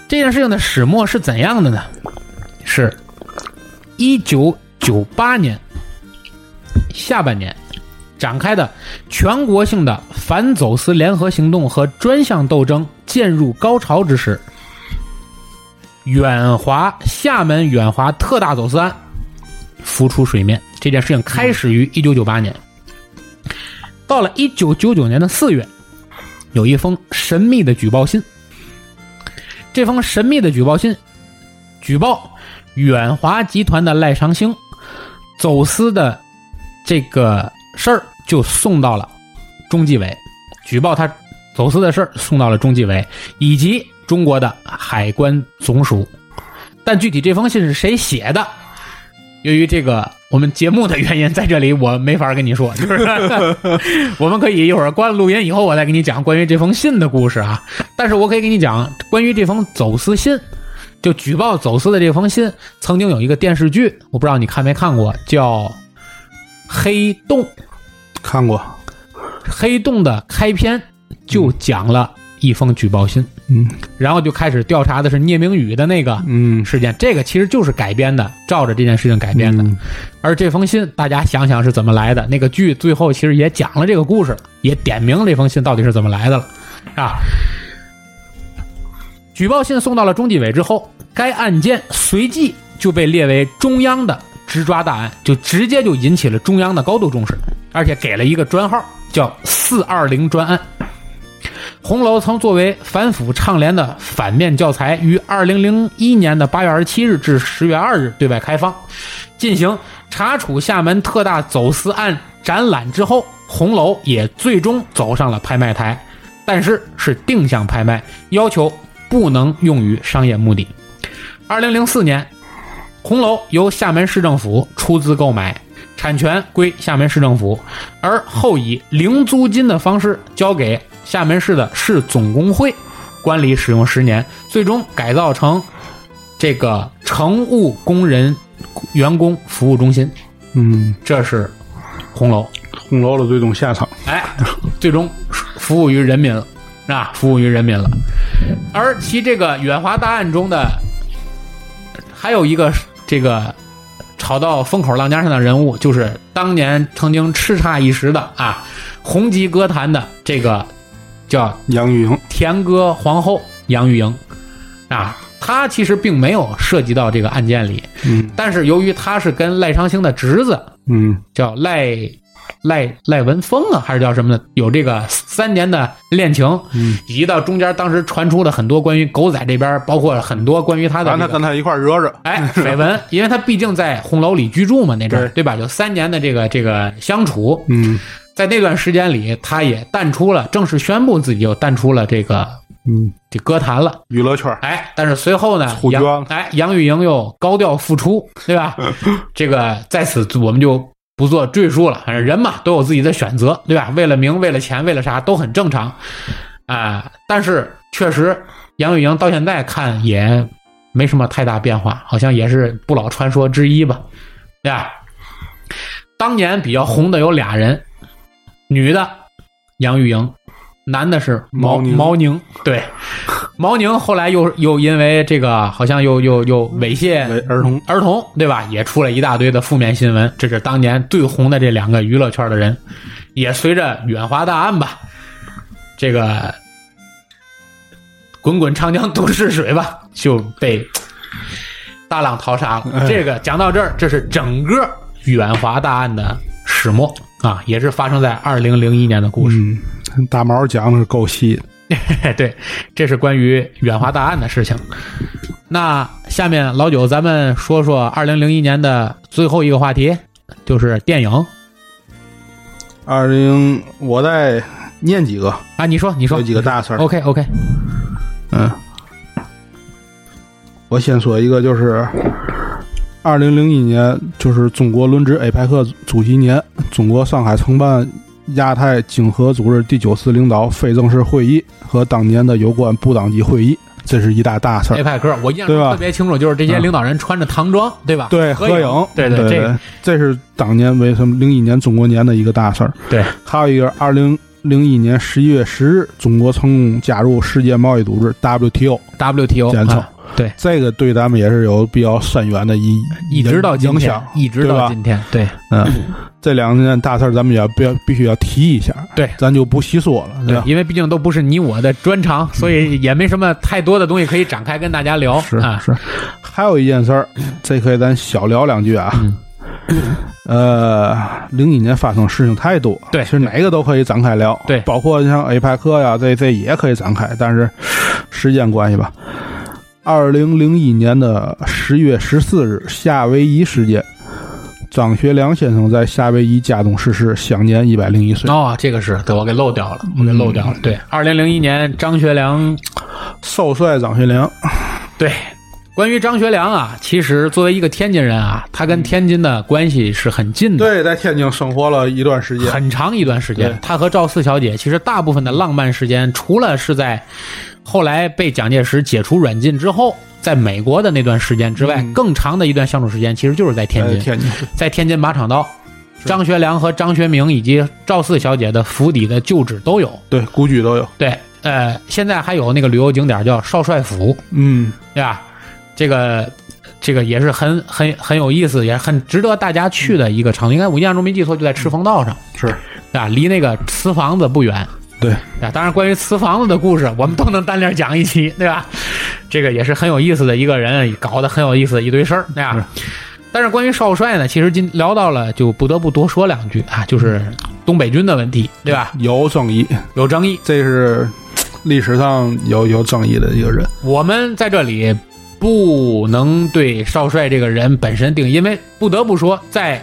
S1: 这件事情的始末是怎样的呢？是，一九九八年下半年展开的全国性的反走私联合行动和专项斗争渐入高潮之时，远华厦门远华特大走私案浮出水面。这件事情开始于一九九八年，到了一九九九年的四月，有一封神秘的举报信。这封神秘的举报信，举报远华集团的赖长兴走私的这个事儿，就送到了中纪委，举报他走私的事儿送到了中纪委以及中国的海关总署。但具体这封信是谁写的？由于这个我们节目的原因，在这里我没法跟你说，就是 我们可以一会儿关了录音以后，我再给你讲关于这封信的故事啊。但是我可以给你讲关于这封走私信，就举报走私的这封信，曾经有一个电视剧，我不知道你看没看过，叫《黑洞》。
S2: 看过，
S1: 黑洞的开篇就讲了一封举报信，
S2: 嗯
S1: 然后就开始调查的是聂明宇的那个
S2: 嗯，
S1: 事件，这个其实就是改编的，照着这件事情改编的。
S2: 嗯
S1: 而这封信，大家想想是怎么来的？那个剧最后其实也讲了这个故事，也点明了这封信到底是怎么来的了，啊。举报信送到了中纪委之后，该案件随即就被列为中央的直抓大案，就直接就引起了中央的高度重视，而且给了一个专号，叫“四二零专案”。红楼曾作为反腐倡廉的反面教材，于二零零一年的八月二十七日至十月二日对外开放，进行查处厦门特大走私案展览之后，红楼也最终走上了拍卖台，但是是定向拍卖，要求不能用于商业目的。二零零四年，红楼由厦门市政府出资购买，产权归厦门市政府，而后以零租金的方式交给厦门市的市总工会管理使用十年，最终改造成这个乘务工人员工服务中心。
S2: 嗯，
S1: 这是红楼，
S2: 红楼的最终下场，
S1: 哎，最终服务于人民了，是吧，服务于人民了。而其这个远华大案中的还有一个这个炒到风口浪尖上的人物，就是当年曾经叱咤一时的啊，红极歌坛的这个叫
S2: 杨钰莹，
S1: 田歌皇后杨钰莹。啊，她其实并没有涉及到这个案件里，
S2: 嗯。
S1: 但是由于她是跟赖昌星的侄子
S2: 嗯。
S1: 叫赖赖赖文峰啊，还是叫什么的，有这个三年的恋情，
S2: 嗯，
S1: 以及到中间当时传出了很多关于狗仔这边，包括很多关于他的、这个、
S2: 让他跟他一块儿惹惹，
S1: 哎绯闻，因为他毕竟在红楼里居住嘛，那阵儿
S2: 对。
S1: 对吧？有三年的这个这个相处，
S2: 嗯
S1: 在那段时间里，他也淡出了，正式宣布自己就淡出了这个
S2: 嗯，
S1: 这歌坛了。
S2: 娱乐圈儿，
S1: 哎，但是随后呢，杨哎杨钰莹又高调复出，对吧？这个在此我们就不做赘述了。反正人嘛都有自己的选择，对吧？为了名，为了钱，为了啥都很正常啊、但是确实，杨钰莹到现在看也没什么太大变化，好像也是不老传说之一吧，对吧？当年比较红的有俩人，女的杨钰莹，男的是毛
S2: 毛宁
S1: 对，毛宁后来又又因为这个好像又又又猥亵
S2: 儿童，
S1: 儿童，对吧？也出了一大堆的负面新闻。这是当年最红的这两个娱乐圈的人，也随着远华大案吧，这个滚滚长江东逝水吧，就被大浪淘沙了。
S2: 哎
S1: 这个讲到这儿，这是整个远华大案的始末啊，也是发生在二零零一年的故事。
S2: 嗯，大毛讲的是够细的，
S1: 对，这是关于远华大案的事情。那下面老九，咱们说说二零零一年的最后一个话题，就是电影
S2: 二零，我再念几个，
S1: 啊。你说，你说
S2: 有几个大事儿。
S1: OK OK，
S2: 嗯，我先说一个，就是二零零一年，就是中国轮值 APEC 主席年，中国上海承办亚太经合组织第九次领导非正式会议和当年的有关部长级会议，这是一大大事儿。
S1: APEC，我印象特别清楚，就是这些
S2: 嗯。
S1: 领导人穿着唐装，对吧？
S2: 对，
S1: 合
S2: 合影，
S1: 对
S2: 对
S1: 对
S2: 这是当年为什么零一年中国年的一个大事儿。
S1: 对，
S2: 还有一个二零零一年十一月十日，中国成功加入世界贸易组织
S1: WTO，WTO
S2: 简称
S1: 啊对，
S2: 这个对咱们也是有比较深远的意义，
S1: 一直到今天
S2: 影响，，
S1: 一直到今天，对。
S2: 嗯，这两件大事儿咱们也不要必须要提一下，
S1: 对。
S2: 咱就不细说了，
S1: 对？，因为毕竟都不是你我的专长，所以也没什么太多的东西可以展开跟大家聊
S2: 是
S1: 啊。
S2: 是，还有一件事儿，这可以咱小聊两句啊。
S1: 嗯。
S2: 呃，零一年发生事情太多，
S1: 对。
S2: 其实哪个都可以展开聊，
S1: 对。
S2: 包括像 A 派克呀，这这也可以展开，但是时间关系吧。二零零一年的十月十四日，夏威夷时间，张学良先生在夏威夷家中逝世，享年一百零一岁。
S1: 哦，这个是对我给漏掉了，我给漏掉了。对，二零零一年张学良
S2: 少帅张学良，
S1: 对，关于张学良啊，其实作为一个天津人啊，他跟天津的关系是很近的。
S2: 对，在天津生活了一段时间，
S1: 很长一段时间，他和赵四小姐其实大部分的浪漫时间，除了是在后来被蒋介石解除软禁之后，在美国的那段时间之外，
S2: 嗯
S1: 更长的一段相处时间，其实就是在天津，
S2: 在天津，
S1: 在天津马场道。张学良和张学明以及赵四小姐的府邸的旧址都有。
S2: 对，古居都有。
S1: 对，呃，现在还有那个旅游景点叫少帅府，
S2: 嗯，
S1: 对吧？这个这个也是很很很有意思，也很值得大家去的一个场所。应该我印象中没记错，就在赤峰道上，
S2: 是
S1: 对吧？离那个瓷房子不远。
S2: 对，
S1: 啊？当然，关于瓷房子的故事，我们都能单列讲一期，对吧？这个也是很有意思的一个人，搞得很有意思的一堆事儿，对吧？但是关于少帅呢，其实今聊到了，就不得不多说两句啊，就是东北军的问题，对吧？
S2: 有争议，
S1: 有争议，
S2: 这是历史上有有争议的一个人。
S1: 我们在这里不能对少帅这个人本身定义，因为不得不说，在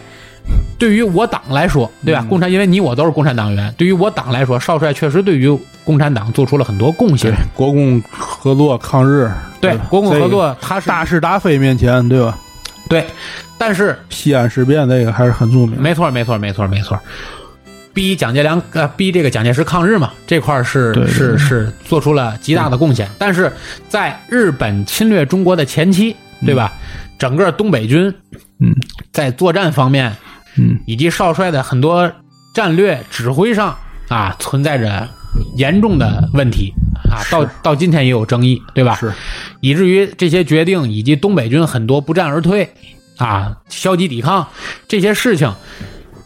S1: 对于我党来说，对吧？
S2: 嗯
S1: 共产，因为你我都是共产党员，对于我党来说，少帅确实对于共产党做出了很多贡献。
S2: 国共合作抗日，
S1: 对国共合作，他是
S2: 大是大非面前，对吧？
S1: 对，但是
S2: 西安事变这个还是很著名。
S1: 没错，没错，没错，没错。逼蒋介良呃，逼这个蒋介石抗日嘛，这块儿是
S2: 对对对
S1: 是是做出了极大的贡献。但是在日本侵略中国的前期，对吧？整个东北军
S2: 嗯
S1: 在作战方面
S2: 嗯，
S1: 以及少帅的很多战略指挥上啊，存在着严重的问题啊，到到今天也有争议，对吧？
S2: 是
S1: 以至于这些决定以及东北军很多不战而退啊、消极抵抗这些事情，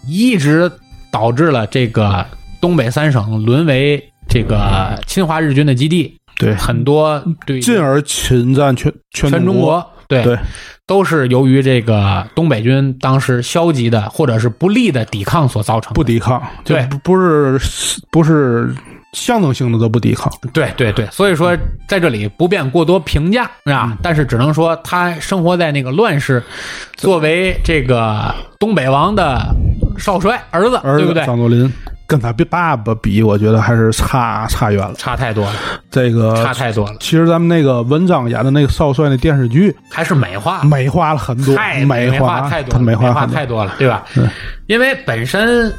S1: 一直导致了这个东北三省沦为这个侵华日军的基地，
S2: 对，
S1: 很多对
S2: 进而侵占全全
S1: 全中
S2: 国。
S1: 国，对
S2: 对，
S1: 都是由于这个东北军当时消极的或者是不利的抵抗所造成的。
S2: 不抵抗，
S1: 对
S2: 不不是不是象征性的都不抵抗。
S1: 对对对，所以说在这里不便过多评价，是
S2: 嗯
S1: 吧？但是只能说他生活在那个乱世，作为这个东北王的少帅儿子，
S2: 儿子
S1: 对不对？
S2: 张作霖跟他爸爸比，我觉得还是差差远了。
S1: 差太多了，
S2: 这个
S1: 差太多了，
S2: 其实咱们那个文章演的那个少帅那电视剧，
S1: 还是美化，
S2: 美化了很多，
S1: 太
S2: 美
S1: 化太多了，美
S2: 美化
S1: 太多了，对吧
S2: 对？
S1: 因为本身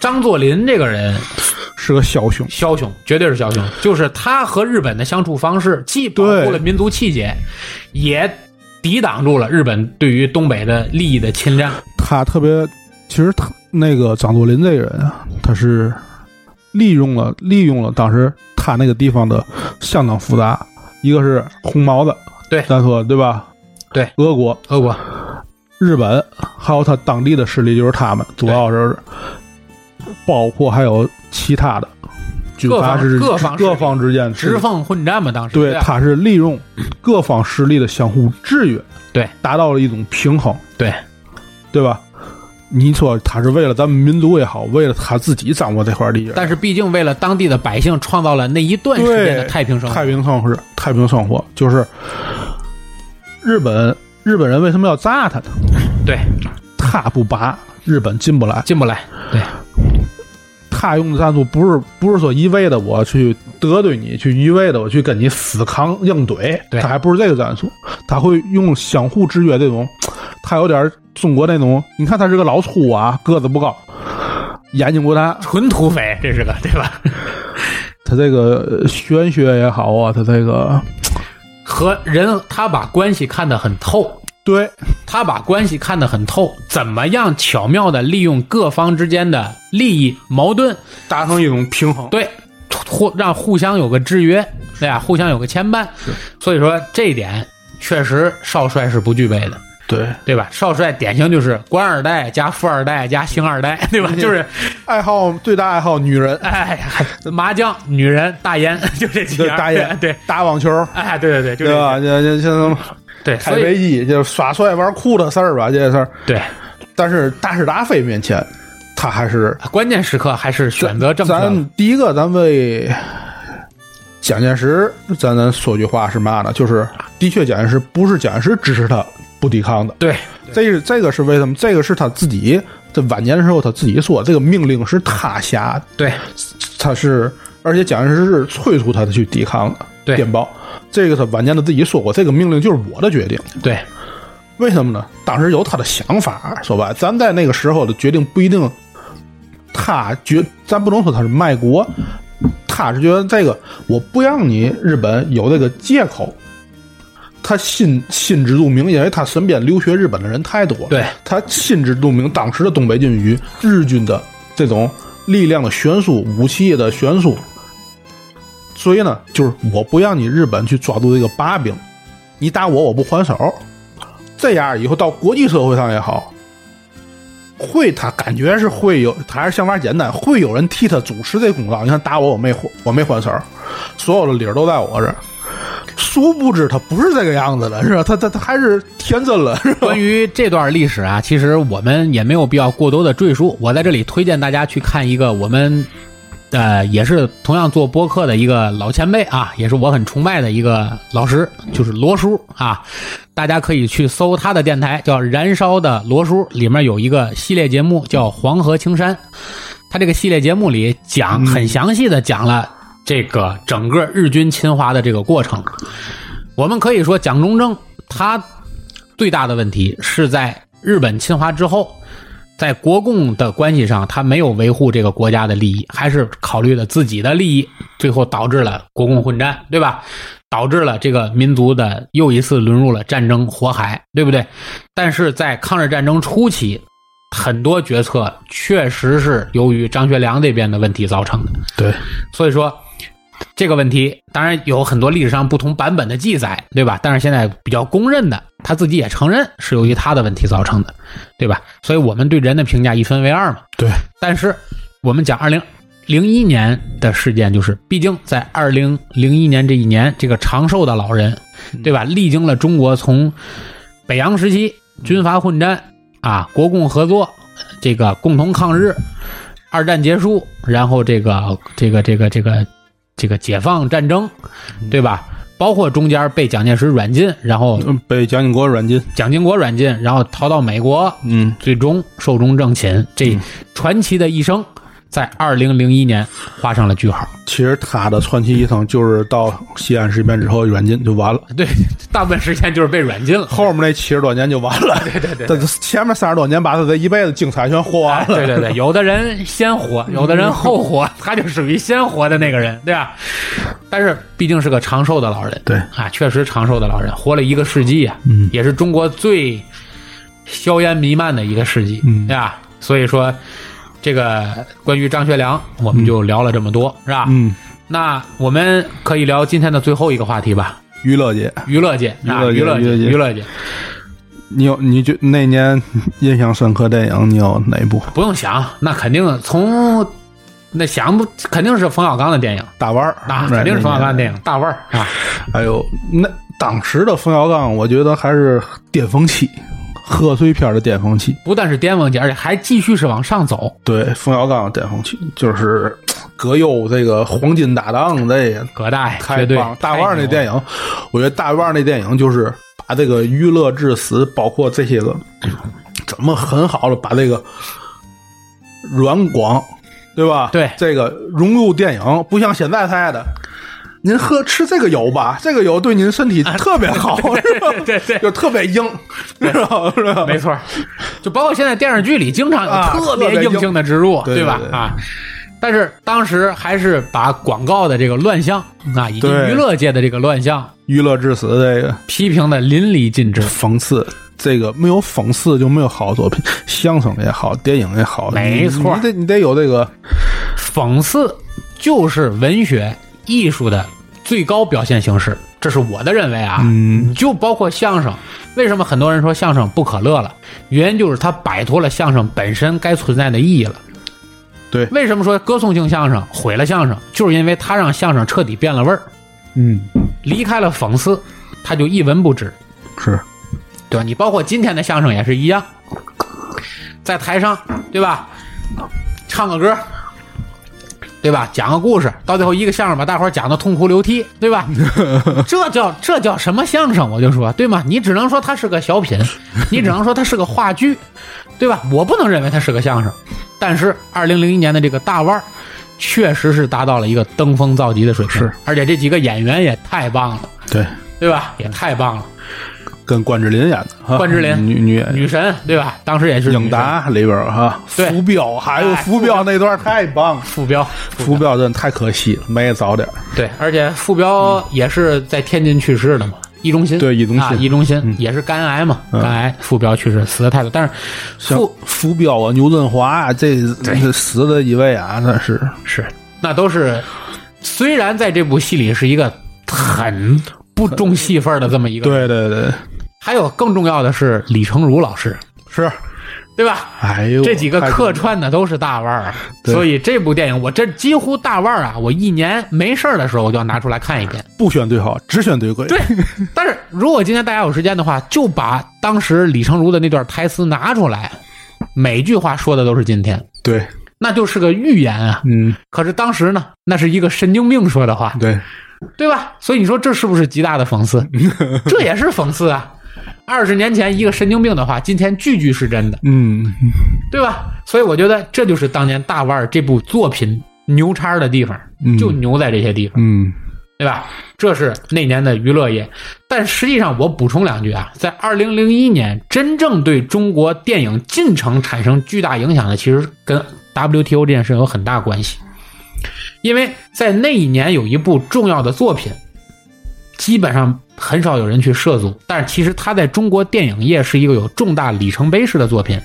S1: 张作霖这个人
S2: 是个枭雄。
S1: 枭雄，绝对是枭雄。就是他和日本的相处方式，既保护了民族气节，也抵挡住了日本对于东北的利益的侵占。
S2: 他特别，其实他那个张作霖这个人啊，他是利用了利用了当时他那个地方的相当复杂，一个是红毛子，
S1: 对。
S2: 咱说对吧？
S1: 对，
S2: 俄国、
S1: 俄国。
S2: 日本，还有他当地的势力就是他们，主要是包括还有其他的军阀是
S1: 各方
S2: 各方之间
S1: 直奉混战嘛，当时。
S2: 对，他是利用各方势力的相互制约，
S1: 对，
S2: 达到了一种平衡，
S1: 对。
S2: 对吧？你说他是为了咱们民族也好，为了他自己掌握这块利益，
S1: 但是毕竟为了当地的百姓创造了那一段时间的太平生活
S2: 太。平生活，太平生活就是日本日本人为什么要炸他呢？
S1: 对，
S2: 他不拔，日本进不来。
S1: 进不来。对
S2: 他用的战术不是不是说一味的我去得罪你，去一味的我去跟你死扛硬怼，他还不是这个战术，他会用相互制约这种，他有点中国那种，你看他是个老粗啊，个子不高，眼睛不大，
S1: 纯土匪，这是个对吧？
S2: 他这个玄学也好啊，他这个
S1: 和人他把关系看得很透，
S2: 对
S1: 他把关系看得很透，怎么样巧妙的利用各方之间的利益矛盾，
S2: 达成一种平衡，
S1: 对，互让互相有个制约，对吧？互相有个牵绊，所以说这一点确实少帅是不具备的。
S2: 对，
S1: 对吧？少帅典型就是官二代加富二代加星二代，对吧？就是
S2: 爱好最大爱好女人，
S1: 哎，麻将、女人、大烟，就这几样。
S2: 大烟
S1: 对，
S2: 打网球，
S1: 哎，对对对，就
S2: 对吧？就就像
S1: 对
S2: 开飞机，就耍帅玩酷的事儿吧，这事儿。
S1: 对，
S2: 但是大是大非面前，他还是
S1: 关键时刻还是选择正确。
S2: 咱第一个，咱为蒋介石，咱咱说句话是嘛呢？就是的确，蒋介石不是蒋介石支持他。不抵抗的，
S1: 对，
S2: 这个这个是为什么？这个是他自己在晚年的时候他自己说，这个命令是他下的，
S1: 对，
S2: 他是，而且蒋介石是催促他的去抵抗的，
S1: 对，
S2: 电报，这个他晚年他自己说过，这个命令就是我的决定，
S1: 对，
S2: 为什么呢？当时有他的想法，说白，咱在那个时候的决定不一定，他觉，咱不能说他是卖国，他是觉得这个我不让你日本有这个借口。他心心知肚明，因为他身边留学日本的人太多。
S1: 对，
S2: 他心知肚明，当时的东北军与日军的这种力量的悬殊、武器的悬殊，所以呢，就是我不让你日本去抓住这个把柄，你打我，我不还手，这样以后到国际社会上也好，会他感觉是会有，他还是想法简单，会有人替他主持这公道。你看打我，我没我没还手，所有的理儿都在我这。殊不知他不是这个样子的，是吧？他他他还是天真了。
S1: 是吧关于这段历史啊，其实我们也没有必要过多的赘述。我在这里推荐大家去看一个我们，呃，也是同样做播客的一个老前辈啊，也是我很崇拜的一个老师，就是罗叔啊。大家可以去搜他的电台，叫“燃烧的罗叔”，里面有一个系列节目叫《黄河青山》。他这个系列节目里讲很详细的讲了。这个整个日军侵华的这个过程，我们可以说蒋中正他最大的问题是在日本侵华之后，在国共的关系上，他没有维护这个国家的利益，还是考虑了自己的利益，最后导致了国共混战，对吧？导致了这个民族的又一次沦入了战争火海，对不对？但是在抗日战争初期，很多决策确实是由于张学良这边的问题造成的，
S2: 对，
S1: 所以说。这个问题当然有很多历史上不同版本的记载，对吧？但是现在比较公认的，他自己也承认是由于他的问题造成的，对吧？所以我们对人的评价一分为二嘛。
S2: 对。
S1: 但是我们讲二零零一年的事件，就是毕竟在二零零一年这一年，这个长寿的老人，对吧？历经了中国从北洋时期军阀混战啊，国共合作，这个共同抗日，二战结束，然后这个这个这个这个。这个解放战争，对吧？包括中间被蒋介石软禁，然后
S2: 被蒋经国软禁，
S1: 蒋经国软禁，然后逃到美国，
S2: 嗯，
S1: 最终寿终正寝，这传奇的一生。在二零零一年画上了句号。
S2: 其实他的传奇一生就是到西安事变之后软禁就完了。
S1: 对，大部分时间就是被软禁了。
S2: 后面那七十多年就完了。
S1: 对对对。
S2: 前面三十多年把他这一辈子精彩全活完了。
S1: 对 对对，有的人先活，有的人后活，他就属于先活的那个人，对吧？但是毕竟是个长寿的老人。
S2: 对
S1: 啊，确实长寿的老人，活了一个世纪啊，
S2: 嗯，
S1: 也是中国最硝烟弥漫的一个世纪，
S2: 嗯，
S1: 对吧？所以说。这个关于张学良，我们就聊了这么多，是吧？
S2: 嗯，
S1: 那我们可以聊今天的最后一个话题吧？
S2: 娱乐界，
S1: 娱乐界，
S2: 娱乐
S1: 娱乐
S2: 界，
S1: 娱乐界。
S2: 你有你就那年印象深刻电影，你有哪部？
S1: 不用想，那肯定从那想不肯定是冯小刚的电影《
S2: 大腕儿》，
S1: 那肯定是冯小刚的电影《大腕儿》啊。
S2: 哎呦，那当时的冯小刚，我觉得还是巅峰期。贺岁片的巅峰期，
S1: 不但是巅峰期，而且还继续是往上走。
S2: 对，冯小刚的巅峰期就是 葛优这个黄金搭档，这
S1: 葛大爷
S2: 太棒。大腕那电影，我觉得大腕那电影就是把这个娱乐至死，包括这些个，怎么很好的把这个软广，对吧？
S1: 对，
S2: 这个融入电影，不像现在拍的。您喝吃这个油吧，这个油对您身体特别好，是吧？
S1: 对对，
S2: 就特别硬，是吧？是吧？
S1: 没错，就包括现在电视剧里经常有特
S2: 别
S1: 硬性的植入，
S2: 对
S1: 吧？啊，但是当时还是把广告的这个乱象啊，以及娱乐界的这个乱象，
S2: 娱乐至死这个
S1: 批评的淋漓尽致，
S2: 讽刺这个没有讽刺就没有好作品，相声也好，电影也好，
S1: 没错，
S2: 你得你得有这个
S1: 讽刺。就是文学艺术的最高表现形式，这是我的认为啊。
S2: 嗯
S1: 就包括相声，为什么很多人说相声不可乐了？原因就是它摆脱了相声本身该存在的意义了。
S2: 对
S1: 为什么说歌颂性相声毁了相声？就是因为它让相声彻底变了味儿，
S2: 嗯，
S1: 离开了讽刺，它就一文不值。
S2: 是，
S1: 对吧？你包括今天的相声也是一样，在台上，对吧？唱个歌，对吧？讲个故事，到最后一个相声把大伙儿讲的痛哭流涕，对吧？这叫这叫什么相声？我就说，对吗？你只能说它是个小品，你只能说它是个话剧，对吧？我不能认为它是个相声。但是，二零零一年的这个大腕儿，确实是达到了一个登峰造极的水平，
S2: 是
S1: 而且这几个演员也太棒了，
S2: 对，
S1: 对吧？也太棒了。
S2: 跟关之琳演的哈，
S1: 关之琳
S2: 女女演员。
S1: 女神，对吧？当时也是
S2: 英达里边哈，
S1: 对。
S2: 浮标还有
S1: 哎
S2: 浮标那段太棒了，
S1: 副标，
S2: 浮标。真的太可惜了，没早点。
S1: 对，而且浮标也是在天津去世的嘛，一中心，
S2: 对一中心。
S1: 啊，易中心、
S2: 嗯。
S1: 也是肝癌嘛，
S2: 嗯。
S1: 肝癌副标去世，死的太多，但是
S2: 像
S1: 副
S2: 浮标啊、牛振华这死的一位啊，那是。
S1: 是那都是虽然在这部戏里是一个很不重戏份的这么一个，，
S2: 对对对，
S1: 还有更重要的是李成儒老师，
S2: 是。
S1: 对吧？
S2: 哎呦，
S1: 这几个客串的都是大腕儿，啊所以这部电影我这几乎大腕儿啊，我一年没事儿的时候我就要拿出来看一遍。
S2: 不选对好，只选对鬼。
S1: 对，但是如果今天大家有时间的话，就把当时李成儒的那段台词拿出来，每句话说的都是今天，
S2: 对，
S1: 那就是个预言啊。
S2: 嗯，
S1: 可是当时呢，那是一个神经病说的话，
S2: 对，
S1: 对吧？所以你说这是不是极大的讽刺？这也是讽刺啊！二十年前一个神经病的话，今天句句是真的，
S2: 嗯，
S1: 对吧？所以我觉得这就是当年大腕儿这部作品牛叉的地方，
S2: 嗯
S1: 就牛在这些地方。
S2: 嗯，
S1: 对吧？这是那年的娱乐业，但实际上我补充两句啊，在二零零一年，真正对中国电影进程产生巨大影响的，其实跟 WTO 这件事有很大关系，因为在那一年有一部重要的作品，基本上很少有人去涉足，但是其实它在中国电影业是一个有重大里程碑式的作品，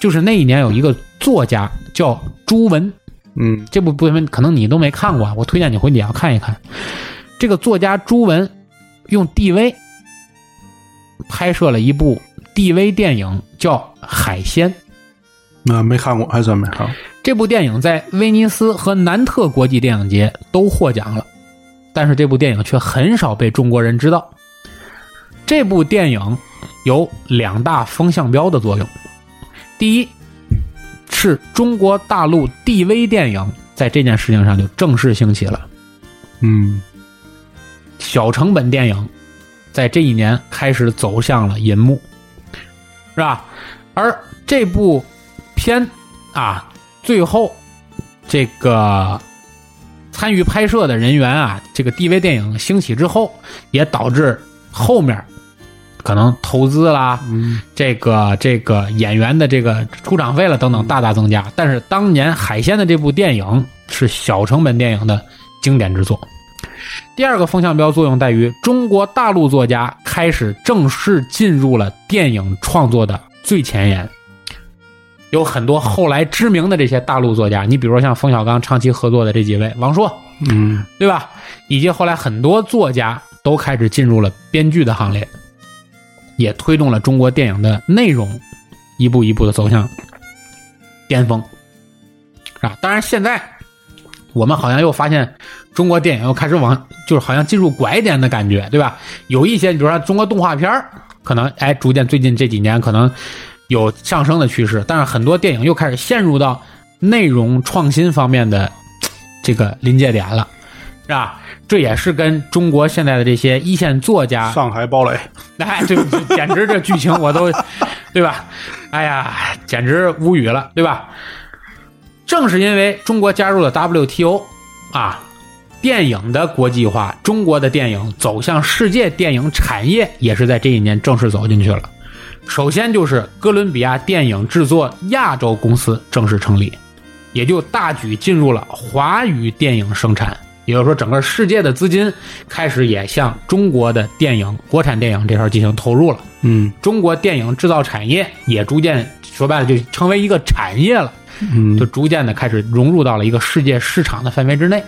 S1: 就是那一年有一个作家叫朱文，
S2: 嗯，
S1: 这部部分可能你都没看过啊，我推荐你回去也要看一看。这个作家朱文用 DV 拍摄了一部 DV 电影，叫《海鲜》。
S2: 那没看过，还算没看过。
S1: 这部电影在威尼斯和南特国际电影节都获奖了，但是这部电影却很少被中国人知道。这部电影有两大风向标的作用，第一是中国大陆 DV 电影在这件事情上就正式兴起了。
S2: 嗯，
S1: 小成本电影在这一年开始走向了银幕，是吧？而这部片啊，最后这个参与拍摄的人员啊，这个 DV 电影兴起之后，也导致后面可能投资啦，
S2: 嗯，
S1: 这个这个演员的这个出场费了等等大大增加。但是当年海鲜的这部电影是小成本电影的经典之作。第二个风向标作用在于，中国大陆作家开始正式进入了电影创作的最前沿。有很多后来知名的这些大陆作家，你比如说像冯小刚长期合作的这几位，王朔，
S2: 嗯，
S1: 对吧？以及后来很多作家都开始进入了编剧的行列，也推动了中国电影的内容一步一步的走向巅峰，啊！当然，现在我们好像又发现中国电影又开始往就是好像进入拐点的感觉，对吧？有一些，比如说中国动画片儿可能哎，逐渐最近这几年可能有上升的趋势，但是很多电影又开始陷入到内容创新方面的这个临界点了，是吧？这也是跟中国现在的这些一线作家，
S2: 上海堡垒，
S1: 哎，这这简直这剧情我都，对吧？哎呀，简直无语了，对吧？正是因为中国加入了 WTO 啊，电影的国际化，中国的电影走向世界电影产业，也是在这一年正式走进去了。首先就是哥伦比亚电影制作亚洲公司正式成立，也就大举进入了华语电影生产。也就是说，整个世界的资金开始也向中国的电影、国产电影这块进行投入了。
S2: 嗯，
S1: 中国电影制造产业也逐渐说白了就成为一个产业了，
S2: 嗯
S1: 就逐渐的开始融入到了一个世界市场的范围之内。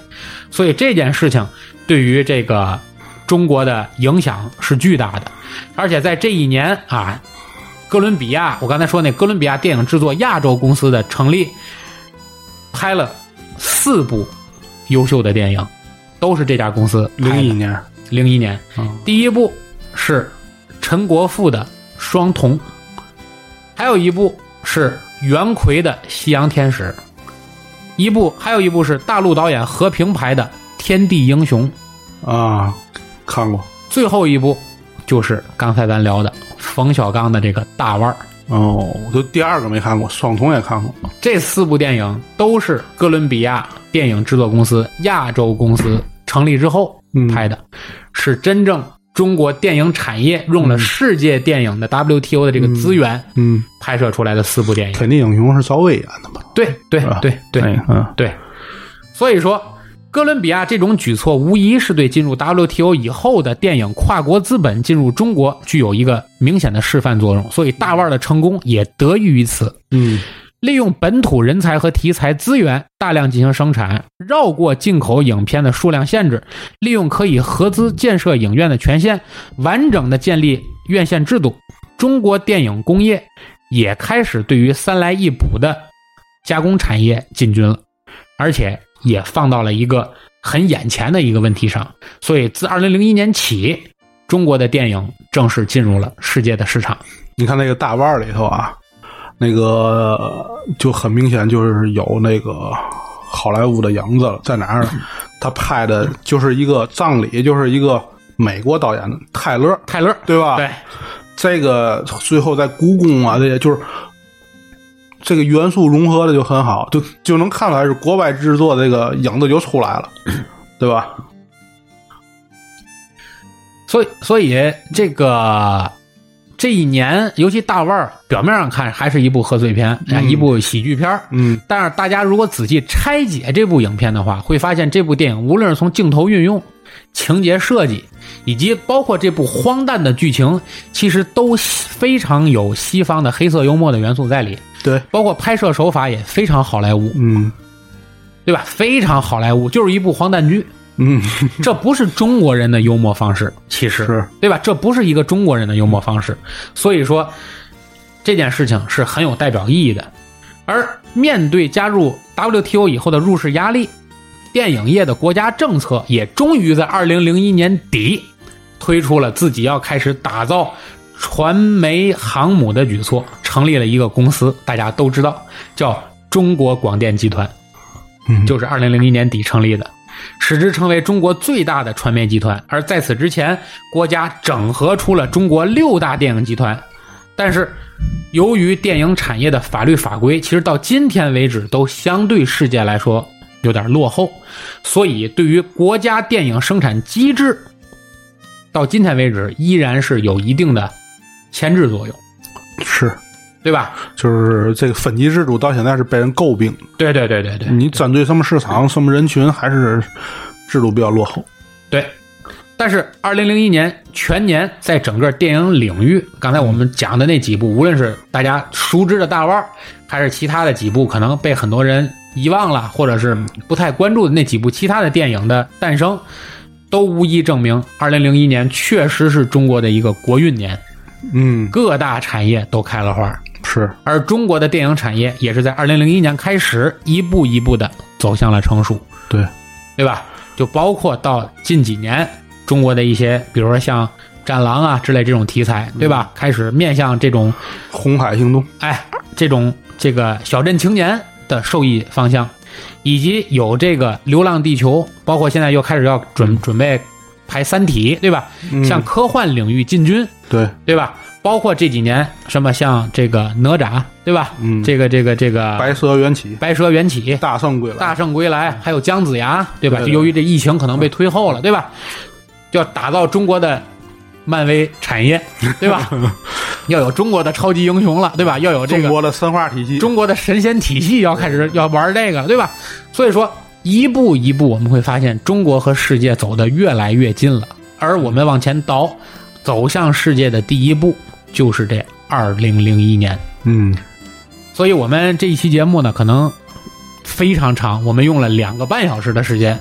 S1: 所以这件事情对于这个中国的影响是巨大的，而且在这一年啊，哥伦比亚，我刚才说那哥伦比亚电影制作亚洲公司的成立，拍了四部优秀的电影，都是这家公司
S2: 零一年，
S1: 零一年，
S2: 嗯。
S1: 第一部是陈国富的《双瞳》，还有一部是袁奎的《夕阳天使》，一部还有一部是大陆导演何平拍的《天地英雄》，
S2: 啊，看过。
S1: 最后一部就是刚才咱聊的冯小刚的这个《大腕儿》。
S2: 哦，就第二个没看过，双瞳也看过，
S1: 这四部电影都是哥伦比亚电影制作公司亚洲公司成立之后
S2: 嗯
S1: 拍的，是真正中国电影产业用了世界电影的 WTO 的这个资源
S2: 嗯，
S1: 拍摄出来的四部电影。
S2: 肯定英雄是赵薇演的吧？
S1: 对对对对
S2: 哎嗯
S1: 对，所以说。哥伦比亚这种举措无疑是对进入 WTO 以后的电影跨国资本进入中国具有一个明显的示范作用，所以大腕儿的成功也得益于此。
S2: 嗯
S1: 利用本土人才和题材资源大量进行生产，绕过进口影片的数量限制，利用可以合资建设影院的权限，完整的建立院线制度。中国电影工业也开始对于三来一补的加工产业进军了，而且也放到了一个很眼前的一个问题上。所以，自二零零一年起，中国的电影正式进入了世界的市场。
S2: 你看那个大腕儿里头啊，那个就很明显就是有那个好莱坞的影子了，在哪儿呢？他拍的就是一个葬礼，就是一个美国导演的泰勒，
S1: 泰勒，
S2: 对吧？
S1: 对，
S2: 这个最后在故宫啊，这些就是这个元素融合的就很好，就就能看出来是国外制作，这个影子就出来了，对吧？
S1: 所以，所以这个这一年，尤其大腕儿，表面上看还是一部贺岁片，一部喜剧片儿。
S2: 嗯。
S1: 但是大家如果仔细拆解这部影片的话，会发现这部电影无论是从镜头运用、情节设计，以及包括这部荒诞的剧情，其实都非常有西方的黑色幽默的元素在里，
S2: 对，
S1: 包括拍摄手法也非常好莱坞，
S2: 嗯
S1: 对吧？非常好莱坞，就是一部荒诞剧。
S2: 嗯，
S1: 这不是中国人的幽默方式，其实
S2: 是
S1: 对吧？这不是一个中国人的幽默方式，所以说这件事情是很有代表意义的。而面对加入 WTO 以后的入世压力，电影业的国家政策也终于在二零零一年底推出了自己要开始打造传媒航母的举措，成立了一个公司，大家都知道叫中国广电集团。
S2: 嗯
S1: 就是二零零一年底成立的，使之成为中国最大的传媒集团。而在此之前，国家整合出了中国六大电影集团，但是由于电影产业的法律法规，其实到今天为止都相对世界来说有点落后，所以对于国家电影生产机制，到今天为止依然是有一定的牵制作用，
S2: 是，
S1: 对吧？
S2: 就是这个分级制度到现在是被人诟病，
S1: 对对对对对。
S2: 你针对什么市场、什么人群，还是制度比较落后。
S1: 对，但是二零零一年全年在整个电影领域，刚才我们讲的那几部，无论是大家熟知的大腕儿，还是其他的几部可能被很多人遗忘了，或者是不太关注的那几部其他的电影的诞生，都无一证明二零零一年确实是中国的一个国运年，
S2: 嗯，
S1: 各大产业都开了花。
S2: 是，
S1: 而中国的电影产业也是在二零零一年开始一步一步的走向了成熟。
S2: 对，
S1: 对吧？就包括到近几年，中国的一些，比如说像《战狼》啊之类这种题材，对吧？开始面向这种，
S2: 红海行动，
S1: 哎，这种这个小镇青年的受益方向，以及有这个《流浪地球》，包括现在又开始要准准备拍《三体》，对吧？
S2: 嗯
S1: 向科幻领域进军，
S2: 对，
S1: 对吧？包括这几年什么像这个哪吒，对吧？
S2: 嗯
S1: 这个这个这个
S2: 白蛇缘起，
S1: 白蛇缘起，
S2: 大圣归来，
S1: 大圣归来，还有姜子牙，对吧？
S2: 对对
S1: 由于这疫情可能被推后了，对吧？就要打造中国的漫威产业，对吧？要有中国的超级英雄了，对吧？要有这个
S2: 中国的神话体系，
S1: 中国的神仙体系，要开始要玩这个，对吧？所以说，一步一步，我们会发现中国和世界走得越来越近了。而我们往前倒，走向世界的第一步，就是这二零零一年。
S2: 嗯
S1: 所以我们这一期节目呢，可能非常长，我们用了两个半小时的时间，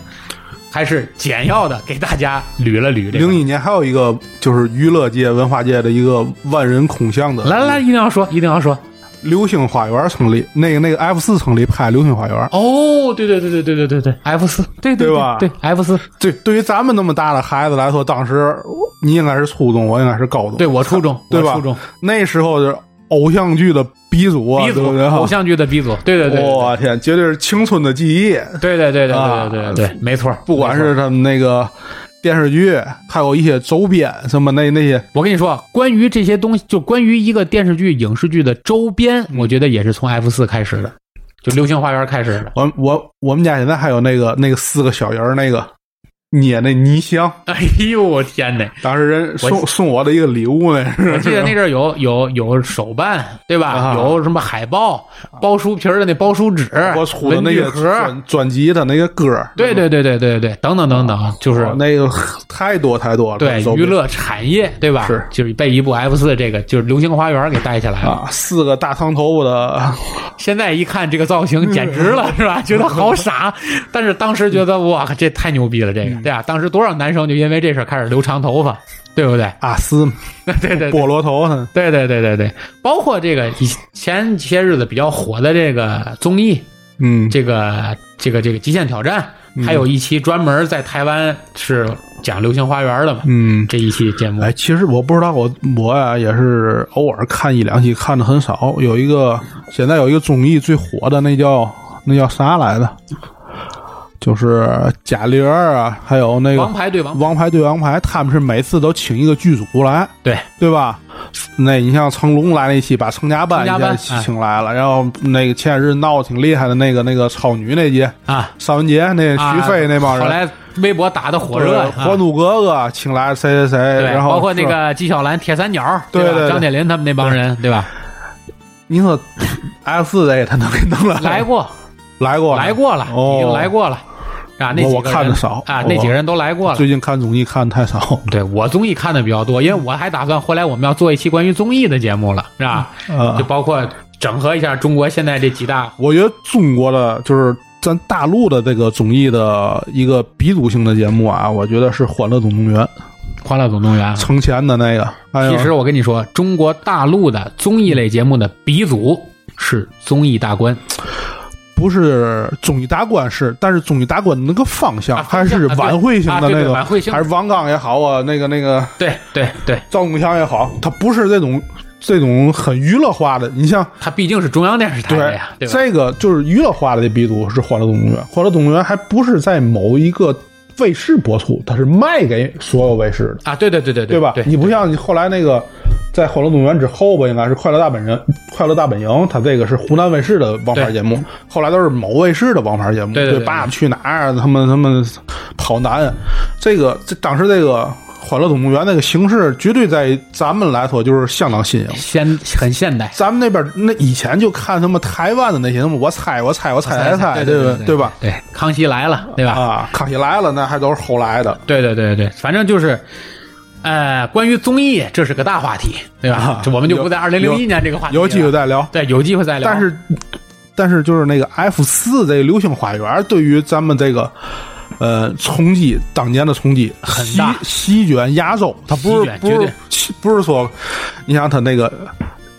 S1: 还是简要的给大家捋了捋这个。
S2: 零。一年还有一个就是娱乐界、文化界的一个万人空巷的，
S1: 来来来，一定要说，一定要说。
S2: 流星花园成立，那个那个 F 四成立拍流星花园，
S1: 哦，对对对对对对对对，F 四，对对
S2: 对吧？
S1: 对 F 四，
S2: 对，对于咱们那么大的孩子来说，当时你应该是初中，我应该是高中，
S1: 对我初中，
S2: 对吧？
S1: 初中。
S2: 那时候就是偶像剧的鼻祖啊，
S1: 鼻祖
S2: 对不对？
S1: 偶像剧的鼻祖，对对对对
S2: 我天，绝对是青春的记忆。
S1: 对对对对
S2: 啊
S1: 对对对对，没错，
S2: 不管是他们那个电视剧，还有一些周边什么那那些，
S1: 我跟你说，关于这些东西，就关于一个电视剧、影视剧的周边，
S2: 嗯
S1: 我觉得也是从 F 四开始的，就《流星花园》开始的。
S2: 我我我们家现在还有那个那个四个小人儿那个捏那泥箱，
S1: 哎呦我天哪！
S2: 当时人送送我的一个礼物呢。
S1: 我记得那阵儿有有有手办，对吧？
S2: 啊
S1: 有什么海报、包书皮儿的那包书纸、
S2: 我出的那个
S1: 盒，
S2: 专专辑的那个歌儿，
S1: 对对对对对对，等等等等，就是
S2: 哦那个太多太多了。
S1: 对娱乐产业，对吧？
S2: 是
S1: 就是被一部 F 四这个就是《流星花园》给带起来了。
S2: 啊，四个大长头发的，
S1: 现在一看这个造型简直了，是吧？觉得好傻，但是当时觉得哇，这太牛逼了，这个对啊？当时多少男生就因为这事开始留长头发，对不对？
S2: 阿斯
S1: 对对对
S2: 菠萝头呢，
S1: 对对对对对，包括这个以前些日子比较火的这个综艺，
S2: 嗯，
S1: 这个这个这个《极限挑战》，还有一期专门在台湾是讲《流星花园》的嘛，
S2: 嗯，
S1: 这一期节目
S2: 哎，其实我不知道，我我呀也是偶尔看一两期，看的很少。有一个现在有一个综艺最火的，那叫那叫啥来着？就是贾玲儿啊，还有那个
S1: 王牌对王牌，
S2: 王牌对王牌，他们是每次都请一个剧组来，
S1: 对。
S2: 对吧？那你像成龙来那期，把成家班请来了，然后那个前些日闹得挺厉害的那个那个超女那集，
S1: 啊，
S2: 邵文杰那
S1: 啊
S2: 徐飞那帮人，
S1: 后来微博打的火热
S2: 还珠格格请来谁谁谁，然后
S1: 包括那个纪晓岚铁三角，
S2: 对对对
S1: 张铁林他们那帮人，对吧？
S2: 你说 F 四这他能给弄来。
S1: 来过，
S2: 来过
S1: 来过了，
S2: 哦
S1: 已经来过了啊。那
S2: 我看的少
S1: 啊，那几个人都来过了。
S2: 最近看综艺看的太少，
S1: 对我综艺看的比较多，因为我还打算回来我们要做一期关于综艺的节目了，是吧？
S2: 呃
S1: 就，包括整合一下中国现在这几大
S2: 我觉得中国的就是咱大陆的这个综艺的一个鼻祖性的节目啊，我觉得是《欢乐总动员》，《
S1: 欢乐总动员》。
S2: 挣钱的那个。
S1: 其实我跟你说，中国大陆的综艺类节目的鼻祖是综艺大观，
S2: 不是综艺大观是，但是综艺大观的那个方向
S1: 啊
S2: 还是晚会型的那个，
S1: 对晚会型
S2: 还是王刚也好啊，那个那个
S1: 对对对，
S2: 赵忠祥也好，他不是这种这种很娱乐化的。你像
S1: 他毕竟是中央电视台的
S2: 对
S1: 呀，对吧？
S2: 这个就是娱乐化的这鼻祖是《欢乐总动员》，《欢乐动物园》还不是在某一个卫视播出，它是卖给所有卫视的，
S1: 啊，对对对对
S2: 对吧？
S1: 对，
S2: 你不像你后来那个在《欢乐动员》之后吧，应该是《快乐大本营》，《快乐大本营》它这个是湖南卫视的王牌节目，后来都是某卫视的王牌节目，
S1: 对
S2: 爸爸去哪儿，他们他们跑男，这个这当时这个。《欢乐总动员》那个形式，绝对在咱们来说就是相当新颖。
S1: 现很现代，
S2: 咱们那边那以前就看他们台湾的那些什么我猜我猜我猜猜猜，
S1: 对
S2: 吧？对吧？？
S1: 对，康熙来了，对吧？
S2: 啊，康熙来了，那还都是后来的。
S1: 对对对对，反正就是，呃，关于综艺，这是个大话题，对吧
S2: 啊？
S1: 这我们就不在二零零
S2: 有
S1: 一年这个话题了
S2: 有机会再聊。
S1: 对，有机会再聊。
S2: 但是，但是就是那个 F 四这个《流星花园》，对于咱们这个呃冲击当年的冲击
S1: 很大
S2: 席席卷亚洲。它不是不是不是说，你想他那个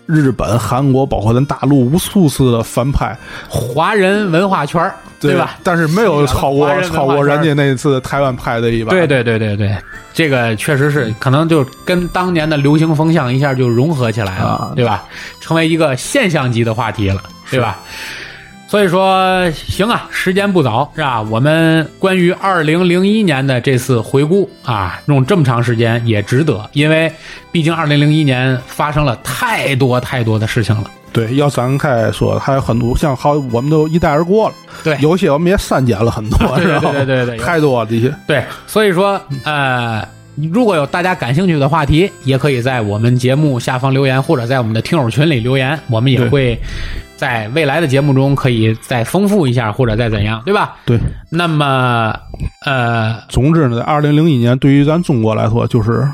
S2: 日本、韩国，包括咱大陆无数次的翻拍，
S1: 华人文化圈对吧？？
S2: 但是没有超过超过人家那次台湾拍的一版。
S1: 对对对对对，这个确实是可能就跟当年的流行风向一下就融合起来了，
S2: 啊
S1: 对吧？成为一个现象级的话题了，对吧？所以说，行啊，时间不早，是吧？我们关于二零零一年的这次回顾啊，用这么长时间也值得，因为毕竟二零零一年发生了太多太多的事情了。
S2: 对，要展开说，还有很多像好，我们都一带而过了。
S1: 对
S2: 有些我们也删减了很多，
S1: 对对
S2: 然后
S1: 对对对
S2: 太多了这些。
S1: 对，所以说，呃，如果有大家感兴趣的话题，也可以在我们节目下方留言，或者在我们的听友群里留言，我们也会在未来的节目中可以再丰富一下，或者再怎样，对吧？
S2: 对，
S1: 那么，呃，
S2: 总之呢，二零零一年对于咱中国来说，就是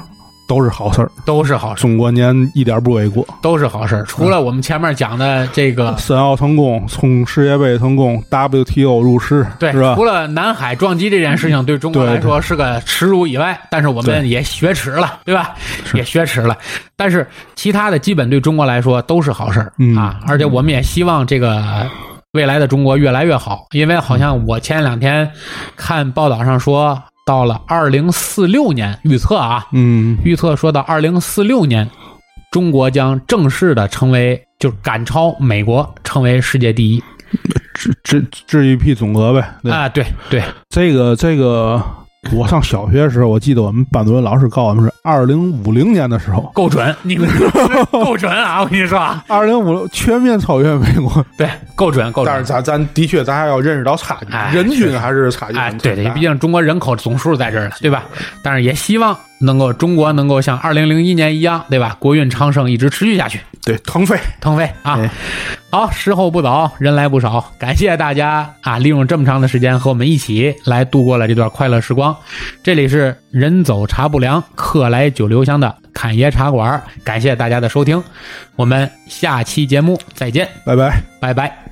S2: 都是好事儿。
S1: 都是好事，
S2: 中国年一点不为过，
S1: 都是好事儿。除了我们前面讲的这个，
S2: 申奥成功，冲世界杯成功，WTO 入世，
S1: 对，
S2: 是吧
S1: 除？了南海撞击这件事情对中国来说是个耻辱以外，但是我们也雪耻了，对吧？也雪耻了。但是其他的基本对中国来说都是好事儿、
S2: 嗯
S1: 啊，而且我们也希望这个。未来的中国越来越好，因为好像我前两天看报道上说，到了二零四六年预测啊，
S2: 嗯，
S1: 预测说到二零四六年，中国将正式的成为就是赶超美国，成为世界第一
S2: 这这这一批总额呗。
S1: 啊！对对，
S2: 这个这个，我上小学的时候，我记得我们班主任老师告诉我们是二零五零年的时候，
S1: 够准，你们 够准啊！我跟你说啊，
S2: 二零五全面超越美国。
S1: 对，够准，够准
S2: 但是。咱咱的确咱还要认识到差距，
S1: 哎
S2: 人均还是差距
S1: 哎，对对，毕竟中国人口总数在这儿呢，对吧？但是也希望能够中国能够像二零零一年一样，对吧？国运昌盛，一直持续下去。
S2: 对腾飞。
S1: 腾飞啊
S2: 哎！
S1: 好，时候不早，人来不少，感谢大家啊，利用这么长的时间和我们一起来度过了这段快乐时光。这里是人走茶不凉，客来酒留香的侃爷茶馆，感谢大家的收听，我们下期节目再见，
S2: 拜拜。
S1: 拜拜。